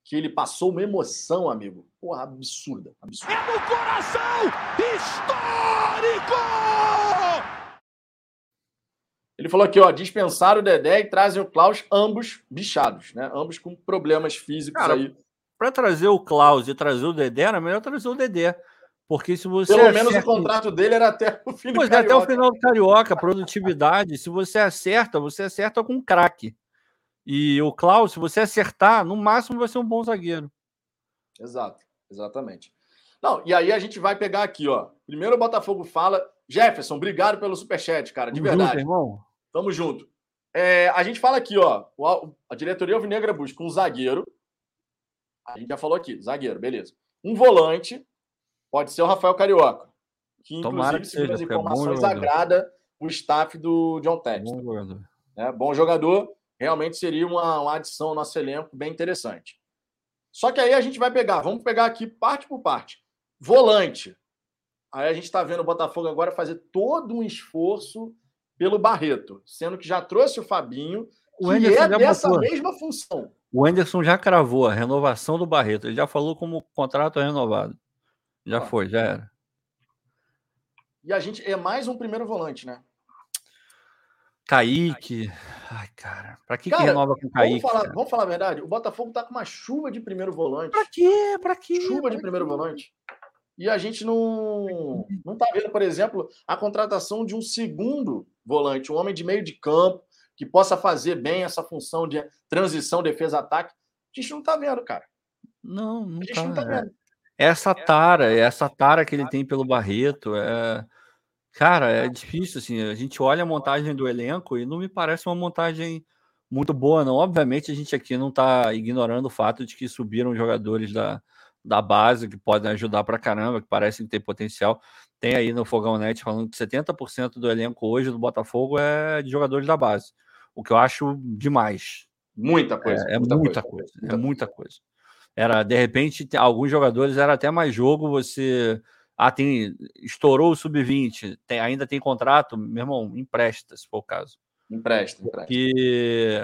que ele passou uma emoção, amigo. Porra, absurda. absurda. É no coração histórico! Ele falou aqui, ó, dispensar o Dedé e trazem o Klaus, ambos bichados, né? Ambos com problemas físicos Cara, aí. Para trazer o Klaus e trazer o Dedé, era melhor trazer o Dedé. Porque se você. Pelo acerta... menos o contrato dele era até o fim do pois é, até o final do Carioca, produtividade. se você acerta, você acerta com um craque. E o Klaus, se você acertar, no máximo vai ser um bom zagueiro. Exato, exatamente. Não, e aí a gente vai pegar aqui, ó. Primeiro o Botafogo fala. Jefferson, obrigado pelo superchat, cara, de Tamo verdade. Junto, irmão. Tamo junto. É, a gente fala aqui, ó. A diretoria Alvinegra busca um zagueiro. A gente já falou aqui, zagueiro, beleza. Um volante, pode ser o Rafael Carioca. Que, inclusive, segundo as é informações, é agrada o staff do John Texton. Bom jogador. É, bom jogador realmente seria uma, uma adição ao nosso elenco bem interessante. Só que aí a gente vai pegar, vamos pegar aqui parte por parte. Volante. Aí a gente está vendo o Botafogo agora fazer todo um esforço pelo Barreto, sendo que já trouxe o Fabinho, o que Anderson é dessa botou. mesma função. O Anderson já cravou a renovação do Barreto. Ele já falou como o contrato é renovado. Já foi, já era. E a gente é mais um primeiro volante, né? Kaique. Ai, cara. Pra que, cara, que renova com Kaique? Vamos falar, vamos falar a verdade? O Botafogo tá com uma chuva de primeiro volante. Pra quê? Pra quê? Chuva pra de primeiro quê? volante. E a gente não, não tá vendo, por exemplo, a contratação de um segundo volante, um homem de meio de campo, que possa fazer bem essa função de transição, defesa, ataque. A gente não tá vendo, cara. Não, não, a gente tá. não tá vendo. Essa tara, essa tara que ele tem pelo Barreto, é Cara, é difícil, assim, a gente olha a montagem do elenco e não me parece uma montagem muito boa, não. Obviamente, a gente aqui não está ignorando o fato de que subiram jogadores da, da base que podem ajudar para caramba, que parecem ter potencial. Tem aí no Fogão Net falando que 70% do elenco hoje do Botafogo é de jogadores da base, o que eu acho demais. Muita coisa. É, é muita, muita, coisa, coisa, é muita coisa. Era, de repente, alguns jogadores era até mais jogo você ah, tem, estourou o sub-20, ainda tem contrato, meu irmão, empresta, se for o caso. Empresta, empresta. Porque,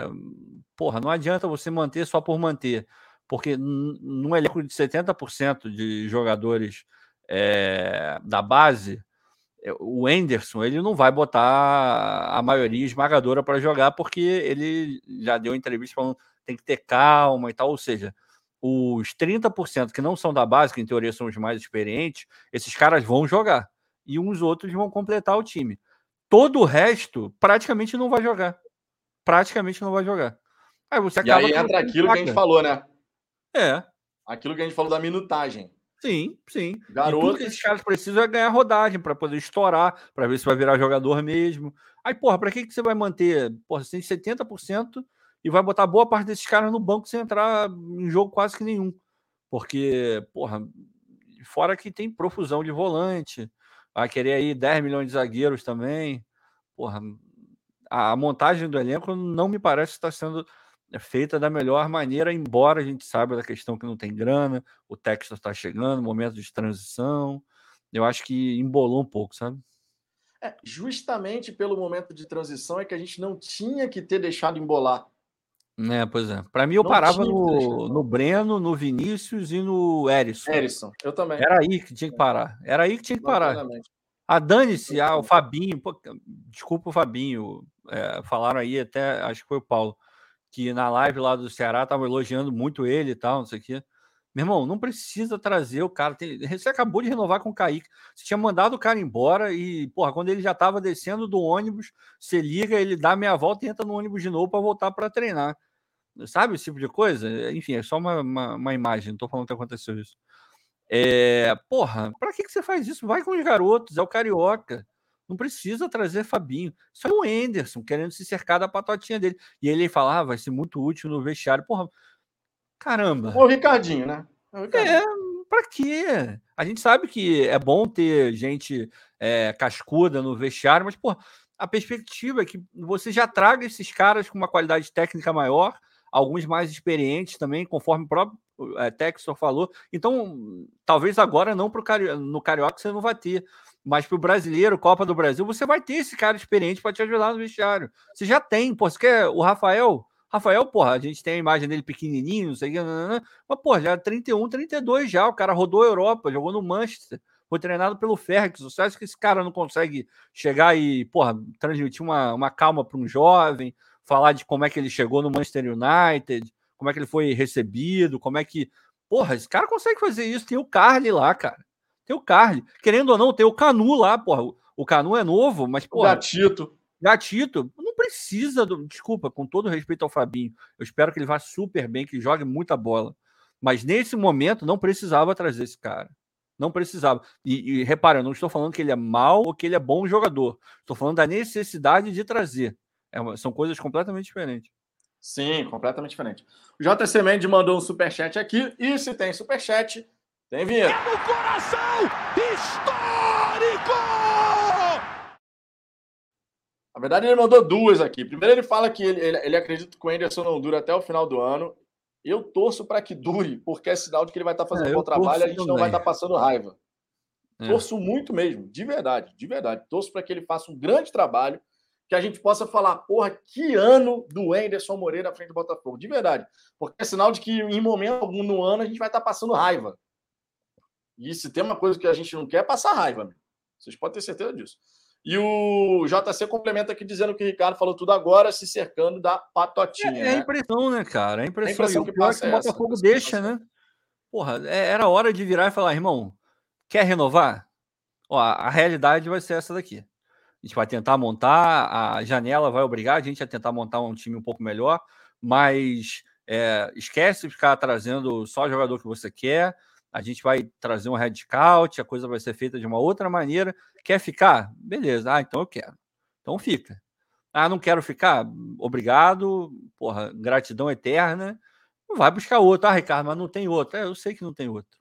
porra, não adianta você manter só por manter. Porque num elenco de 70% de jogadores é, da base, eh, o Enderson ele não vai botar a maioria esmagadora para jogar, porque ele já deu entrevista falando tem que ter calma e tal. Ou seja, os 30% que não são da base, que em teoria são os mais experientes, esses caras vão jogar. E uns outros vão completar o time. Todo o resto praticamente não vai jogar. Praticamente não vai jogar. Aí você acaba. E aí entra aquilo que a gente falou, né? É. Aquilo que a gente falou da minutagem. Sim, sim. Garotos... tudo que esses caras precisam é ganhar rodagem para poder estourar, para ver se vai virar jogador mesmo. Aí, porra, para que, que você vai manter? Porra, você tem 70% e vai botar boa parte desses caras no banco sem entrar em jogo quase que nenhum. Porque, porra, fora que tem profusão de volante, vai querer aí 10 milhões de zagueiros também. Porra, a montagem do elenco não me parece estar sendo feita da melhor maneira, embora a gente saiba da questão que não tem grana, o texto está chegando, momento de transição. Eu acho que embolou um pouco, sabe? É, justamente pelo momento de transição é que a gente não tinha que ter deixado embolar É, pois é. Para mim, eu não parava no, no Breno, no Vinícius e no Erisson. Erisson, eu também. Era aí que tinha que parar. Era aí que tinha que parar. A dane-se, ah, o Fabinho, pô, desculpa o Fabinho, é, falaram aí até, acho que foi o Paulo, que na live lá do Ceará estavam elogiando muito ele e tal, não sei o quê. Meu irmão, não precisa trazer o cara. Tem... Você acabou de renovar com o Kaique. Você tinha mandado o cara embora e, porra, quando ele já estava descendo do ônibus, você liga, ele dá meia volta e entra no ônibus de novo para voltar para treinar. Sabe esse tipo de coisa? Enfim, é só uma, uma, uma imagem, não estou falando que aconteceu isso. É, porra, para que, que você faz isso? Vai com os garotos, é o Carioca. Não precisa trazer Fabinho. Só o Enderson querendo se cercar da patotinha dele. E ele falava, ah, vai ser muito útil no vestiário. Porra, caramba. O Ricardinho, né? O Ricardinho. É, pra quê? A gente sabe que é bom ter gente é, cascuda no vestiário, mas, porra, a perspectiva é que você já traga esses caras com uma qualidade técnica maior alguns mais experientes também, conforme o próprio é, falou. Então, talvez agora não pro Cari no Carioca você não vai ter, mas para o brasileiro, Copa do Brasil, você vai ter esse cara experiente para te ajudar no vestiário. Você já tem, pô, você quer o Rafael? Rafael, porra, a gente tem a imagem dele pequenininho, não sei o que, mas, pô, já 31, 32 já, o cara rodou a Europa, jogou no Manchester, foi treinado pelo Ferrex. Você acha que esse cara não consegue chegar e, porra, transmitir uma, uma calma para um jovem, falar de como é que ele chegou no Manchester United, como é que ele foi recebido, como é que. Porra, esse cara consegue fazer isso. Tem o Carly lá, cara. Tem o Carly. Querendo ou não, tem o Canu lá, porra. O Canu é novo, mas, porra. Gatito. Gatito. Não precisa. Do... Desculpa, com todo respeito ao Fabinho. Eu espero que ele vá super bem, que jogue muita bola. Mas nesse momento não precisava trazer esse cara. Não precisava. E, e repara, eu não estou falando que ele é mau ou que ele é bom jogador. Estou falando da necessidade de trazer. É uma, são coisas completamente diferentes. Sim, completamente diferente. O JC Mendes mandou um superchat aqui. E se tem superchat, tem vinheta. É no coração histórico! Na verdade, ele mandou duas aqui. Primeiro, ele fala que ele, ele, ele acredita que o Anderson não dura até o final do ano. Eu torço para que dure, porque é sinal de que ele vai estar tá fazendo é, um bom trabalho e a gente também. não vai estar tá passando raiva. É. Torço muito mesmo, de verdade, de verdade. Torço para que ele faça um grande trabalho que a gente possa falar, porra, que ano do Anderson Moreira à frente do Botafogo, de verdade. Porque é sinal de que em momento algum no ano a gente vai estar passando raiva. E se tem uma coisa que a gente não quer, é passar raiva. Meu. Vocês podem ter certeza disso. E o JC complementa aqui dizendo que o Ricardo falou tudo agora, se cercando da patotinha. É, é a impressão, né, cara? É a impressão, a impressão que, passa que o Botafogo essa, deixa, né? Porra, é, era hora de virar e falar, irmão, quer renovar? Ó, a realidade vai ser essa daqui. A gente vai tentar montar, a janela vai obrigar a gente a tentar montar um time um pouco melhor, mas é, esquece de ficar trazendo só o jogador que você quer. A gente vai trazer um scout, a coisa vai ser feita de uma outra maneira. Quer ficar? Beleza, ah, então eu quero. Então fica. Ah, não quero ficar? Obrigado, porra, gratidão eterna. Vai buscar outro. Ah, Ricardo, mas não tem outro. É, eu sei que não tem outro.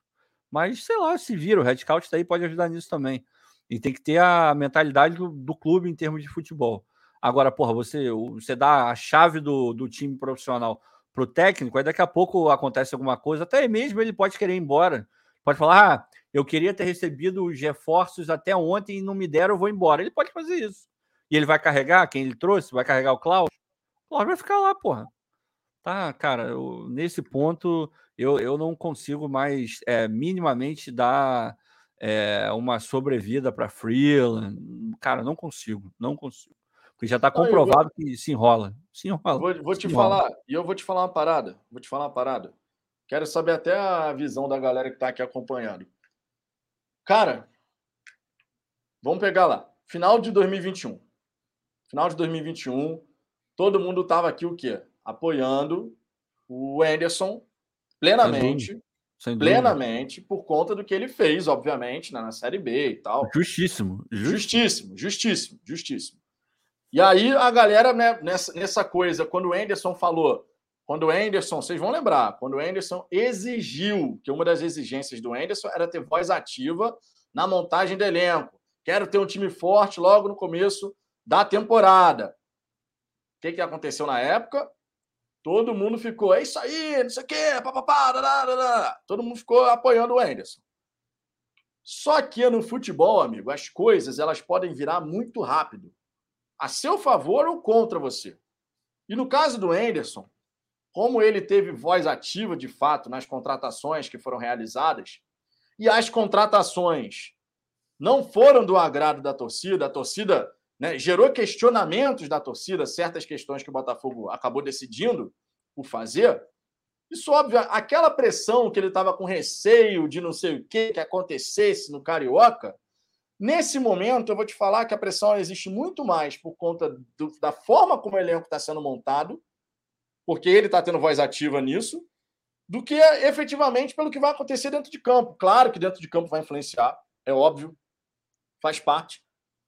Mas sei lá, se vira, o Scout daí pode ajudar nisso também. E tem que ter a mentalidade do, do clube em termos de futebol. Agora, porra, você, você dá a chave do, do time profissional pro técnico, aí daqui a pouco acontece alguma coisa, até mesmo ele pode querer ir embora. Pode falar, ah, eu queria ter recebido os reforços até ontem e não me deram, eu vou embora. Ele pode fazer isso. E ele vai carregar quem ele trouxe, vai carregar o Klaus. O Klaus vai ficar lá, porra. Tá, cara, eu, nesse ponto eu, eu não consigo mais é, minimamente dar é, uma sobrevida para freelance. Cara, não consigo, não consigo. Porque já está comprovado vou... que se enrola. Se enrola. Vou, vou te enrola. falar, e eu vou te falar uma parada. Vou te falar uma parada. Quero saber até a visão da galera que está aqui acompanhando. Cara, vamos pegar lá. Final de 2021. Final de 2021, todo mundo estava aqui o quê? Apoiando o Anderson plenamente plenamente por conta do que ele fez, obviamente, né, na Série B e tal. Justíssimo. Justíssimo, justíssimo, justíssimo. E aí a galera, né, nessa, nessa coisa, quando o Anderson falou, quando o Anderson, vocês vão lembrar, quando o Anderson exigiu, que uma das exigências do Anderson era ter voz ativa na montagem do elenco. Quero ter um time forte logo no começo da temporada. O que, que aconteceu na época? Todo mundo ficou, é isso aí, não sei o quê, papapá, dadadada. todo mundo ficou apoiando o Anderson. Só que no futebol, amigo, as coisas elas podem virar muito rápido, a seu favor ou contra você. E no caso do Anderson, como ele teve voz ativa de fato nas contratações que foram realizadas, e as contratações não foram do agrado da torcida, a torcida né, gerou questionamentos da torcida, certas questões que o Botafogo acabou decidindo por fazer. Isso, óbvio, aquela pressão que ele estava com receio de não sei o que, que acontecesse no Carioca, nesse momento eu vou te falar que a pressão existe muito mais por conta do, da forma como o elenco está sendo montado porque ele está tendo voz ativa nisso, do que efetivamente pelo que vai acontecer dentro de campo. Claro que dentro de campo vai influenciar, é óbvio, faz parte.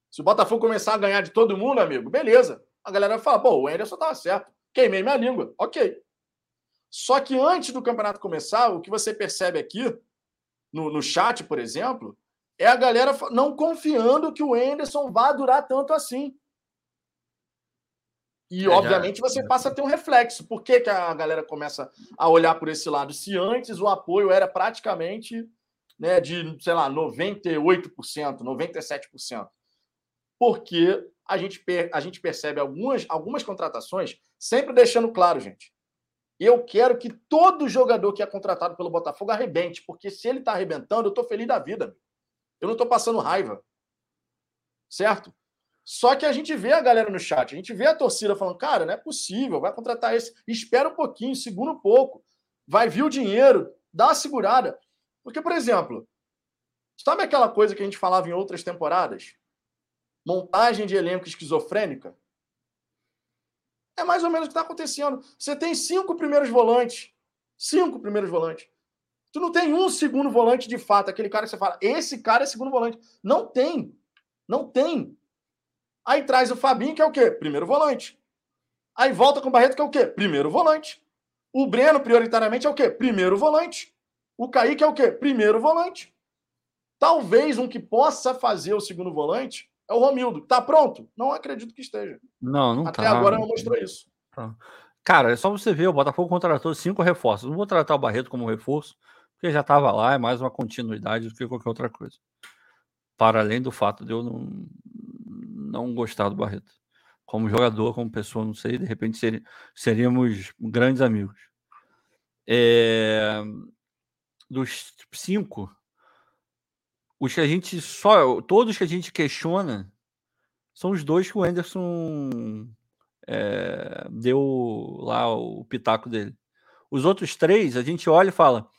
Se o Botafogo começar a ganhar de todo mundo, amigo, beleza. A galera vai falar, pô, o Anderson estava certo. Queimei minha língua. Ok. Só que antes do campeonato começar, o que você percebe aqui, no, no chat, por exemplo, é a galera não confiando que o Anderson vá durar tanto assim. E, é, obviamente, já... você passa a ter um reflexo. Por que, que a galera começa a olhar por esse lado? Se antes o apoio era praticamente né, de, sei lá, 98%, 97%. Porque a gente, a gente percebe algumas, algumas contratações, sempre deixando claro, gente. Eu quero que todo jogador que é contratado pelo Botafogo arrebente, porque se ele está arrebentando, eu estou feliz da vida. Eu não estou passando raiva. Certo? Só que a gente vê a galera no chat, a gente vê a torcida falando, cara, não é possível, vai contratar esse, espera um pouquinho, segura um pouco, vai vir o dinheiro, dá uma segurada. Porque, por exemplo, sabe aquela coisa que a gente falava em outras temporadas? Montagem de elenco esquizofrênica? É mais ou menos o que está acontecendo. Você tem cinco primeiros volantes. Cinco primeiros volantes. Tu não tem um segundo volante de fato, aquele cara que você fala, esse cara é segundo volante. Não tem. Não tem. Aí traz o Fabinho, que é o quê? Primeiro volante. Aí volta com o Barreto, que é o quê? Primeiro volante. O Breno, prioritariamente, é o quê? Primeiro volante. O Kaique é o quê? Primeiro volante. Talvez um que possa fazer o segundo volante é o Romildo. Tá pronto? Não acredito que esteja. Não, não Até tá. agora não mostrou isso. Cara, é só você ver, o Botafogo contratou cinco reforços. Não vou tratar o Barreto como reforço, porque já estava lá, é mais uma continuidade do que qualquer outra coisa. Para além do fato de eu não, não gostar do Barreto. Como jogador, como pessoa, não sei, de repente ser, seríamos grandes amigos. É, dos cinco, os que a gente só. Todos que a gente questiona são os dois que o Anderson é, deu lá o pitaco dele. Os outros três, a gente olha e fala: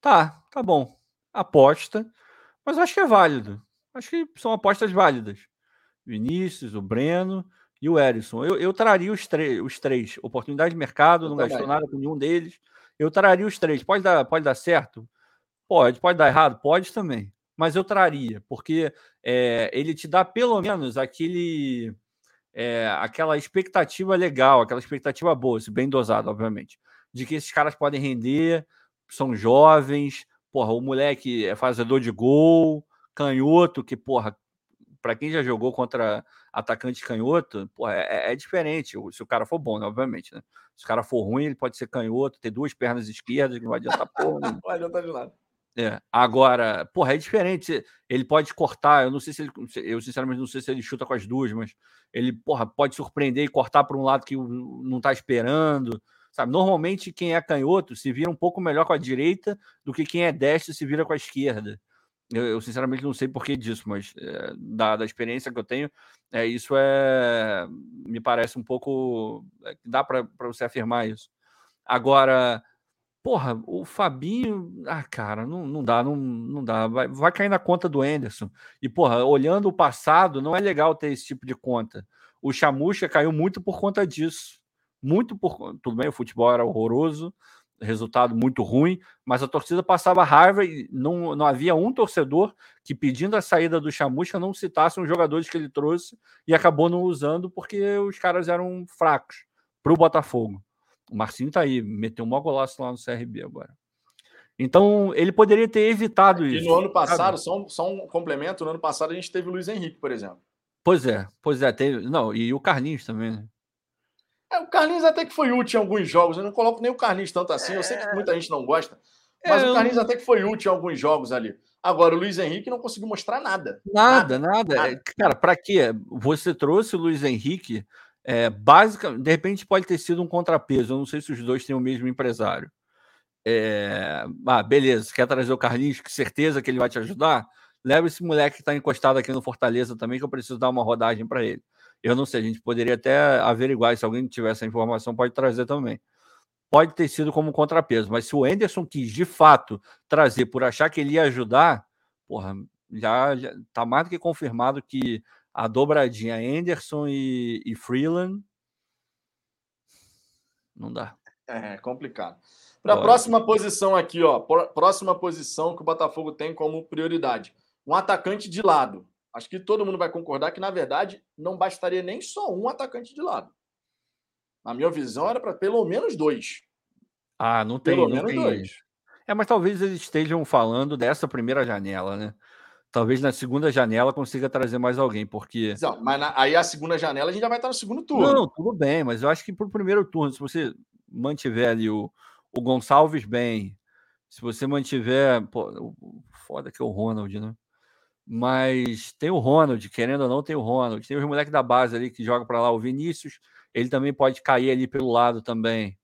tá, tá bom, aposta, mas acho que é válido. Acho que são apostas válidas. Vinícius, o Breno e o Erisson. Eu, eu traria os, os três. Oportunidade de mercado, eu não gastou nada com nenhum deles. Eu traria os três. Pode dar, pode dar certo? Pode. Pode dar errado? Pode também. Mas eu traria, porque é, ele te dá pelo menos aquele. É, aquela expectativa legal, aquela expectativa boa, se bem dosada, obviamente, de que esses caras podem render, são jovens, porra, o moleque é fazedor de gol, canhoto, que, porra, para quem já jogou contra atacante canhoto, é, é, é, diferente. Se o cara for bom, né, obviamente, né? Se o cara for ruim, ele pode ser canhoto, ter duas pernas esquerdas, que não vai adiantar porra. Não vai adiantar de nada. É. Agora, porra, é diferente. Ele pode cortar. Eu não sei se ele. Eu, sinceramente, não sei se ele chuta com as duas, mas ele, porra, pode surpreender e cortar para um lado que não está esperando. Sabe? Normalmente, quem é canhoto se vira um pouco melhor com a direita do que quem é destro se vira com a esquerda. Eu, eu, sinceramente não sei por que disso, mas é, da, da, experiência que eu tenho, é, isso é me parece um pouco. É, dá para você afirmar isso. Agora, porra, o Fabinho, ah, cara, não, não dá, não, não dá. Vai, vai cair na conta do Anderson. E, porra, olhando o passado, não é legal ter esse tipo de conta. O Chamucha caiu muito por conta disso. Muito por. Tudo bem, o futebol era horroroso, resultado muito ruim, mas a torcida passava raiva e não, não havia um torcedor que, pedindo a saída do Chamusca, não citasse os jogadores que ele trouxe e acabou não usando porque os caras eram fracos para o Botafogo. O Marcinho tá aí, meteu um maior golaço lá no CRB agora. Então, ele poderia ter evitado e isso. E no ano passado, só um, só um complemento, no ano passado a gente teve o Luiz Henrique, por exemplo. Pois é, pois é, teve. Não, e o Carlinhos também, né? É, o Carlinhos até que foi útil em alguns jogos. Eu não coloco nem o Carlinhos tanto assim. Eu sei que é. muita gente não gosta. Mas é, o Carlinhos até que foi útil em alguns jogos ali. Agora, o Luiz Henrique não conseguiu mostrar nada. Nada, nada. nada. Cara, para quê? Você trouxe o Luiz Henrique É, básica, de repente pode ter sido um contrapeso. Eu não sei se os dois têm o mesmo empresário. É, ah, beleza, quer trazer o Carlinhos, que certeza que ele vai te ajudar? Leva esse moleque que está encostado aqui no Fortaleza também, que eu preciso dar uma rodagem para ele. Eu não sei, a gente poderia até averiguar, se alguém tiver essa informação, pode trazer também. Pode ter sido como contrapeso, mas se o Anderson quis de fato trazer por achar que ele ia ajudar, porra, já, já tá mais do que confirmado que a dobradinha Anderson e, e Freeland não dá. É, complicado. Para a próxima posição aqui, ó, próxima posição que o Botafogo tem como prioridade, um atacante de lado. Acho que todo mundo vai concordar que, na verdade, não bastaria nem só um atacante de lado. Na minha visão, era para pelo menos dois. Ah, não tem. Pelo não menos tem. dois. É, mas talvez eles estejam falando dessa primeira janela, né? Talvez na segunda janela consiga trazer mais alguém, porque. Não, mas na, aí a segunda janela a gente já vai estar no segundo turno. Não, tudo bem, mas eu acho que para o primeiro turno, se você mantiver ali o, o Gonçalves bem, se você mantiver. Pô, foda que é o Ronald, né? Mas tem o Ronald, querendo ou não, tem o Ronald. Tem os moleques da base ali que joga para lá, o Vinícius, ele também pode cair ali pelo lado também.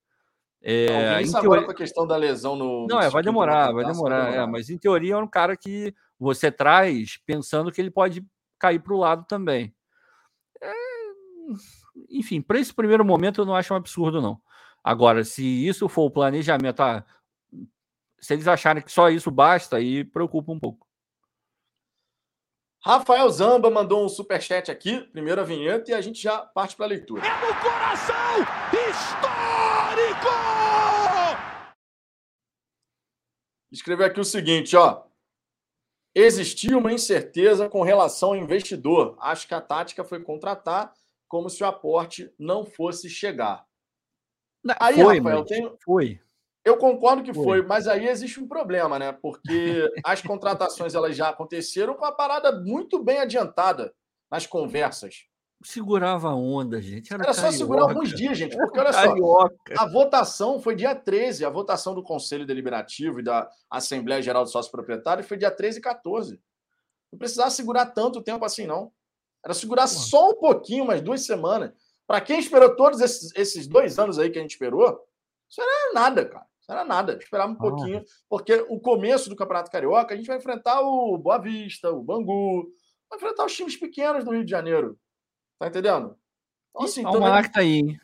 É, Vinícius teoria... agora com a questão da lesão no. Não, é, vai demorar, vai demorar. É, mas em teoria é um cara que você traz pensando que ele pode cair para o lado também. É... Enfim, para esse primeiro momento eu não acho um absurdo, não. Agora, se isso for o planejamento, ah, se eles acharem que só isso basta, aí preocupa um pouco. Rafael Zamba mandou um super chat aqui, primeira vinheta, e a gente já parte para a leitura. É no coração histórico! Escreveu aqui o seguinte, ó. Existia uma incerteza com relação ao investidor. Acho que a tática foi contratar como se o aporte não fosse chegar. Aí, foi, Rafael, tem... foi. Eu concordo que foi. foi. mas aí existe um problema, né? Porque (laughs) as contratações elas já aconteceram com a parada muito bem adiantada nas conversas. Segurava a onda, gente. Era, Era só segurar alguns dias, gente. Porque olha só, a votação foi dia 13, a votação do Conselho Deliberativo e da Assembleia Geral do Sócio Proprietário foi dia 13 e 14. Não precisava segurar tanto tempo assim, não. Era segurar Pô. só um pouquinho, umas duas semanas. Para quem esperou todos esses, esses dois anos aí que a gente esperou, isso era nada, cara. Isso era nada. Esperava um ah. pouquinho, porque o começo do Campeonato Carioca, a gente vai enfrentar o Boa Vista, o Bangu, vai enfrentar os times pequenos do Rio de Janeiro. Tá entendendo? Então, assim, o Almanac tá aí.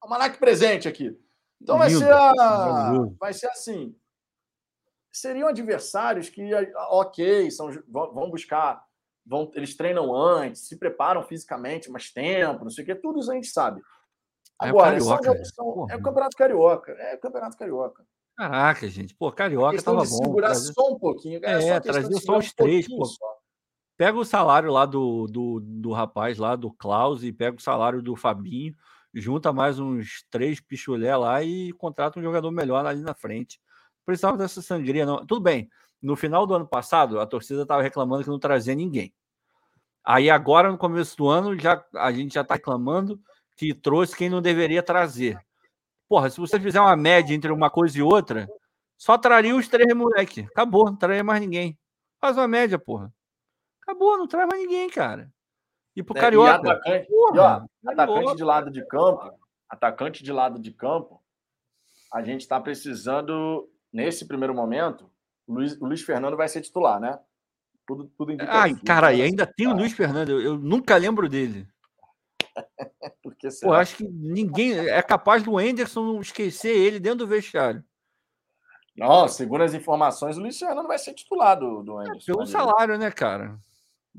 Almanac presente aqui. Então vai ser, a... vai ser assim. Seriam adversários que, ok, são, vão buscar, vão, eles treinam antes, se preparam fisicamente mais tempo, não sei o quê, tudo isso a gente sabe. Agora, é o, Carioca, são, é o Campeonato Carioca. É o Campeonato Carioca. Caraca, gente. Pô, Carioca tava bom. segurar trazer... só um pouquinho. É, é trazer só os três, pô. Só. Pega o salário lá do, do, do rapaz lá, do Klaus, e pega o salário do Fabinho, junta mais uns três pichulé lá e contrata um jogador melhor ali na frente. Precisava dessa sangria, não. Tudo bem. No final do ano passado, a torcida estava reclamando que não trazia ninguém. Aí agora, no começo do ano, já, a gente já está reclamando que trouxe quem não deveria trazer. Porra, se você fizer uma média entre uma coisa e outra, só traria os três moleque. Acabou, não traria mais ninguém. Faz uma média, porra. Acabou, não traz mais ninguém, cara. E pro é, Carioca. E atacante, porra, e ó, atacante de lado de campo, atacante de lado de campo, a gente está precisando, nesse primeiro momento, o Luiz, o Luiz Fernando vai ser titular, né? Tudo, tudo indica Ai, cara, e ainda tem o Luiz Fernando, eu, eu nunca lembro dele. (laughs) Porque Pô, acho que ninguém é capaz do Anderson esquecer ele dentro do vestiário. Não, segundo as informações, o Luciano não vai ser titular do, do Anderson. É, pelo salário, né, cara?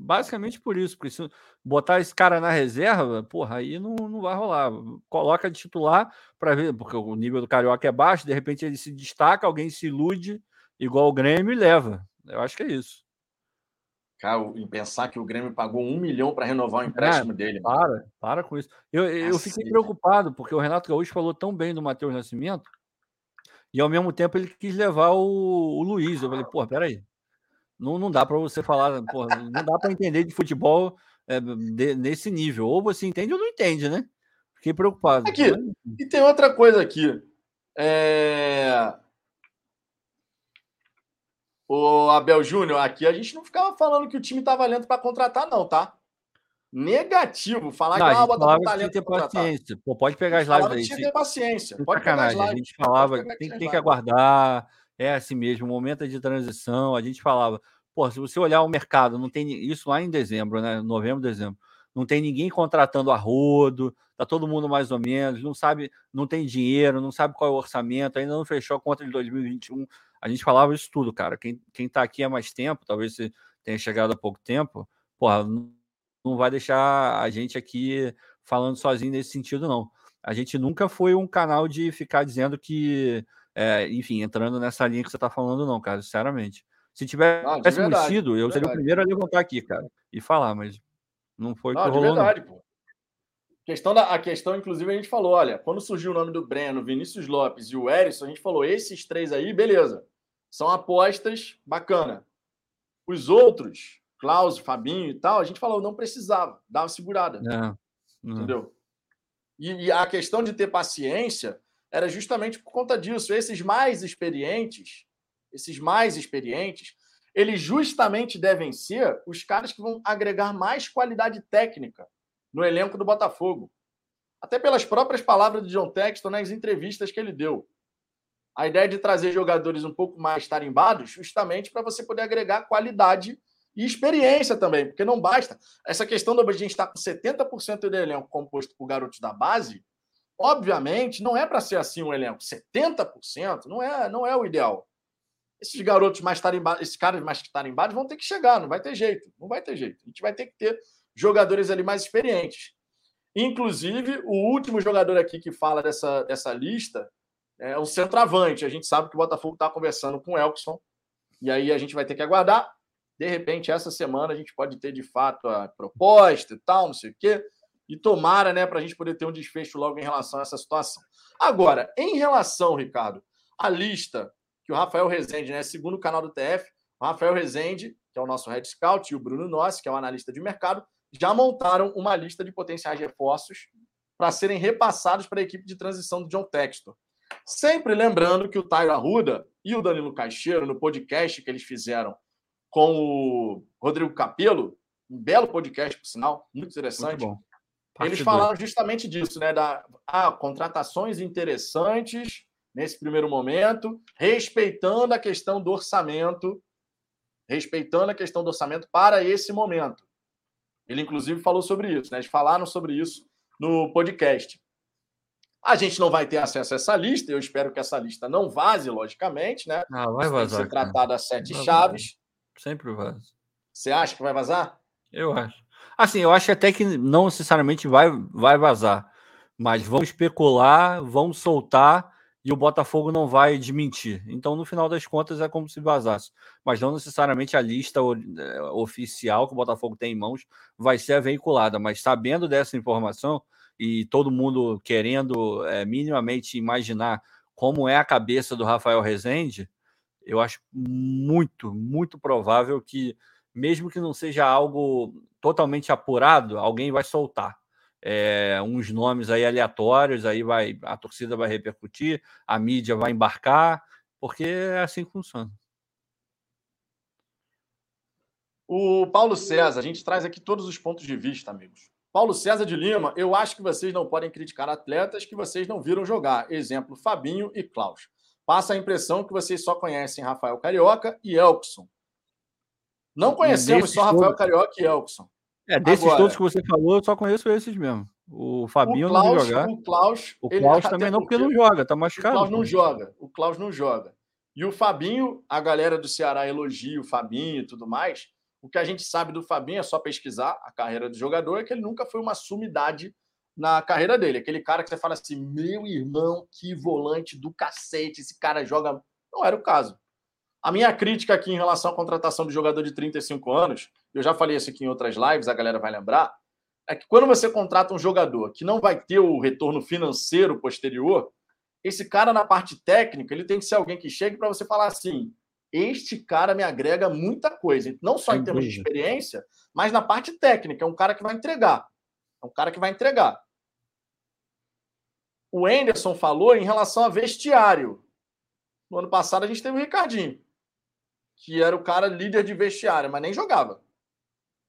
Basicamente por isso, porque se botar esse cara na reserva, porra, aí não, não vai rolar. Coloca de titular para ver, porque o nível do Carioca é baixo, de repente ele se destaca, alguém se ilude, igual o Grêmio, e leva. Eu acho que é isso. Cara, em pensar que o Grêmio pagou um milhão para renovar o (laughs) é, empréstimo é, dele. Para, mano. para com isso. Eu, eu fiquei preocupado, porque o Renato Gaúcho falou tão bem do Matheus Nascimento, e ao mesmo tempo ele quis levar o, o Luiz. Eu falei, pô, peraí. Não, não dá para você falar, porra, não dá para entender de futebol é, de, nesse nível. Ou você entende ou não entende, né? Fiquei preocupado. Aqui, e tem outra coisa aqui. É... O Abel Júnior, aqui a gente não ficava falando que o time estava lento para contratar, não, tá? negativo. Falar Não, que ah, bota talento ter paciência. Pô, pode pegar as lives aí. tinha que ter paciência. Pode pegar as sacanagem. A lives. gente falava, tem, tem que lives. aguardar. É assim mesmo, momento é de transição. A gente falava, pô, se você olhar o mercado, não tem isso lá em dezembro, né? Novembro, dezembro. Não tem ninguém contratando a rodo, tá todo mundo mais ou menos, não sabe, não tem dinheiro, não sabe qual é o orçamento, ainda não fechou a conta de 2021. A gente falava isso tudo, cara. Quem, quem tá aqui há mais tempo, talvez você tenha chegado há pouco tempo, porra, não vai deixar a gente aqui falando sozinho nesse sentido, não. A gente nunca foi um canal de ficar dizendo que, é, enfim, entrando nessa linha que você tá falando, não, cara, sinceramente. Se Não, tivéssemos verdade. sido, eu seria o primeiro a levantar aqui, cara, e falar, mas não foi que Não, de rolou, não. verdade, pô. Questão da, a questão, inclusive, a gente falou: olha, quando surgiu o nome do Breno, Vinícius Lopes e o Erisson, a gente falou: esses três aí, beleza. São apostas bacana. Os outros, Klaus, Fabinho e tal, a gente falou: não precisava, uma segurada. É, é. Entendeu? E, e a questão de ter paciência era justamente por conta disso. Esses mais experientes, esses mais experientes, eles justamente devem ser os caras que vão agregar mais qualidade técnica no elenco do Botafogo. Até pelas próprias palavras de John Texton nas entrevistas que ele deu. A ideia de trazer jogadores um pouco mais tarimbados, justamente para você poder agregar qualidade e experiência também, porque não basta. Essa questão da gente estar com 70% do elenco composto por garotos da base, obviamente, não é para ser assim um elenco. 70% não é, não é o ideal. Esses garotos mais tarimbados, esses caras mais tarimbados vão ter que chegar, não vai ter jeito. Não vai ter jeito. A gente vai ter que ter jogadores ali mais experientes. Inclusive, o último jogador aqui que fala dessa, dessa lista é o centroavante. A gente sabe que o Botafogo está conversando com o Elkson, e aí a gente vai ter que aguardar. De repente, essa semana a gente pode ter de fato a proposta e tal, não sei o quê. E tomara, né, para a gente poder ter um desfecho logo em relação a essa situação. Agora, em relação, Ricardo, à lista que o Rafael Rezende, né, segundo o canal do TF, o Rafael Rezende, que é o nosso head scout, e o Bruno Nossi, que é o analista de mercado, já montaram uma lista de potenciais reforços para serem repassados para a equipe de transição do John Textor. Sempre lembrando que o Tairo Arruda e o Danilo Caixeiro, no podcast que eles fizeram com o Rodrigo Capello, um belo podcast, por sinal, muito interessante. Muito bom. Parte Eles dois. falaram justamente disso, né? Da ah, contratações interessantes nesse primeiro momento, respeitando a questão do orçamento, respeitando a questão do orçamento para esse momento. Ele, inclusive, falou sobre isso, né? Eles falaram sobre isso no podcast. A gente não vai ter acesso a essa lista, eu espero que essa lista não vaze, logicamente, né? Ah, vai Isso tem que vazar. ser tratada a sete Vai chaves. Sempre vaza. Você acha que vai vazar? Eu acho. Assim, eu acho até que não necessariamente vai, vai vazar. Mas vão especular, vão soltar e o Botafogo não vai desmentir. Então, no final das contas, é como se vazasse. Mas não necessariamente a lista eh, oficial que o Botafogo tem em mãos vai ser veiculada. Mas sabendo dessa informação e todo mundo querendo eh, minimamente imaginar como é a cabeça do Rafael Rezende, eu acho muito, muito provável que, mesmo que não seja algo totalmente apurado, alguém vai soltar é, uns nomes aí aleatórios, aí vai a torcida vai repercutir, a mídia vai embarcar, porque é assim que funciona. O Paulo César, a gente traz aqui todos os pontos de vista, amigos. Paulo César de Lima, eu acho que vocês não podem criticar atletas que vocês não viram jogar. Exemplo, Fabinho e Klaus. Passa a impressão que vocês só conhecem Rafael Carioca e Elkson. Não conhecemos só Rafael todos- Carioca e Elkson. É, desses Agora- todos que você falou, eu só conheço esses mesmo. O Fabinho o eu não Klaus, jogar. o Klaus, O Klaus também não, porque não joga, tá O machucado. Klaus não joga. O Klaus não joga. E o Fabinho, a galera do Ceará elogia o Fabinho e tudo mais. O que a gente sabe do Fabinho é só pesquisar a carreira do jogador, é que ele nunca foi uma sumidade na carreira dele. Aquele cara que você fala assim, meu irmão, que volante do cacete, esse cara joga. Não era o caso. A minha crítica aqui em relação à contratação de jogador de 35 anos, eu já falei isso aqui em outras lives, a galera vai lembrar, é que quando você contrata um jogador que não vai ter o retorno financeiro posterior, esse cara na parte técnica, ele tem que ser alguém que chegue para você falar assim: este cara me agrega muita coisa, não só em termos de experiência, mas na parte técnica, é um cara que vai entregar. É um cara que vai entregar. O Anderson falou em relação a vestiário. No ano passado a gente teve o Ricardinho, que era o cara líder de vestiário, mas nem jogava.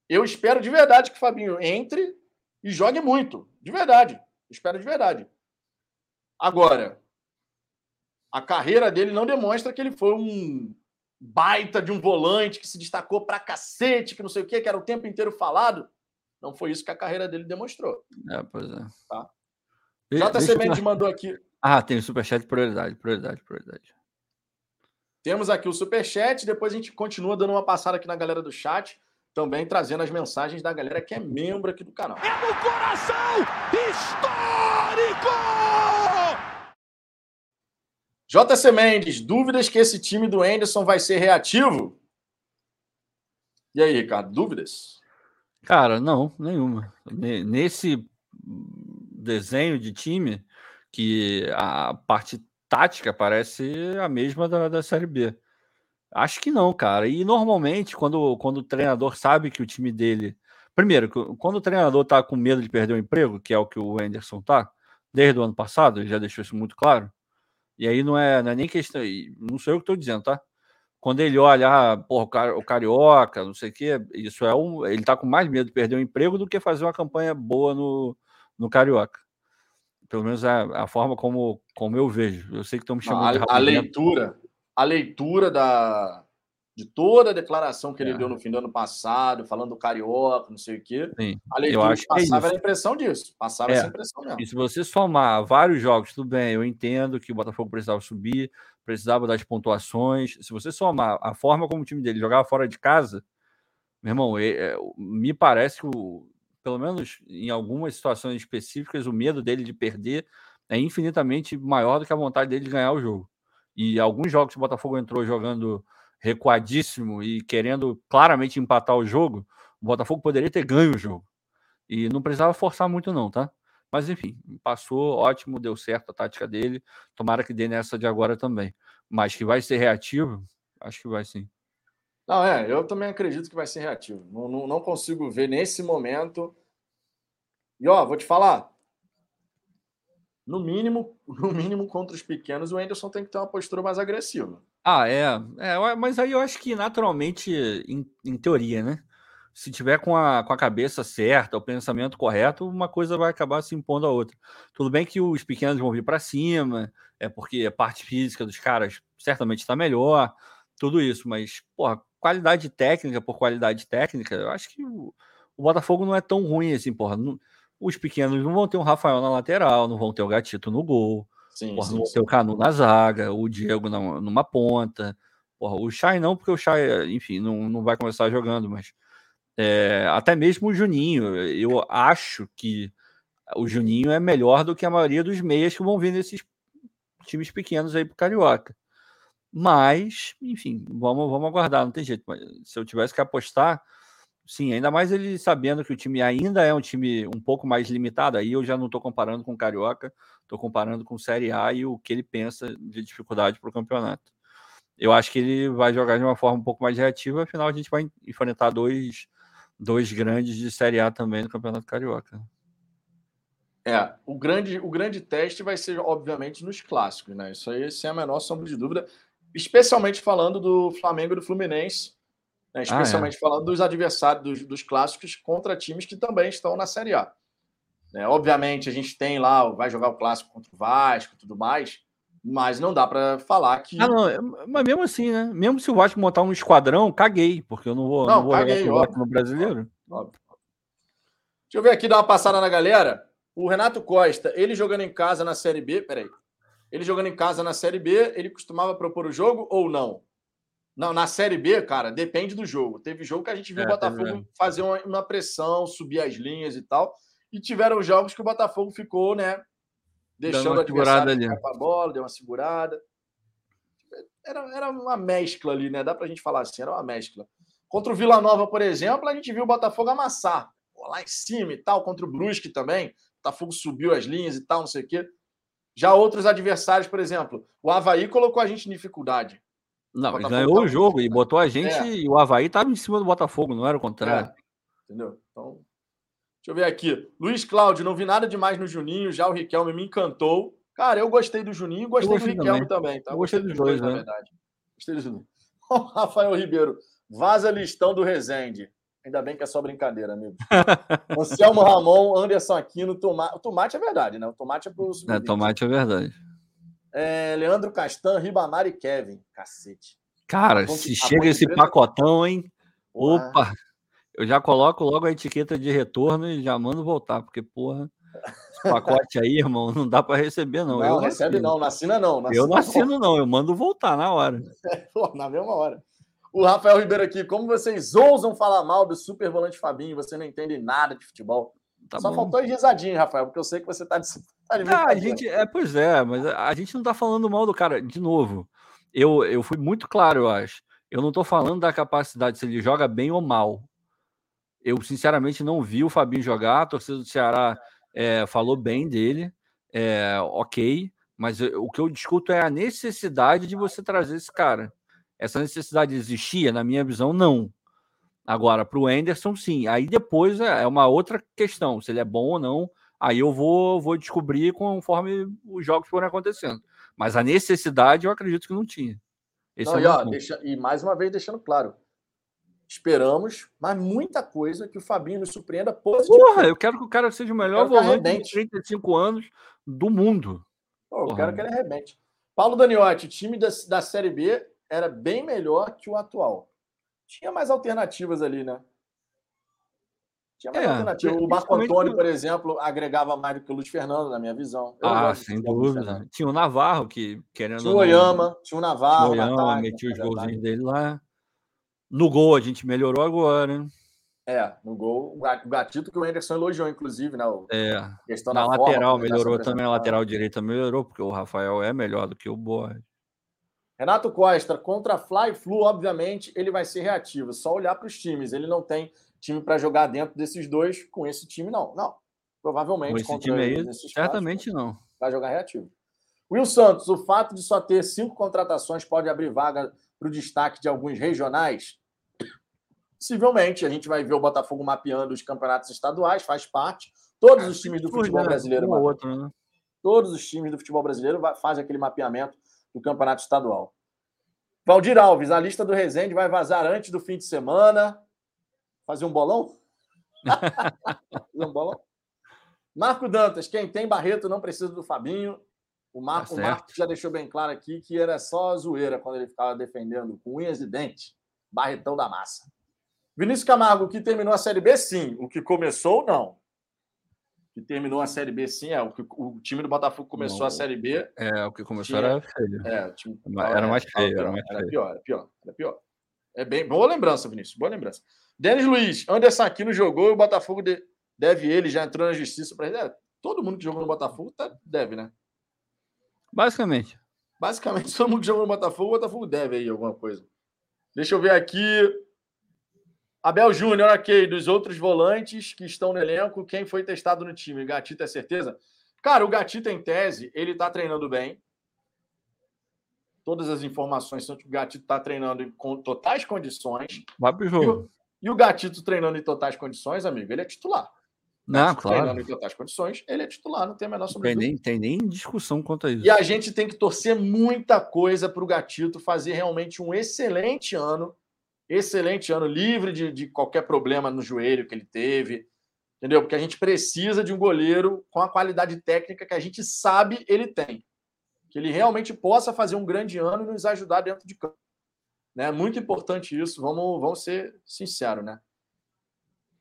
Eu espero de verdade que o Fabinho entre e jogue muito. De verdade. Espero de verdade. Agora, a carreira dele não demonstra que ele foi um baita de um volante que se destacou pra cacete, que não sei o quê, que era o tempo inteiro falado. Não foi isso que a carreira dele demonstrou. É, pois é. Tá? JC Mendes (laughs) mandou aqui. Ah, tem o superchat prioridade, prioridade, prioridade. Temos aqui o superchat, depois a gente continua dando uma passada aqui na galera do chat, também trazendo as mensagens da galera que é membro aqui do canal. É no coração histórico! JC Mendes, dúvidas que esse time do Anderson vai ser reativo? E aí, Ricardo, dúvidas? Cara, não, nenhuma. Nesse desenho de time, que a parte tática parece a mesma da, da Série B. Acho que não, cara. E normalmente, quando, quando o treinador sabe que o time dele. Primeiro, quando o treinador tá com medo de perder o emprego, que é o que o Anderson tá, desde o ano passado, ele já deixou isso muito claro. E aí não é, não é nem questão. Não sou eu que estou dizendo, tá? Quando ele olha, ah, porra, o carioca, não sei o quê, isso é um. Ele tá com mais medo de perder o emprego do que fazer uma campanha boa no, no carioca. Pelo menos a, a forma como, como eu vejo. Eu sei que estão me chamando a, de A leitura, a leitura da, de toda a declaração que ele é. deu no fim do ano passado, falando do carioca, não sei o quê. Sim, a leitura eu acho que passava é a impressão disso. Passava é. essa impressão mesmo. E se você somar vários jogos, tudo bem, eu entendo que o Botafogo precisava subir, precisava das pontuações. Se você somar a forma como o time dele jogava fora de casa, meu irmão, é, me parece que o, pelo menos em algumas situações específicas, o medo dele de perder é infinitamente maior do que a vontade dele de ganhar o jogo. E alguns jogos o Botafogo entrou jogando recuadíssimo e querendo claramente empatar o jogo, o Botafogo poderia ter ganho o jogo. E não precisava forçar muito, não, tá? Mas enfim, passou, ótimo, deu certo a tática dele. Tomara que dê nessa de agora também. Mas que vai ser reativo, acho que vai sim. Não, é, eu também acredito que vai ser reativo. Não, não, não consigo ver nesse momento. E ó, vou te falar. No mínimo, (laughs) no mínimo contra os pequenos, o Anderson tem que ter uma postura mais agressiva. Ah, é. é mas aí eu acho que naturalmente, em, em teoria, né? Se tiver com a, com a cabeça certa, o pensamento correto, uma coisa vai acabar se impondo a outra. Tudo bem que os pequenos vão vir para cima, é porque a parte física dos caras certamente está melhor, tudo isso, mas, porra, qualidade técnica por qualidade técnica, eu acho que o, o Botafogo não é tão ruim assim, porra. Não, os pequenos não vão ter um Rafael na lateral, não vão ter o Gatito no gol, sim, porra, sim, não vão ter o Canu na zaga, o Diego na, numa ponta. Porra, o Chay não, porque o Chay, enfim, não, não vai começar jogando, mas é, até mesmo o Juninho, eu acho que o Juninho é melhor do que a maioria dos meias que vão vir nesses times pequenos aí pro Carioca. Mas, enfim, vamos, vamos aguardar, não tem jeito. Se eu tivesse que apostar, sim, ainda mais ele sabendo que o time ainda é um time um pouco mais limitado, aí eu já não estou comparando com o Carioca, estou comparando com Série A e o que ele pensa de dificuldade para o campeonato. Eu acho que ele vai jogar de uma forma um pouco mais reativa, afinal a gente vai enfrentar dois, dois grandes de Série A também no Campeonato Carioca. É, o grande, o grande teste vai ser, obviamente, nos clássicos, né? Isso aí, sem a menor sombra de dúvida especialmente falando do Flamengo e do Fluminense, né? especialmente ah, é. falando dos adversários dos, dos, clássicos contra times que também estão na Série A. Né? Obviamente, a gente tem lá, vai jogar o clássico contra o Vasco e tudo mais, mas não dá para falar que. Ah, não, é, mas mesmo assim, né? Mesmo se o Vasco montar um esquadrão, caguei, porque eu não vou, não, não vou caguei, jogar com o no brasileiro. Óbvio. Deixa eu ver aqui, dar uma passada na galera. O Renato Costa, ele jogando em casa na Série B. Peraí. Ele jogando em casa na Série B, ele costumava propor o jogo ou não? Não, na Série B, cara, depende do jogo. Teve jogo que a gente viu é, o Botafogo fazer uma, uma, pressão, subir as linhas e tal. E tiveram jogos que o Botafogo ficou, né? Deixando o adversário ali. a bola, deu uma segurada. Era, era uma mescla ali, né? Dá pra gente falar assim, era uma mescla. Contra o Vila Nova, por exemplo, a gente viu o Botafogo amassar. Lá em cima e tal, contra o Brusque também. O Botafogo subiu as linhas e tal, não sei o quê. Já outros adversários, por exemplo, o Havaí colocou a gente em dificuldade. Não, ele ganhou o jogo e botou a gente é. e o Havaí estava em cima do Botafogo, não era o contrário. É. Entendeu? Então, deixa eu ver aqui. Luiz Cláudio, não vi nada demais no Juninho, já o Riquelme me encantou. Cara, eu gostei do Juninho e gostei, gostei, do Riquelme também. também tá? Eu gostei, dos dois, dois né? na verdade. Gostei do Juninho. (laughs) Rafael Ribeiro, vaza listão do Rezende. Ainda bem que é só brincadeira, amigo. (laughs) Anselmo Ramon, Anderson Aquino, Tomate. O tomate é verdade, né? O tomate é pro É, tomate é verdade. É, Leandro Castan, Ribamar e Kevin. Cacete. Cara, Ponte- se chega esse Preta- pacotão, hein? Porra. Opa! Eu já coloco logo a etiqueta de retorno e já mando voltar, porque, porra, esse pacote aí, irmão, não dá para receber, não. Não, eu recebe não, não assina não. Eu não assina assino, não. Eu mando voltar na hora. (laughs) Pô, na mesma hora. O Rafael Ribeiro aqui, como vocês ousam falar mal do super volante Fabinho? Você não entende nada de futebol. Tá Só bom. faltou as risadinhas, Rafael, porque eu sei que você tá de, tá de Ah, a gente, é, pois é, mas a a gente não tá falando mal do cara. De novo, eu, eu fui muito claro, eu acho. Eu não tô falando da capacidade, se ele joga bem ou mal. Eu, sinceramente, não vi o Fabinho jogar. A torcida do Ceará é, falou bem dele, é, ok. Mas eu- o que eu discuto é a necessidade de você trazer esse cara. Essa necessidade existia, na minha visão, não. Agora, para o Anderson, sim. Aí depois é é uma outra questão, se ele é bom ou não. Aí eu vou, vou descobrir conforme os jogos forem acontecendo. Mas a necessidade eu acredito que não tinha. Não, é e, ó, deixa- e mais uma vez deixando claro. Esperamos, mas muita coisa que o Fabinho nos surpreenda positivamente. Porra, eu quero que o cara seja o melhor volante de arrebente. 35 anos do mundo. Pô, eu quero que ele arrebente. Paulo Daniotti, time da, da Série B era bem melhor que o atual. Tinha mais alternativas ali, né? Tinha mais É, alternativas. O Marco Antônio, por exemplo, agregava mais do que o Luiz Fernando, na minha visão. Eu Ah, sem dúvida. Tinha o Navarro, que querendo Tinha o não, Oyama, tinha o tinha Navarro, o no Oyama, metia os golzinhos dele lá. No gol a gente melhorou agora. É, no gol. O Ga- o Gatito que o Anderson elogiou, inclusive, né? O- É, questão na forma lateral tá se melhorou também, a lateral direita melhorou, porque o Rafael é melhor do que o Borges. Renato Costa, contra Fly Flu, obviamente, ele vai ser reativo. Só olhar para os times. Ele não tem time para jogar dentro desses dois com esse time, não. Não. Provavelmente Com esse contra time aí, certamente não. quatro, vai jogar reativo. Will Santos, o fato de só ter cinco contratações pode abrir vaga para o destaque de alguns regionais? Possivelmente. A gente vai ver o Botafogo mapeando os campeonatos estaduais, faz parte. Todos os times do futebol brasileiro, outro, né? Todos os times do futebol brasileiro fazem aquele mapeamento do campeonato estadual. Valdir Alves, a lista do Resende vai vazar antes do fim de semana. Fazer um bolão? (laughs) Fazer um bolão? Marco Dantas, quem tem Barreto não precisa do Fabinho. O Marco, Tá o. Marco já deixou bem claro aqui que era só zoeira quando ele ficava defendendo com unhas e dentes. Barretão da massa. Vinícius Camargo, que terminou a Série B, sim. O que começou, não. Que terminou a Série B, sim. É. O, que, o time do Botafogo começou Não. a Série B. É, o que começou Tinha- era feio. É, time, Era mais feio, era pior, mais Era feio. pior, era pior, era pior. É bem boa lembrança, Vinícius. Boa lembrança. Denis Luiz, Anderson Aquino jogou e o Botafogo de- deve ele, já entrou na justiça para é, Todo mundo que jogou no Botafogo tá- deve, né? Basicamente. Basicamente, (laughs) todo mundo que jogou no Botafogo, o Botafogo deve aí alguma coisa. Deixa eu ver aqui. Abel Júnior, ok. Dos outros volantes que estão no elenco, quem foi testado no time? Gatito é certeza? Cara, o Gatito, em tese, ele tá treinando bem. Todas as informações são que o Gatito tá treinando em con- totais condições. Vai pro E jogo. o, e o Gatito treinando em totais condições, amigo, ele é titular. Não, claro. Treinando em totais condições, ele é titular, não tem a menor Tem sombra de nem, tem nem discussão quanto a isso. e a gente tem que torcer muita coisa para o Gatito fazer realmente um excelente ano. Excelente ano, livre de, de qualquer problema no joelho que ele teve. Entendeu? Porque a gente precisa de um goleiro com a qualidade técnica que a gente sabe ele tem. Que ele realmente possa fazer um grande ano e nos ajudar dentro de campo. Né? Muito importante isso, vamos, vamos ser sinceros, né?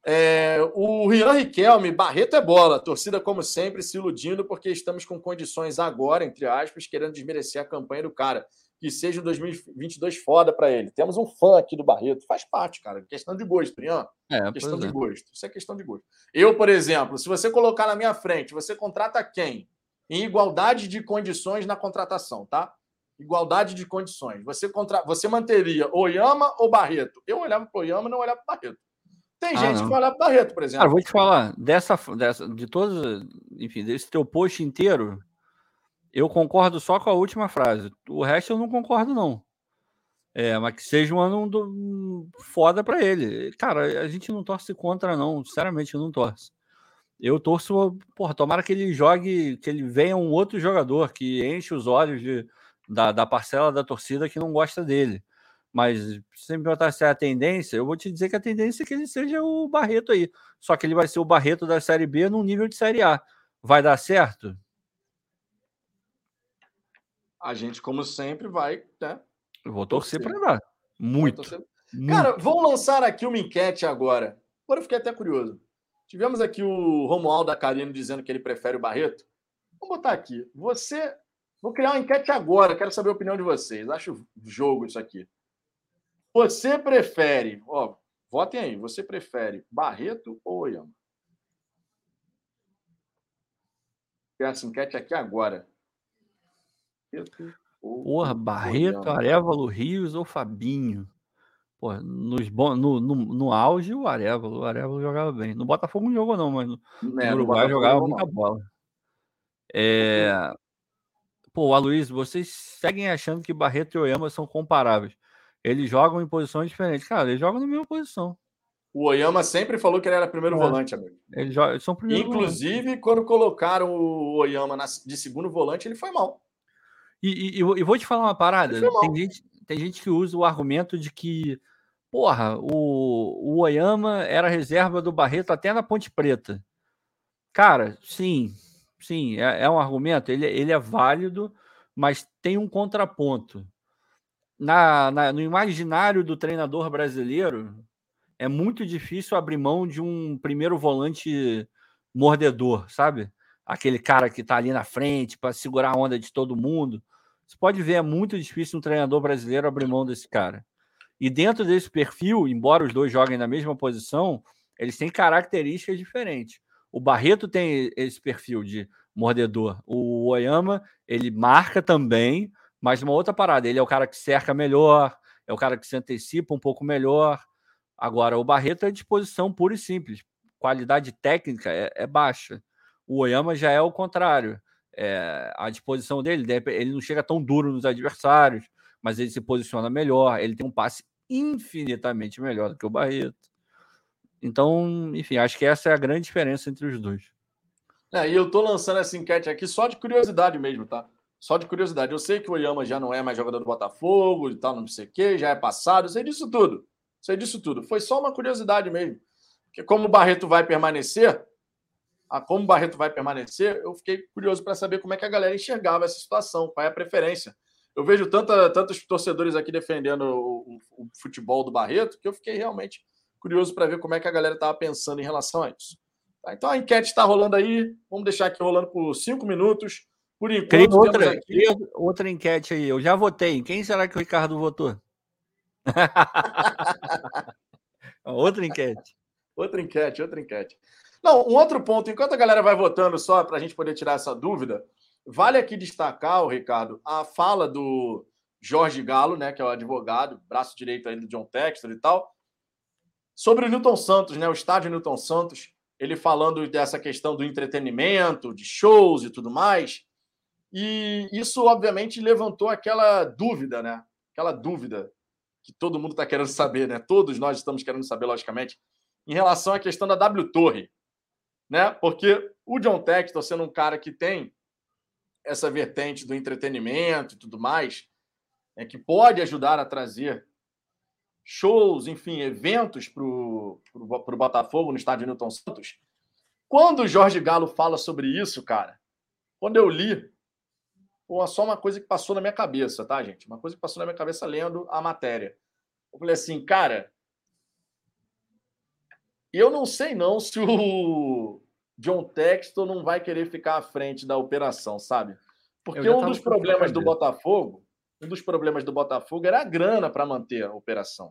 É, o Rian Riquelme, Barreto é bola. Torcida, como sempre, se iludindo porque estamos com condições agora, entre aspas, querendo desmerecer a campanha do cara. Que seja um 2022 foda para ele. Temos um fã aqui do Barreto. Faz parte, cara. Questão de gosto, Rian. É, Questão de é. gosto. Isso é questão de gosto. Eu, por exemplo, se você colocar na minha frente, você contrata quem? Em igualdade de condições na contratação, tá? Igualdade de condições. Você, contra... você manteria Oyama ou Barreto? Eu olhava para Oyama e não olhava para Barreto. Tem Ah, gente não. que vai olhar para Barreto, por exemplo. Cara, vou te falar, dessa, dessa, de todos, enfim, desse teu post inteiro, eu concordo só com a última frase. O resto eu não concordo, não. É, mas que seja um ano do- foda pra ele. Cara, a gente não torce contra, não. Sinceramente, não torce. Eu torço, porra, tomara que ele jogue, que ele venha um outro jogador que enche os olhos de, da, da parcela da torcida que não gosta dele. Mas se me perguntar se é a tendência, eu vou te dizer que a tendência é que ele seja o Barreto aí. Só que ele vai ser o Barreto da Série B num nível de Série A. Vai dar certo? A gente, como sempre, vai, né? Eu vou torcer, torcer. para dar. Muito. muito. Cara, vou lançar aqui uma enquete agora. Agora eu fiquei até curioso. Tivemos aqui o Romualdo Acarino dizendo que ele prefere o Barreto. Vamos botar aqui. Você. Vou criar uma enquete agora, quero saber a opinião de vocês. Acho jogo isso aqui. Você prefere, ó, votem aí, você prefere Barreto ou Oyama? Essa enquete aqui agora. Barreto Porra, Barreto, Arevalo, Rios ou Fabinho? Porra, nos, no, no, no auge, o Arevalo. O Arevalo jogava bem. No Botafogo não jogou, não, mas no, é, no Uruguai jogava muita bola. É... Pô, Aloysio, vocês seguem achando que Barreto e Oyama são comparáveis. Eles jogam em posições diferentes. Cara, eles jogam na mesma posição. O Oyama sempre falou que ele era primeiro é. volante, amigo. Eles, são primeiro Inclusive, volante. quando colocaram o Oyama de segundo volante, ele foi mal. E, e, e vou te falar uma parada. Tem gente, tem gente que usa o argumento de que, porra, o, o Oyama era reserva do Barreto até na Ponte Preta. Cara, sim, sim, é, é um argumento. Ele, ele é válido, mas tem um contraponto na, na, no imaginário do treinador brasileiro, é muito difícil abrir mão de um primeiro volante mordedor, sabe? Aquele cara que tá ali na frente para segurar a onda de todo mundo. Você pode ver, é muito difícil um treinador brasileiro abrir mão desse cara. E dentro desse perfil, embora os dois joguem na mesma posição, eles têm características diferentes. O Barreto tem esse perfil de mordedor. O Oyama, ele marca também, mas uma outra parada, ele é o cara que cerca melhor, é o cara que se antecipa um pouco melhor. Agora, o Barreto é disposição pura e simples. Qualidade técnica é, é baixa. O Oyama já é o contrário. É, a disposição dele, ele não chega tão duro nos adversários, mas ele se posiciona melhor, ele tem um passe infinitamente melhor do que o Barreto. Então, enfim, acho que essa é a grande diferença entre os dois. É, e eu tô lançando essa enquete aqui só de curiosidade mesmo, tá? Só de curiosidade, eu sei que o Oyama já não é mais jogador do Botafogo e tal, não sei o quê, já é passado, eu sei disso tudo. Sei disso tudo. Foi só uma curiosidade mesmo. Porque como o Barreto vai permanecer, a como o Barreto vai permanecer, eu fiquei curioso para saber como é que a galera enxergava essa situação, qual é a preferência. Eu vejo tanta, tantos torcedores aqui defendendo o, o, o futebol do Barreto que eu fiquei realmente curioso para ver como é que a galera estava pensando em relação a isso. Tá, então a enquete está rolando aí, vamos deixar aqui rolando por cinco minutos. Por enquanto, outra, aqui... outra enquete aí. Eu já votei. Quem será que o Ricardo votou? (laughs) outra enquete. Outra enquete, outra enquete. Não, um outro ponto, enquanto a galera vai votando só para a gente poder tirar essa dúvida, vale aqui destacar, o Ricardo, a fala do Jorge Galo, né, que é o advogado, braço direito aí do John Textor e tal, sobre o Newton Santos, né, o estádio Newton Santos, ele falando dessa questão do entretenimento, de shows e tudo mais. E isso, obviamente, levantou aquela dúvida, né? Aquela dúvida que todo mundo está querendo saber, né? Todos nós estamos querendo saber, logicamente, em relação à questão da W Torre, né? Porque o John Textor, sendo um cara que tem essa vertente do entretenimento e tudo mais, é que pode ajudar a trazer shows, enfim, eventos para o Botafogo no estádio Newton Santos. Quando o Jorge Galo fala sobre isso, cara, quando eu li, Pô, só uma coisa que passou na minha cabeça, tá, gente? Uma coisa que passou na minha cabeça lendo a matéria. Eu falei assim, cara, eu não sei não se o John Textor não vai querer ficar à frente da operação, sabe? Porque um dos problemas do Botafogo, um dos problemas do Botafogo era a grana para manter a operação.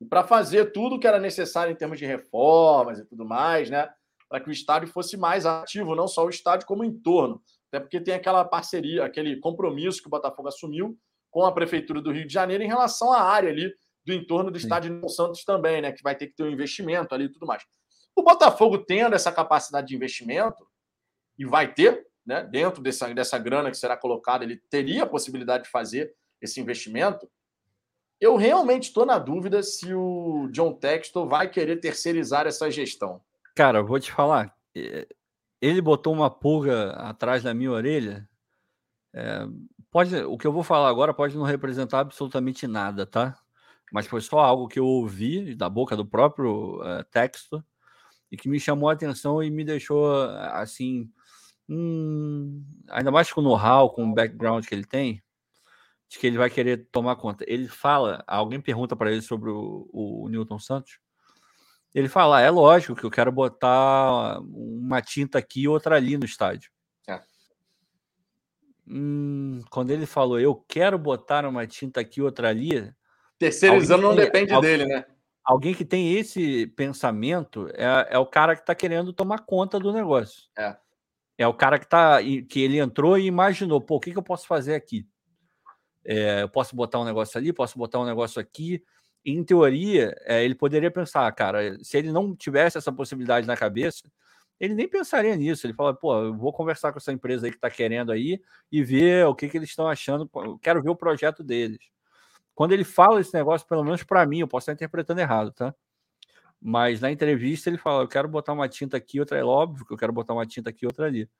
E para fazer tudo que era necessário em termos de reformas e tudo mais, né? Para que o estádio fosse mais ativo, não só o estádio, como o entorno. Até porque tem aquela parceria, aquele compromisso que o Botafogo assumiu com a Prefeitura do Rio de Janeiro em relação à área ali do entorno do estádio de Santos também, né? Que vai ter que ter um investimento ali e tudo mais. O Botafogo tendo essa capacidade de investimento, e vai ter, né? Dentro dessa, dessa grana que será colocada, ele teria a possibilidade de fazer esse investimento. Eu realmente estou na dúvida se o John Textor vai querer terceirizar essa gestão. Cara, eu vou te falar. Ele botou uma pulga atrás da minha orelha. É, pode, o que eu vou falar agora pode não representar absolutamente nada, tá? Mas foi só algo que eu ouvi da boca do próprio uh, texto e que me chamou a atenção e me deixou assim, hum, ainda mais com o know-how, com o background que ele tem, de que ele vai querer tomar conta. Ele fala, alguém pergunta para ele sobre o, o Newton Santos, ele fala: é lógico que eu quero botar uma tinta aqui e outra ali no estádio. É. Hum, quando ele falou, eu quero botar uma tinta aqui e outra ali. Terceirizando não depende alguém, dele, né? Alguém que tem esse pensamento é, é o cara que está querendo tomar conta do negócio. É. É o cara que tá que ele entrou e imaginou, pô, o que, que eu posso fazer aqui? É, eu posso botar um negócio ali, posso botar um negócio aqui em teoria, é, ele poderia pensar, cara, se ele não tivesse essa possibilidade na cabeça, ele nem pensaria nisso. Ele fala, pô, eu vou conversar com essa empresa aí que está querendo aí e ver o que, que eles estão achando. Eu quero ver o projeto deles. Quando ele fala esse negócio, pelo menos para mim, eu posso estar interpretando errado, tá? Mas na entrevista ele fala, eu quero botar uma tinta aqui, outra é óbvio que eu quero botar uma tinta aqui, outra ali.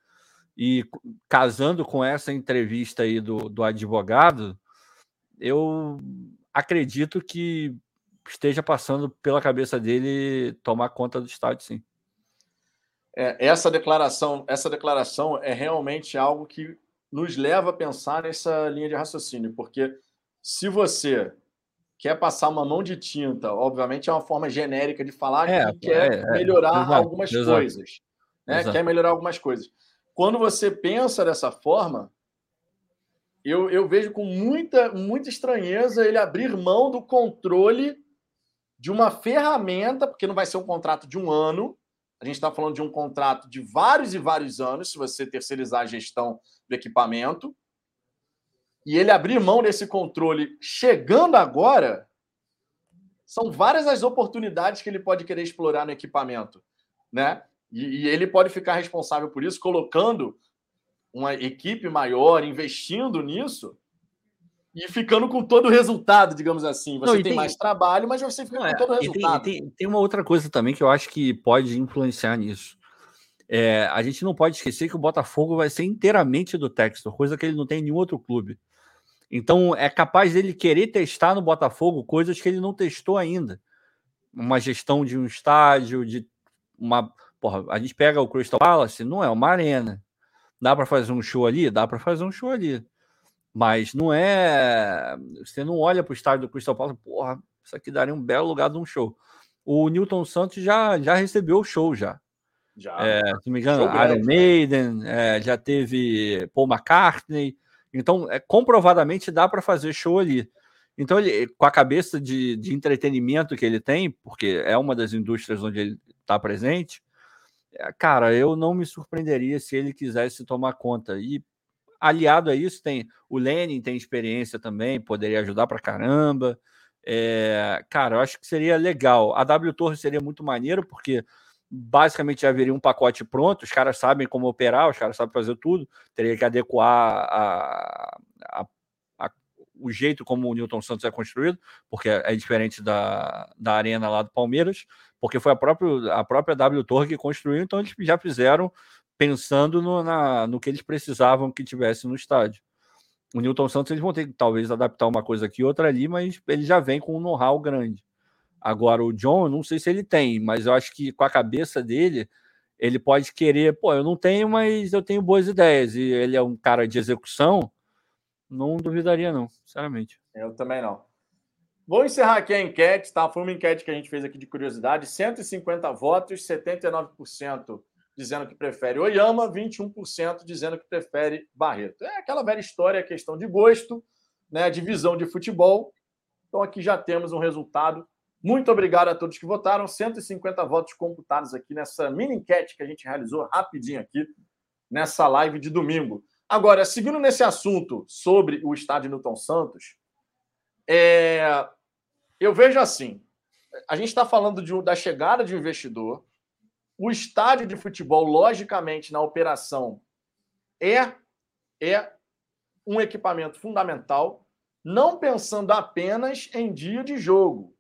E casando com essa entrevista aí do, do advogado, eu acredito que esteja passando pela cabeça dele tomar conta do estádio, sim. É, essa declaração, essa declaração é realmente algo que nos leva a pensar nessa linha de raciocínio, porque se você quer passar uma mão de tinta, obviamente é uma forma genérica de falar é, que quer é, é. melhorar algumas exato, coisas, né? Quer melhorar algumas coisas. Quando você pensa dessa forma, eu, eu vejo com muita, muita estranheza ele abrir mão do controle de uma ferramenta, porque não vai ser um contrato de um ano, a gente está falando de um contrato de vários e vários anos, se você terceirizar a gestão do equipamento. E ele abrir mão desse controle chegando agora, são várias as oportunidades que ele pode querer explorar no equipamento, né? E, e ele pode ficar responsável por isso, colocando uma equipe maior investindo nisso e ficando com todo o resultado, digamos assim. Você Não, tem, tem, mais trabalho, mas você fica com é, todo o resultado. Tem, tem, tem, uma outra coisa também que eu acho que pode influenciar nisso. É, a gente não pode esquecer que o Botafogo vai ser inteiramente do Textor, coisa que ele não tem em nenhum outro clube. Então é capaz dele querer testar no Botafogo coisas que ele não testou ainda. Uma gestão de um estádio, de uma. Porra, a gente pega o Crystal Palace, não é uma arena. Dá para fazer um show ali? Dá para fazer um show ali. Mas não é. Você não olha para o estádio do Crystal Palace, porra, isso aqui daria um belo lugar de um show. O Newton Santos já, já recebeu o show já. Já. É, se não me engano, Iron né? Maiden, é, já teve Paul McCartney. Então, é, comprovadamente dá para fazer show ali. Então, ele, com a cabeça de, de entretenimento que ele tem, porque é uma das indústrias onde ele está presente, é, cara, eu não me surpreenderia se ele quisesse tomar conta. E aliado a isso, tem o Lenin tem experiência também, poderia ajudar para caramba. É, cara, eu acho que seria legal. A W Torre seria muito maneiro, porque basicamente já haveria um pacote pronto, os caras sabem como operar, os caras sabem fazer tudo, teria que adequar a, a, a, o jeito como o Newton Santos é construído, porque é diferente da, da arena lá do Palmeiras, porque foi a própria, a própria W Torre que construiu, então eles já fizeram pensando no, na, no que eles precisavam que tivesse no estádio. O Newton Santos eles vão ter que talvez adaptar uma coisa aqui, outra ali, mas ele já vem com um know-how grande. Agora, o John, não sei se ele tem, mas eu acho que com a cabeça dele, ele pode querer, pô, eu não tenho, mas eu tenho boas ideias. E ele é um cara de execução, não duvidaria, não, sinceramente. Eu também não. Vou encerrar aqui a enquete, tá? Foi uma enquete que a gente fez aqui de curiosidade: 150 votos, 79% dizendo que prefere Oyama, 21% dizendo que prefere Barreto. É aquela velha história, questão de gosto, né, de visão de futebol. Então aqui já temos um resultado. Muito obrigado a todos que votaram. 150 votos computados aqui nessa mini enquete que a gente realizou rapidinho aqui nessa live de domingo. Agora, seguindo nesse assunto sobre o estádio Newton Santos, é, eu vejo assim: a gente está falando de, da chegada de um investidor. O estádio de futebol, logicamente, na operação, é, é um equipamento fundamental, não pensando apenas em dia de jogo.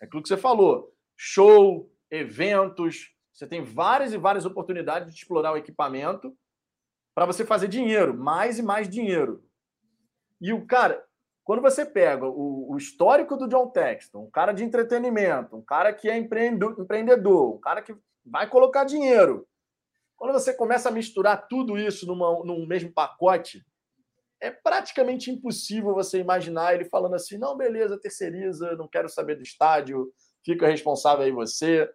É aquilo que você falou: show, eventos. Você tem várias e várias oportunidades de explorar o equipamento para você fazer dinheiro, mais e mais dinheiro. E o cara, Quando você pega o, o, histórico do John Texton, um cara de entretenimento, um cara que é empreendedor, um cara que vai colocar dinheiro, quando você começa a misturar tudo isso numa, num mesmo pacote, é praticamente impossível você imaginar ele falando assim: não, beleza, terceiriza, não quero saber do estádio, fica responsável aí você.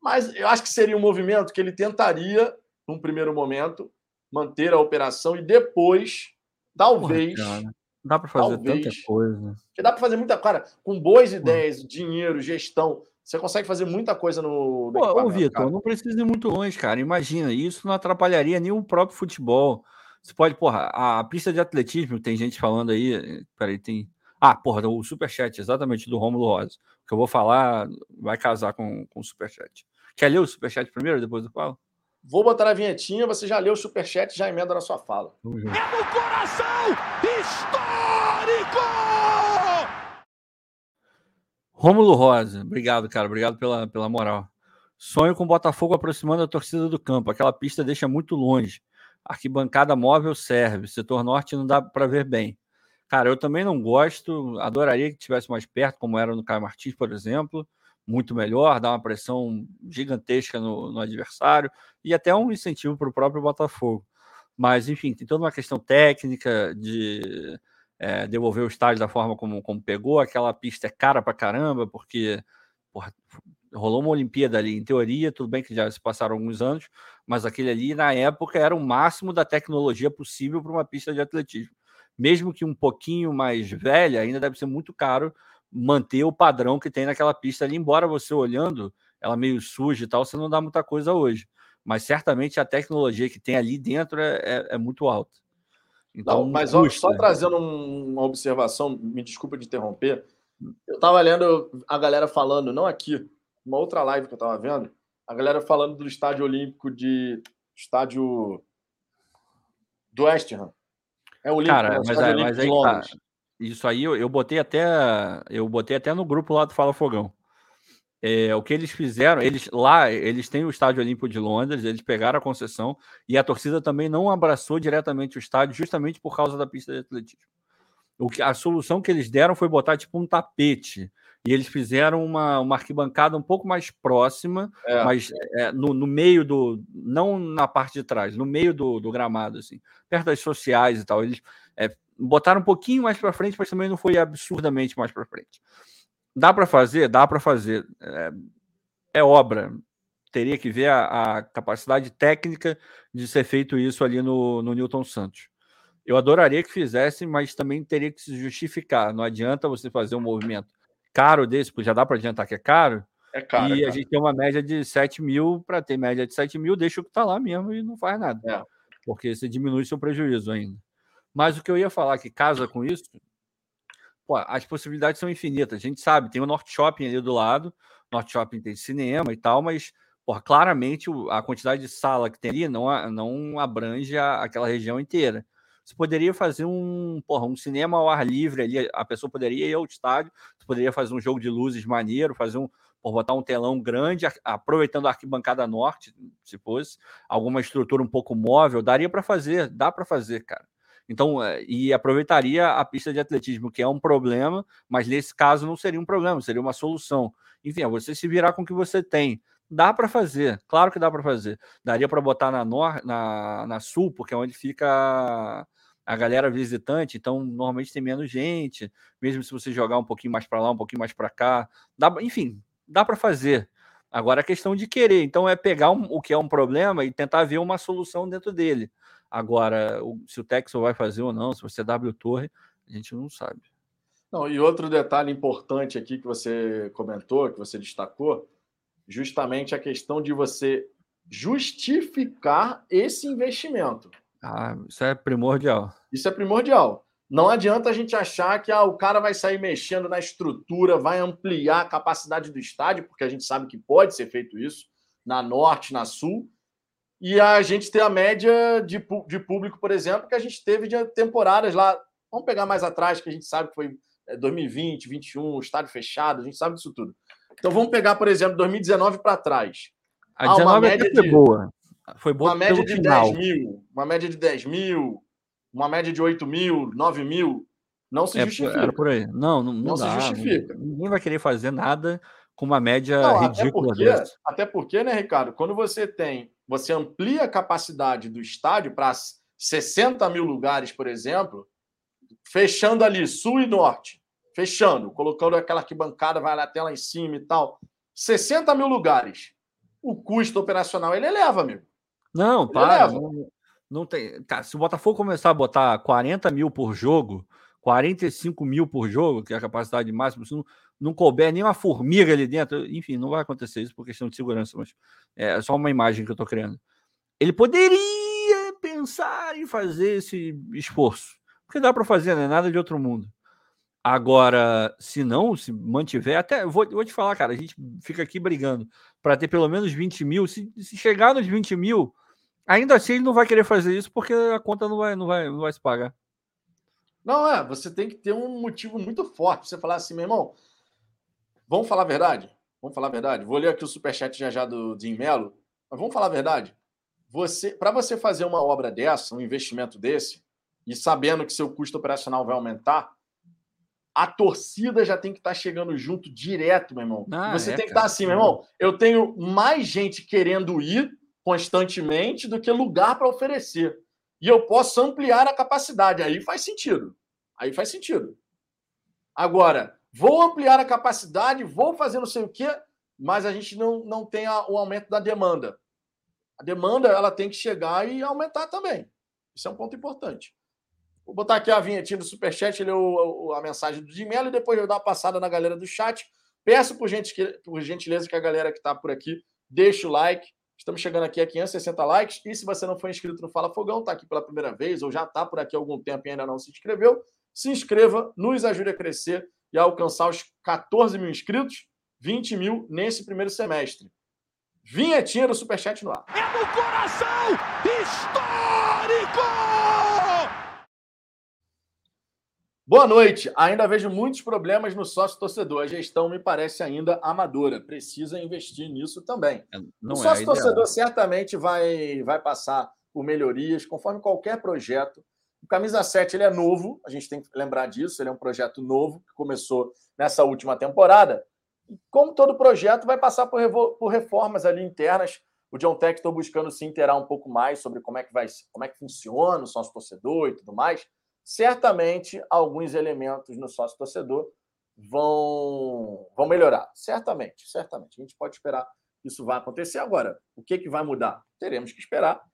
Mas eu acho que seria um movimento que ele tentaria, num primeiro momento, manter a operação e depois Talvez. Porra, dá para fazer talvez, tanta coisa. Que dá para fazer muita. Cara, com boas ideias, dinheiro, gestão, você consegue fazer muita coisa no. no Pô, ô, Vitor, não precisa ir muito longe, cara. Imagina, isso não atrapalharia nem o próprio futebol. Você pode, porra, a, pista de atletismo, tem gente falando aí. Peraí, tem. Ah, porra, o superchat, exatamente, do Romulo Rosa. O que eu vou falar vai casar com, com o superchat. Quer ler o superchat primeiro, depois do Paulo? Vou botar a vinhetinha, você já leu o superchat já emenda na sua fala. É no coração histórico! Rômulo Rosa, obrigado, cara. Obrigado pela, pela moral. Sonho com o Botafogo aproximando a torcida do campo. Aquela pista deixa muito longe. Arquibancada móvel serve. Setor norte não dá para ver bem. Cara, eu também não gosto. Adoraria que tivesse mais perto, como era no Caio Martins, por exemplo muito melhor, dá uma pressão gigantesca no, no adversário e até um incentivo para o próprio Botafogo. Mas, enfim, tem toda uma questão técnica de é, devolver o estádio da forma como, como pegou. Aquela pista é cara para caramba, porque porra, rolou uma Olimpíada ali, em teoria, tudo bem que já se passaram alguns anos, mas aquele ali, na época, era o máximo da tecnologia possível para uma pista de atletismo. Mesmo que um pouquinho mais velha, ainda deve ser muito caro manter o padrão que tem naquela pista ali, embora você olhando ela meio suja e tal, você não dá muita coisa hoje. Mas certamente a tecnologia que tem ali dentro é, é, é muito alta. Então, não, mas custa. só trazendo uma observação, me desculpa de interromper. Eu estava lendo a galera falando, não aqui, uma outra live que eu estava vendo, a galera falando do estádio olímpico de. Estádio do West Ham. É olímpico, Cara, né? mas, é, mas aí, tá. Isso aí eu, eu botei até eu botei até no grupo lá do Fala Fogão. É, o que eles fizeram, eles lá, eles têm o Estádio Olímpico de Londres, eles pegaram a concessão e a torcida também não abraçou diretamente o estádio, justamente por causa da pista de atletismo. O que, a solução que eles deram foi botar tipo um tapete e eles fizeram uma, uma arquibancada um pouco mais próxima, é. mas é, no, no, meio do. não na parte de trás, no meio do, do gramado, assim, perto das sociais e tal. Eles é, botaram um pouquinho mais para frente, mas também não foi absurdamente mais para frente. Dá para fazer? Dá para fazer. É, é, obra. Teria que ver a, a, capacidade técnica de ser feito isso ali no, no Newton Santos. Eu adoraria que fizesse, mas também teria que se justificar. Não adianta você fazer um movimento caro desse, porque já dá para adiantar que é caro. É caro. E é a gente tem uma média de 7 mil, para ter média de 7 mil, deixa o que está lá mesmo e não faz nada. É. Porque você diminui seu prejuízo ainda. Mas o que eu ia falar que casa com isso, pô, as possibilidades são infinitas. A gente sabe, tem o Norte Shopping ali do lado, o Norte Shopping tem cinema e tal, mas porra, claramente a quantidade de sala que tem ali não, não abrange a, aquela região inteira. Você poderia fazer um, porra, um cinema ao ar livre ali, a pessoa poderia ir ao estádio, você poderia fazer um jogo de luzes maneiro, fazer um, por botar um telão grande, aproveitando a arquibancada norte, se fosse, alguma estrutura um pouco móvel, daria para fazer, dá para fazer, cara. Então, eh, e aproveitaria a pista de atletismo, que é um problema, mas nesse caso não seria um problema, seria uma solução. Enfim, é você se virar com o que você tem. Dá para fazer, claro que dá para fazer. Daria para botar na, nor, na, na sul, porque é onde fica a galera visitante, então normalmente tem menos gente, mesmo se você jogar um pouquinho mais para lá, um pouquinho mais para cá, dá, enfim, dá para fazer. Agora a questão de querer, então é pegar um, o que é um problema e tentar ver uma solução dentro dele. Agora, o, se o Texel vai fazer ou não, se você é W Torre, a gente não sabe. Não, e outro detalhe importante aqui que você comentou, que você destacou, justamente a questão de você justificar esse investimento. Ah, isso é primordial. Isso é primordial. Não adianta a gente achar que ah, o cara vai sair mexendo na estrutura, vai ampliar a capacidade do estádio, porque a gente sabe que pode ser feito isso na norte, na sul, e a gente ter a média de, de público, por exemplo, que a gente teve de temporadas lá. Vamos pegar mais atrás, que a gente sabe que foi 2020, 2021, estádio fechado, a gente sabe disso tudo. Então vamos pegar, por exemplo, 2019 para trás. A 19 ah, uma média foi de, boa. Foi boa uma média de final. 10 mil, uma média de 10 mil, uma média de 8 mil, 9 mil. Não se É, justifica. era por aí. Não, não, não, Não se dá, não- justifica. ninguém vai querer fazer nada com uma média Não, até ridícula porque, dessa. até porque, né, Ricardo, quando você tem, você amplia a capacidade do estádio para 60 mil lugares, por exemplo, fechando ali sul e norte, fechando, colocando aquela arquibancada, vai até lá em cima e tal. 60 mil lugares. O custo operacional ele eleva, amigo. Não, Ele para. leva. Não, não tem. Cara, se o Botafogo começar a botar 40 mil por jogo, 45 mil por jogo, que é a capacidade máxima, se não, não couber nem uma formiga ali dentro, enfim, não vai acontecer isso por questão de segurança, mas é só uma imagem que eu tô criando. Ele poderia pensar em fazer esse esforço, porque dá para fazer, não é nada de outro mundo. Agora, se não, se mantiver, até vou, vou te falar, cara, a gente fica aqui brigando para ter pelo menos 20 mil. Se, se chegar nos 20 mil, ainda assim ele não vai querer fazer isso porque a conta não vai, não vai, não vai se pagar. Não, é, você tem que ter um motivo muito forte pra você falar assim, meu irmão, vamos falar a verdade? Vamos falar a verdade? Vou ler aqui o superchat já já do Dinho Melo, mas vamos falar a verdade? Você, para você fazer uma obra dessa, um investimento desse, e sabendo que seu custo operacional vai aumentar, a torcida já tem que estar chegando junto direto, meu irmão. Ah, você é, tem que estar assim, meu irmão. Eu tenho mais gente querendo ir constantemente do que lugar para oferecer. E eu posso ampliar a capacidade. Aí faz sentido. Aí faz sentido. Agora, vou ampliar a capacidade, vou fazer não sei o quê, mas a gente não, não tem a- o aumento da demanda. A demanda ela tem que chegar e aumentar também. Isso é um ponto importante. Vou botar aqui a vinhetinha do Superchat, ler o- a mensagem do Dimelo e depois eu dar uma passada na galera do chat. Peço por, gente, por gentileza que a galera que está por aqui deixe o like. Estamos chegando aqui a 560 likes. E se você não for inscrito no Fala Fogão, está aqui pela primeira vez ou já está por aqui há algum tempo e ainda não se inscreveu, se inscreva, nos ajude a crescer e a alcançar os 14 mil inscritos, 20 mil nesse primeiro semestre. Vinhetinha do Superchat no ar. É no coração histórico! Boa noite. Ainda vejo muitos problemas no sócio torcedor. A gestão me parece ainda amadora. Precisa investir nisso também. Não o é sócio torcedor certamente vai, vai passar por melhorias, conforme qualquer projeto. O Camisa 7 ele é novo, a gente tem que lembrar disso. Ele é um projeto novo que começou nessa última temporada. E, como todo projeto, vai passar por, por reformas ali internas. O John Tech estou buscando se inteirar um pouco mais sobre como é que vai, como é que funciona o sócio torcedor e tudo mais. Certamente alguns elementos no sócio torcedor vão, vão melhorar. Certamente, certamente. A gente pode esperar que isso vai acontecer. Agora, o que, que vai mudar? Teremos que esperar.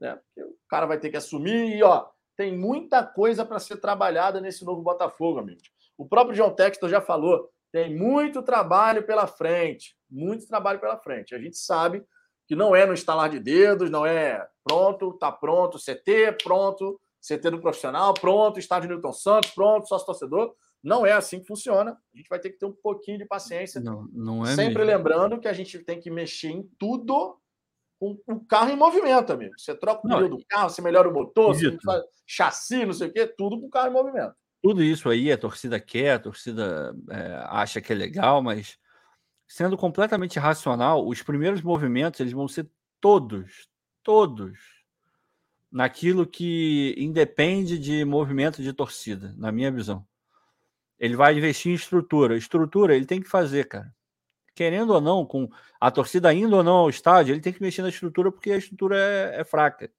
Né? Porque o cara vai ter que assumir e, ó, tem muita coisa para ser trabalhada nesse novo Botafogo, amigos. O próprio John Textor já falou, tem muito trabalho pela frente. Muito trabalho pela frente. A gente sabe que não é no estalar de dedos, não é pronto, tá pronto, CT, pronto, CT do profissional, pronto, estádio Newton Santos, pronto, sócio torcedor. Não é assim que funciona. A gente vai ter que ter um pouquinho de paciência. Não, não é Sempre mesmo. lembrando que a gente tem que mexer em tudo com o carro em movimento, amigo. Você troca o pneu do carro, você melhora o motor, você faz chassi, não sei o quê, tudo com o carro em movimento. Tudo isso aí a torcida quer, a torcida é, acha que é legal, mas sendo completamente racional, os primeiros movimentos eles vão ser todos, todos naquilo que independe de movimento de torcida, na minha visão. Ele vai investir em estrutura. Estrutura ele tem que fazer, cara. Querendo ou não, com a torcida indo ou não ao estádio, ele tem que mexer na estrutura porque a estrutura é, é fraca.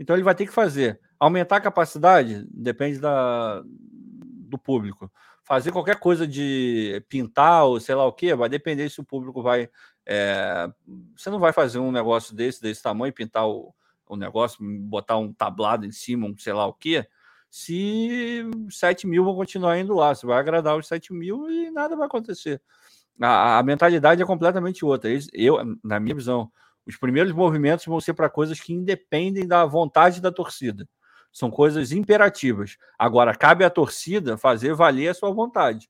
Então ele vai ter que fazer. Aumentar a capacidade depende da, do público. Fazer qualquer coisa de pintar ou sei lá o que, vai depender se o público vai. é, você não vai fazer um negócio desse, desse tamanho, pintar o, o negócio, botar um tablado em cima, um sei lá o que, se 7 mil vão continuar indo lá. Você vai agradar os 7 mil e nada vai acontecer. A, a mentalidade é completamente outra. Eles- Eu, na minha visão, os primeiros movimentos vão ser para coisas que independem da vontade da torcida. São coisas imperativas. Agora, cabe à torcida fazer valer a sua vontade.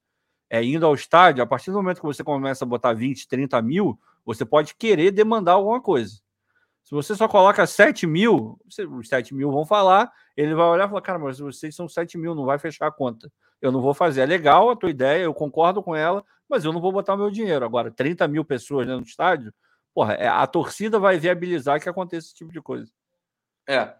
É indo ao estádio, a partir do momento que você começa a botar 20, 30 mil, você pode querer demandar alguma coisa. Se você só coloca 7 mil, os 7 mil vão falar, ele vai olhar e falar, cara, mas vocês são 7 mil, não vai fechar a conta. Eu não vou fazer. É legal a tua ideia, eu concordo com ela, mas eu não vou botar o meu dinheiro. Agora, 30 mil pessoas dentro do estádio, porra, é, a torcida vai viabilizar que aconteça esse tipo de coisa. É.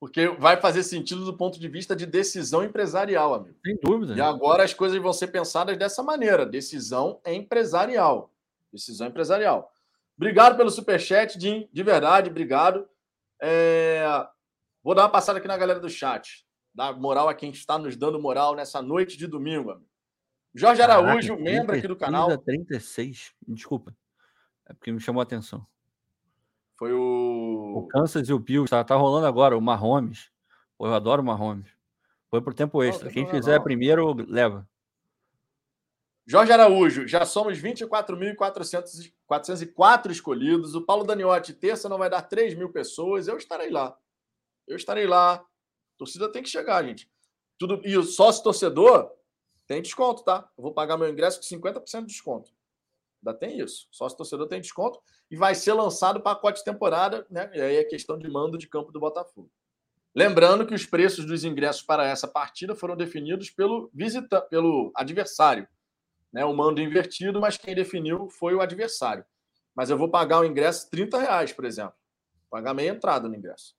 Porque vai fazer sentido do ponto de vista de decisão empresarial, amigo. Sem dúvida. E agora as coisas vão ser pensadas dessa maneira: decisão empresarial. Decisão empresarial. Obrigado pelo superchat, Jim. De verdade, obrigado. É... Vou dar uma passada aqui na galera do chat. Dar moral a quem está nos dando moral nessa noite de domingo. Amigo. Jorge Araújo, Caraca, membro aqui do canal. 36. Desculpa. É porque me chamou a atenção. Foi o. O Kansas e o Bills. Tá, tá rolando agora, o Mahomes. Pô, eu adoro o Mahomes. Foi pro tempo extra. Não, Quem fizer não. primeiro, leva. Jorge Araújo, já somos 24.404 escolhidos. O Paulo Daniotti, terça não vai dar 3 mil pessoas. Eu estarei lá. Eu estarei lá. Torcida tem que chegar, gente. Tudo... E o sócio torcedor tem desconto, tá? Eu vou pagar meu ingresso com 50% de desconto. Ainda tem isso. Sócio torcedor tem desconto e vai ser lançado o pacote temporada, né? E aí é questão de mando de campo do Botafogo. Lembrando que os preços dos ingressos para essa partida foram definidos pelo visita, pelo adversário. Né? O mando invertido, mas quem definiu foi o adversário. Mas eu vou pagar o ingresso 30 reais, por exemplo. Pagar meia entrada no ingresso.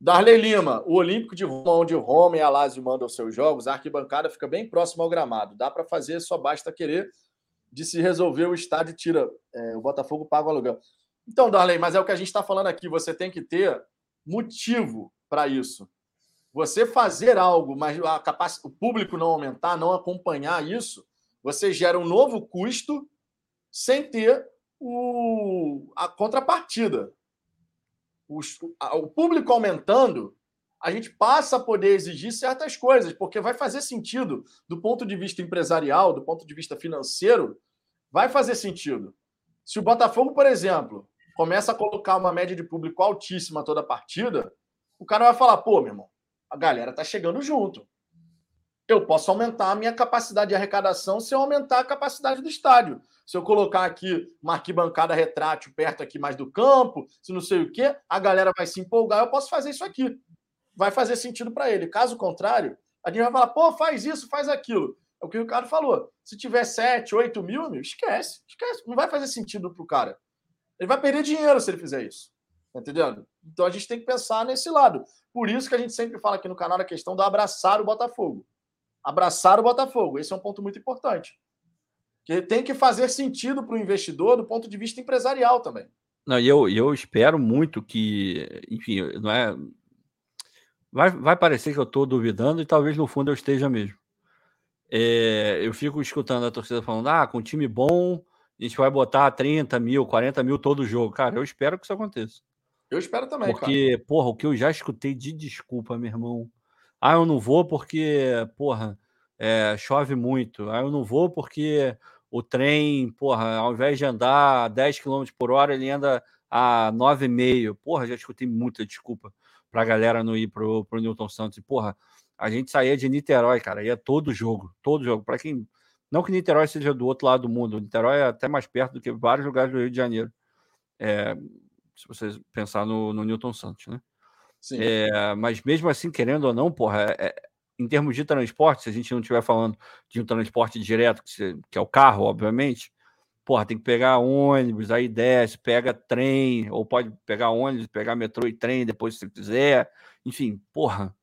Darley Lima, o Olímpico de Roma, onde Roma e a Lazio mandam seus jogos, a arquibancada fica bem próxima ao gramado. Dá para fazer, só basta querer de se resolver o estádio tira é, o Botafogo paga o aluguel. Então, Darley, mas é o que a gente está falando aqui. Você tem que ter motivo para isso. Você fazer algo, mas a capac... o público não aumentar, não acompanhar isso, você gera um novo custo sem ter o... a contrapartida. O... o público aumentando, a gente passa a poder exigir certas coisas, porque vai fazer sentido do ponto de vista empresarial, do ponto de vista financeiro, vai fazer sentido. Se o Botafogo, por exemplo, começa a colocar uma média de público altíssima toda a partida, o cara vai falar: pô, meu irmão, a galera tá chegando junto. Eu posso aumentar a minha capacidade de arrecadação se eu aumentar a capacidade do estádio. Se eu colocar aqui uma arquibancada retrátil perto aqui mais do campo, se não sei o quê, a galera vai se empolgar, eu posso fazer isso aqui. Vai fazer sentido para ele. Caso contrário, a gente vai falar, pô, faz isso, faz aquilo. É o que o Ricardo falou. Se tiver 7, 8 mil, meu, esquece. Esquece. Não vai fazer sentido para o cara. Ele vai perder dinheiro se ele fizer isso. Tá entendendo? Então a gente tem que pensar nesse lado. Por isso que a gente sempre fala aqui no canal a questão do abraçar o Botafogo. Abraçar o Botafogo. Esse é um ponto muito importante. Que tem que fazer sentido para o investidor do ponto de vista empresarial também. Não, e eu, eu espero muito que, enfim, não é. Vai, vai parecer que eu estou duvidando e talvez no fundo eu esteja mesmo. É, eu fico escutando a torcida falando: ah, com um time bom, a gente vai botar 30 mil, 40 mil todo jogo. Cara, eu espero que isso aconteça. Eu espero também, Porque, cara. porra, o que eu já escutei de desculpa, meu irmão. Ah, eu não vou porque, porra, é, chove muito. Ah, eu não vou porque o trem, porra, ao invés de andar 10 km por hora, ele anda a 9,5. Porra, já escutei muita desculpa pra galera não ir pro, pro Newton Santos. Porra, a gente saía de Niterói, cara, ia todo jogo, todo jogo. Para quem. Não que Niterói seja do outro lado do mundo, Niterói é até mais perto do que vários lugares do Rio de Janeiro. É, se vocês pensar no, no Newton Santos, né? É, mas mesmo assim, querendo ou não, porra, é, é, em termos de transporte, se a gente não estiver falando de um transporte direto, que, se, que é o carro, obviamente, porra, tem que pegar ônibus, aí desce, pega trem, ou pode pegar ônibus, pegar metrô e trem depois se quiser. Enfim, porra,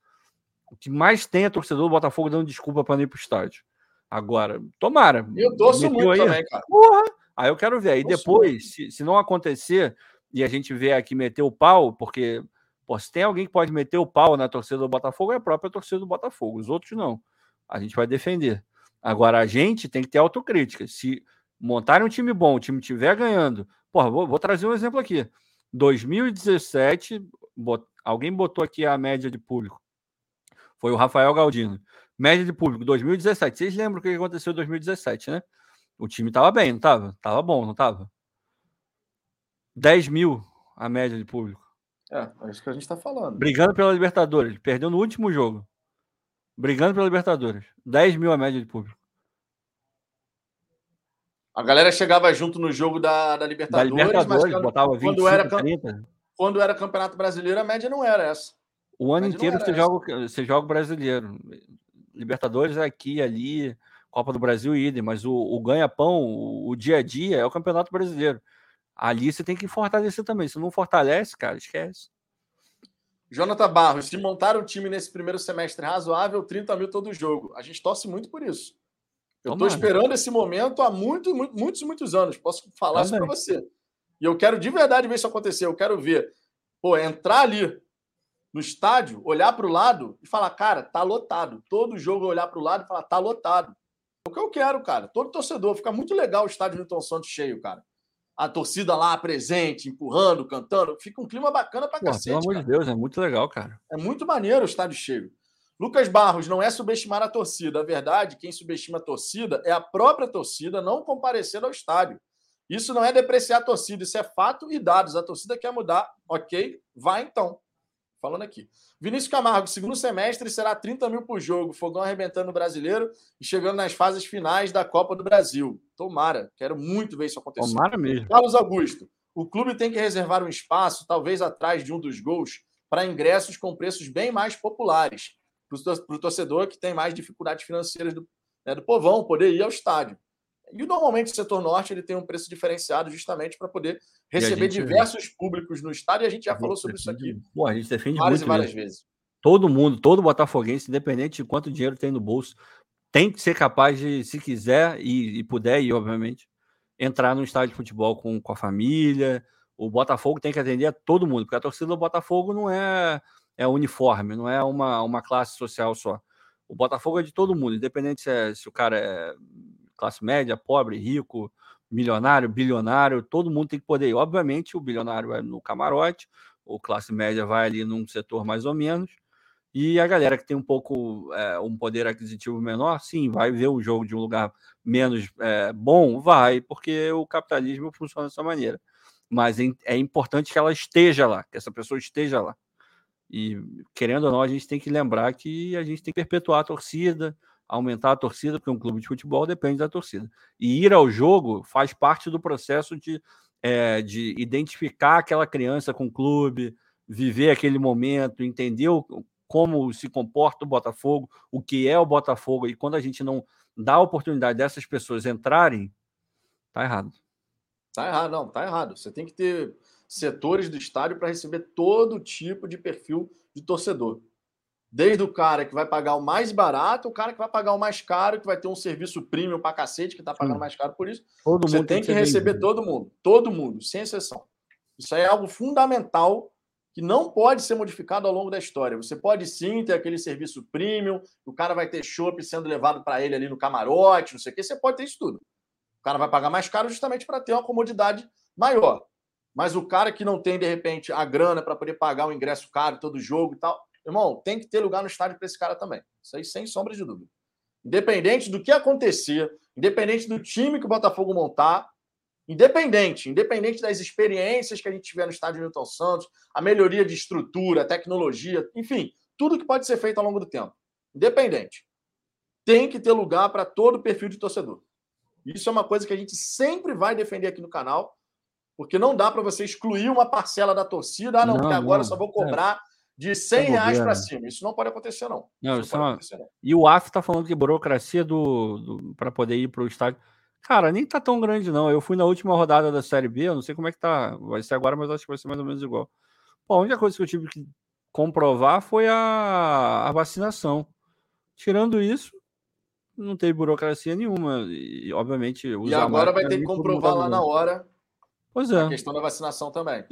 o que mais tem é torcedor do Botafogo dando desculpa para não ir pro estádio. Agora, tomara. Eu torço muito aí, também, cara. Porra! Aí eu quero ver. Aí depois, se, se, não acontecer e a gente vê aqui meter o pau, porque pô, se tem alguém que pode meter o pau na torcida do Botafogo, é a própria torcida do Botafogo. Os outros não. A gente vai defender. Agora, a gente tem que ter autocrítica. Se montarem um time bom, o time estiver ganhando. Porra, vou, vou trazer um exemplo aqui. 2017, bot, alguém botou aqui a média de público. Foi o Rafael Galdino. Média de público, 2017. Vocês lembram o que aconteceu em 2017, né? O time tava bem, não tava? Tava bom, não tava? 10 mil a média de público. É, é isso que a gente tá falando. Brigando pela Libertadores. Perdeu no último jogo. Brigando pela Libertadores. 10 mil a média de público. A galera chegava junto no jogo da, da Libertadores, da Libertadores mas quando, botava 25, quando, era, 30. quando era Campeonato Brasileiro, a média não era essa. O ano inteiro você joga, você joga brasileiro. Libertadores é aqui, ali, Copa do Brasil idem, mas o, o ganha-pão, o, o, dia a dia é o Campeonato Brasileiro. Ali você tem que fortalecer também. Se não fortalece, cara, esquece. Jonathan Barros, se montar um time nesse primeiro semestre razoável, 30 mil todo jogo. A gente torce muito por isso. Eu estou esperando esse momento há muito, muito, muitos, muitos anos. Posso falar isso para você. E eu quero de verdade ver isso acontecer. Eu quero ver, pô, entrar ali no estádio, olhar para o lado e falar, cara, tá lotado. Todo jogo olhar para o lado e falar, tá lotado. É o que eu quero, cara. Todo torcedor. Fica muito legal o estádio Newton Santos cheio, cara. A torcida lá presente, empurrando, cantando. Fica um clima bacana pra Pô, cacete. Pelo amor de Deus, é muito legal, cara. É muito maneiro o estádio cheio. Lucas Barros, não é subestimar a torcida. A verdade, quem subestima a torcida é a própria torcida não comparecendo ao estádio. Isso não é depreciar a torcida, isso é fato e dados. A torcida quer mudar, ok? Vai então falando aqui. Vinícius Camargo, segundo semestre será 30 mil por jogo, fogão arrebentando o brasileiro e chegando nas fases finais da Copa do Brasil. Tomara, quero muito ver isso acontecer. Tomara mesmo. Carlos Augusto, o clube tem que reservar um espaço, talvez atrás de um dos gols, para ingressos com preços bem mais populares, para o torcedor que tem mais dificuldades financeiras do, né, do povão poder ir ao estádio. E normalmente o setor norte ele tem um preço diferenciado justamente para poder receber gente, diversos públicos no estádio, e a gente já falou sobre defende, isso aqui. Pô, a gente defende várias muito e várias mesmo. vezes. Todo mundo, todo botafoguense, independente de quanto dinheiro tem no bolso, tem que ser capaz de, se quiser e, e puder, e obviamente, entrar no estádio de futebol com, com a família. O Botafogo tem que atender a todo mundo, porque a torcida do Botafogo não é, é uniforme, não é uma, uma classe social só. O Botafogo é de todo mundo, independente se, é, se o cara é classe média, pobre, rico, milionário, bilionário, todo mundo tem que poder ir. Obviamente, o bilionário vai no camarote, o classe média vai ali num setor mais ou menos, e a galera que tem um pouco é, um poder aquisitivo menor, sim, vai ver o jogo de um lugar menos é, bom, vai, porque o capitalismo funciona dessa maneira. Mas é, é importante que ela esteja lá, que essa pessoa esteja lá. E querendo ou não, a gente tem que lembrar que a gente tem que perpetuar a torcida, aumentar a torcida, porque um clube de futebol depende da torcida. E ir ao jogo faz parte do processo de, é, de identificar aquela criança com o clube, viver aquele momento, entender o, como se comporta o Botafogo, o que é o Botafogo, e quando a gente não dá a oportunidade dessas pessoas entrarem, tá errado. Tá errado, não, tá errado. Você tem que ter setores do estádio para receber todo tipo de perfil de torcedor. Desde o cara que vai pagar o mais barato, o cara que vai pagar o mais caro, que vai ter um serviço premium para cacete, que está pagando mais caro por isso. Todo Você tem, tem que receber vendido. todo mundo, todo mundo, sem exceção. Isso aí é algo fundamental que não pode ser modificado ao longo da história. Você pode sim ter aquele serviço premium, o cara vai ter chopp sendo levado para ele ali no camarote, não sei o quê, você pode ter isso tudo. O cara vai pagar mais caro justamente para ter uma comodidade maior. Mas o cara que não tem, de repente, a grana para poder pagar o ingresso caro todo jogo e tal, Irmão, tem que ter lugar no estádio para esse cara também. Isso aí sem sombra de dúvida. Independente do que acontecer, independente do time que o Botafogo montar, independente, independente das experiências que a gente tiver no estádio Newton Santos, a melhoria de estrutura, tecnologia, enfim, tudo que pode ser feito ao longo do tempo. Independente. Tem que ter lugar para todo o perfil de torcedor. Isso é uma coisa que a gente sempre vai defender aqui no canal, porque não dá para você excluir uma parcela da torcida. Ah, não, não porque agora não. só vou é. cobrar de 100 reais para cima. Isso não pode acontecer, não. não, isso não, acontecer, não. E o AF está falando que burocracia do, do para poder ir para o estádio. Cara, nem tá tão grande, não. Eu fui na última rodada da Série B, eu não sei como é que tá. Vai ser agora, mas acho que vai ser mais ou menos igual. Bom, a única coisa que eu tive que comprovar foi a, a vacinação. Tirando isso, não teve burocracia nenhuma. E, obviamente, E agora vai ter que comprovar lá na hora Pois é. A questão da vacinação também. É.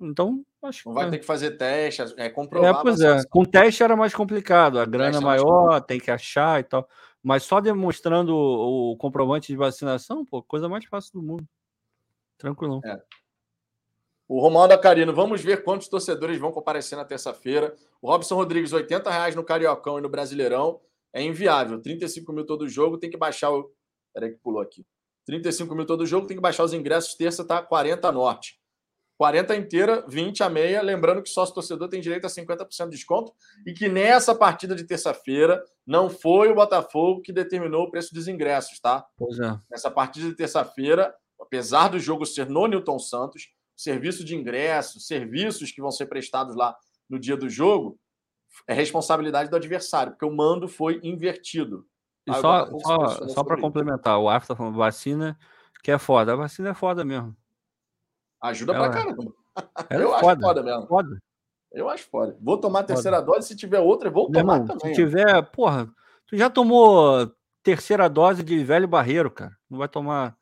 Então, acho Não vai é. ter que fazer teste, é comprovar. É, pois é. Com teste era mais complicado. A grana é maior, tem que achar e tal. Mas só demonstrando o, o comprovante de vacinação, pô, coisa mais fácil do mundo. Tranquilão. É. O Romualdo Acarino, vamos ver quantos torcedores vão comparecer na terça-feira. O Robson Rodrigues, 80 reais no Cariocão e no Brasileirão. É inviável. 35 mil todo jogo, tem que baixar o. Peraí que pulou aqui. 35 mil todo jogo, tem que baixar os ingressos. Terça tá 40 norte. 40 inteira, 20 a meia. Lembrando que sócio torcedor tem direito a 50% de desconto e que nessa partida de terça-feira não foi o Botafogo que determinou o preço dos ingressos, tá? Pois é. Nessa partida de terça-feira, apesar do jogo ser no Newton Santos, serviço de ingressos, serviços que vão ser prestados lá no dia do jogo, é responsabilidade do adversário, porque o mando foi invertido. E só, só, só para complementar, o Afta tá falando vacina, que é foda. A vacina é foda mesmo. Ajuda ela, pra caramba. Eu é foda, acho foda mesmo. Foda. Eu acho foda. Vou tomar a terceira foda. dose, se tiver outra, vou tomar irmão, também. Se tiver, porra, tu já tomou terceira dose de velho barreiro, cara. Não vai tomar.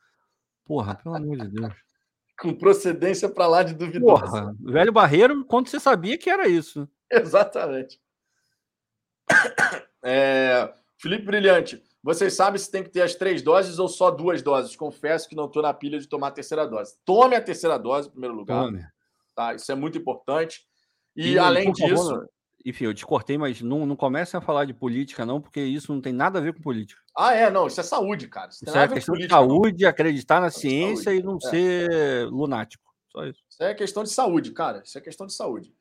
Porra, pelo amor de Deus. (laughs) Com procedência para lá de duvidosa. Porra, velho barreiro, quando você sabia que era isso. Exatamente. (coughs) É, Felipe Brilhante, vocês sabem se tem que ter as três doses ou só duas doses? Confesso que não estou na pilha de tomar a terceira dose. Tome a terceira dose, em primeiro lugar. Tome. Tá? Isso é muito importante. E, e além disso. Favor, enfim, eu te cortei, mas não, não comecem a falar de política, não, porque isso não tem nada a ver com política. Ah, é, não, isso é saúde, cara. Isso, isso é questão política, de saúde, não. acreditar na ciência saúde. e não é. ser lunático. Só isso. Isso é questão de saúde, cara. Isso é questão de saúde.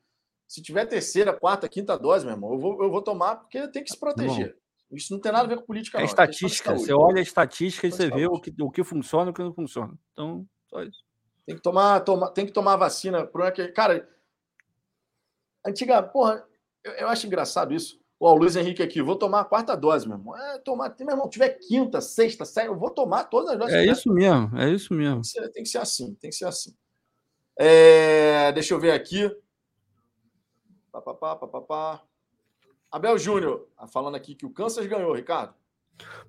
Se tiver terceira, quarta, quinta dose, meu irmão, eu vou, eu vou tomar porque tem que se proteger. Bom, isso não tem nada a ver com política, é não. É estatística. você olha a estatística e você vê o que, o que funciona e o que não funciona. Então, só isso. Tem que tomar, toma, tem que tomar vacina. Cara, antiga, porra, eu, eu, acho engraçado isso. Ó, o Luiz Henrique aqui, vou tomar a quarta dose, meu irmão. É, tomar, meu irmão, tiver quinta, sexta, sétima, eu vou tomar todas as doses. É isso mesmo, é isso mesmo. Tem que, ser, tem que ser assim, tem que ser assim. É, deixa eu ver aqui. Pá, pá, pá, Abel Júnior, tá falando aqui que o Kansas ganhou, Ricardo.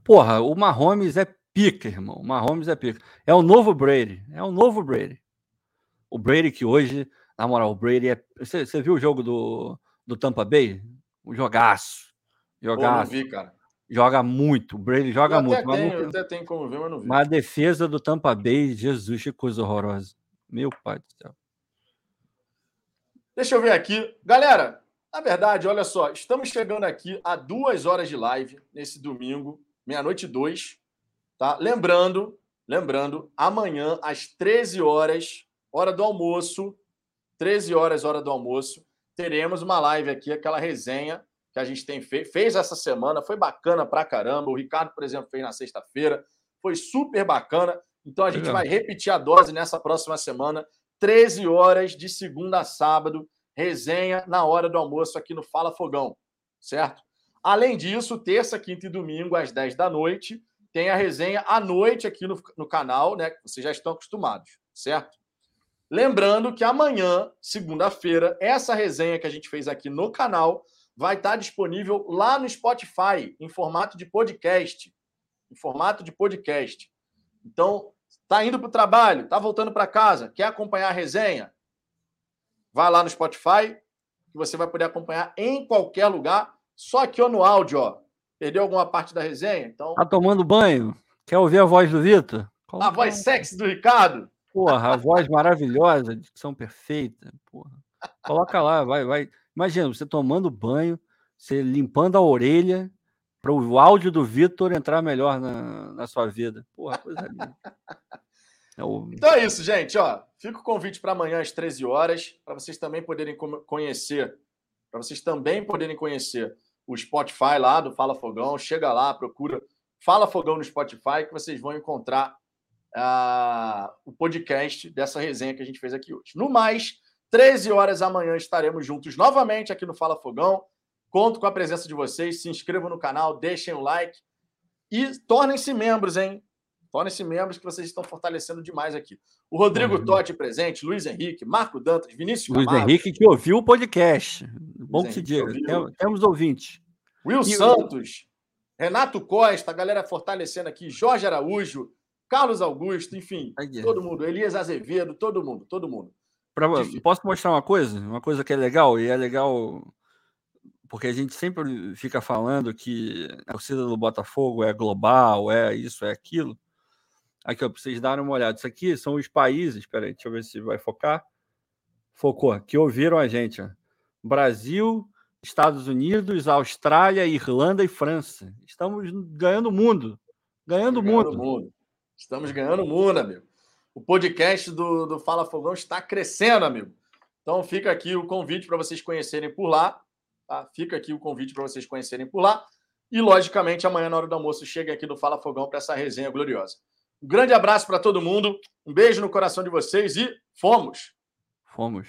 Porra, o Mahomes é pica, irmão. O Mahomes é pica. É o novo Brady. É o novo Brady. O Brady que hoje, na moral, o Brady é. Você, viu o jogo do, do Tampa Bay? O jogaço. Jogaço. Pô, não vi, cara. Joga muito. O Brady joga eu muito. Tenho, Eu até tenho como ver, mas não vi. Mas a defesa do Tampa Bay, Jesus, que coisa horrorosa. Meu pai do céu. Deixa eu ver aqui. Galera, na verdade, olha só, estamos chegando aqui a duas horas de live nesse domingo, meia-noite e dois. Tá? Lembrando, lembrando, amanhã, às 13 horas, hora do almoço, 13 horas, hora do almoço, teremos uma live aqui, aquela resenha que a gente tem feito, fez essa semana, foi bacana pra caramba. O Ricardo, por exemplo, fez na sexta-feira, foi super bacana. Então a gente vai repetir a dose nessa próxima semana. 13 horas de segunda a sábado, resenha na hora do almoço aqui no Fala Fogão, certo? Além disso, terça, quinta e domingo, às 10 da noite, tem a resenha à noite aqui no, no canal, né? Vocês já estão acostumados, certo? Lembrando que amanhã, segunda-feira, essa resenha que a gente fez aqui no canal vai estar disponível lá no Spotify, em formato de podcast. Em formato de podcast. Então, Tá indo para o trabalho, tá voltando para casa, quer acompanhar a resenha? Vai lá no Spotify, que você vai poder acompanhar em qualquer lugar, só aqui ó, no áudio, ó. Perdeu alguma parte da resenha? Então. Tá tomando banho? Quer ouvir a voz do Vitor? A voz sexy do Ricardo? Porra, a voz maravilhosa, dicção perfeita. Porra. Coloca lá, vai, vai. Imagina, você tomando banho, você limpando a orelha, para o áudio do Vitor entrar melhor na, na sua vida. Porra, coisa linda. (laughs) É. Então é isso, gente. Ó, fica o convite para amanhã às 13 horas, para vocês também poderem conhecer, para vocês também poderem conhecer o Spotify lá do Fala Fogão. Chega lá, procura Fala Fogão no Spotify, que vocês vão encontrar uh, o podcast dessa resenha que a gente fez aqui hoje. No mais, 13 horas amanhã estaremos juntos novamente aqui no Fala Fogão. Conto com a presença de vocês. Se inscrevam no canal, deixem o like e tornem-se membros, hein? Tornem-se membros que vocês estão fortalecendo demais aqui. O Rodrigo uhum. Totti presente, Luiz Henrique, Marco Dantas, Vinícius Luiz Camargo. Henrique que ouviu o podcast. Bom que se diga. Temos ouvintes. Will e Santos, o... Renato Costa, a galera fortalecendo aqui, Jorge Araújo, Carlos Augusto, enfim, todo mundo. Elias Azevedo, todo mundo, todo mundo. Pra, posso mostrar uma coisa? Uma coisa que é legal, e é legal porque a gente sempre fica falando que a torcida do Botafogo é global, é isso, é aquilo. Aqui, ó, para vocês darem uma olhada. Isso aqui são os países, peraí, deixa eu ver se vai focar. Focou, que ouviram a gente. Ó. Brasil, Estados Unidos, Austrália, Irlanda e França. Estamos ganhando o mundo. Ganhando o mundo. mundo. Estamos ganhando o mundo, amigo. O podcast do, do Fala Fogão está crescendo, amigo. Então fica aqui o convite para vocês conhecerem por lá. Tá? Fica aqui o convite para vocês conhecerem por lá. E, logicamente, amanhã, na hora do almoço, chega aqui no Fala Fogão para essa resenha gloriosa. Um grande abraço para todo mundo, um beijo no coração de vocês e fomos! Fomos!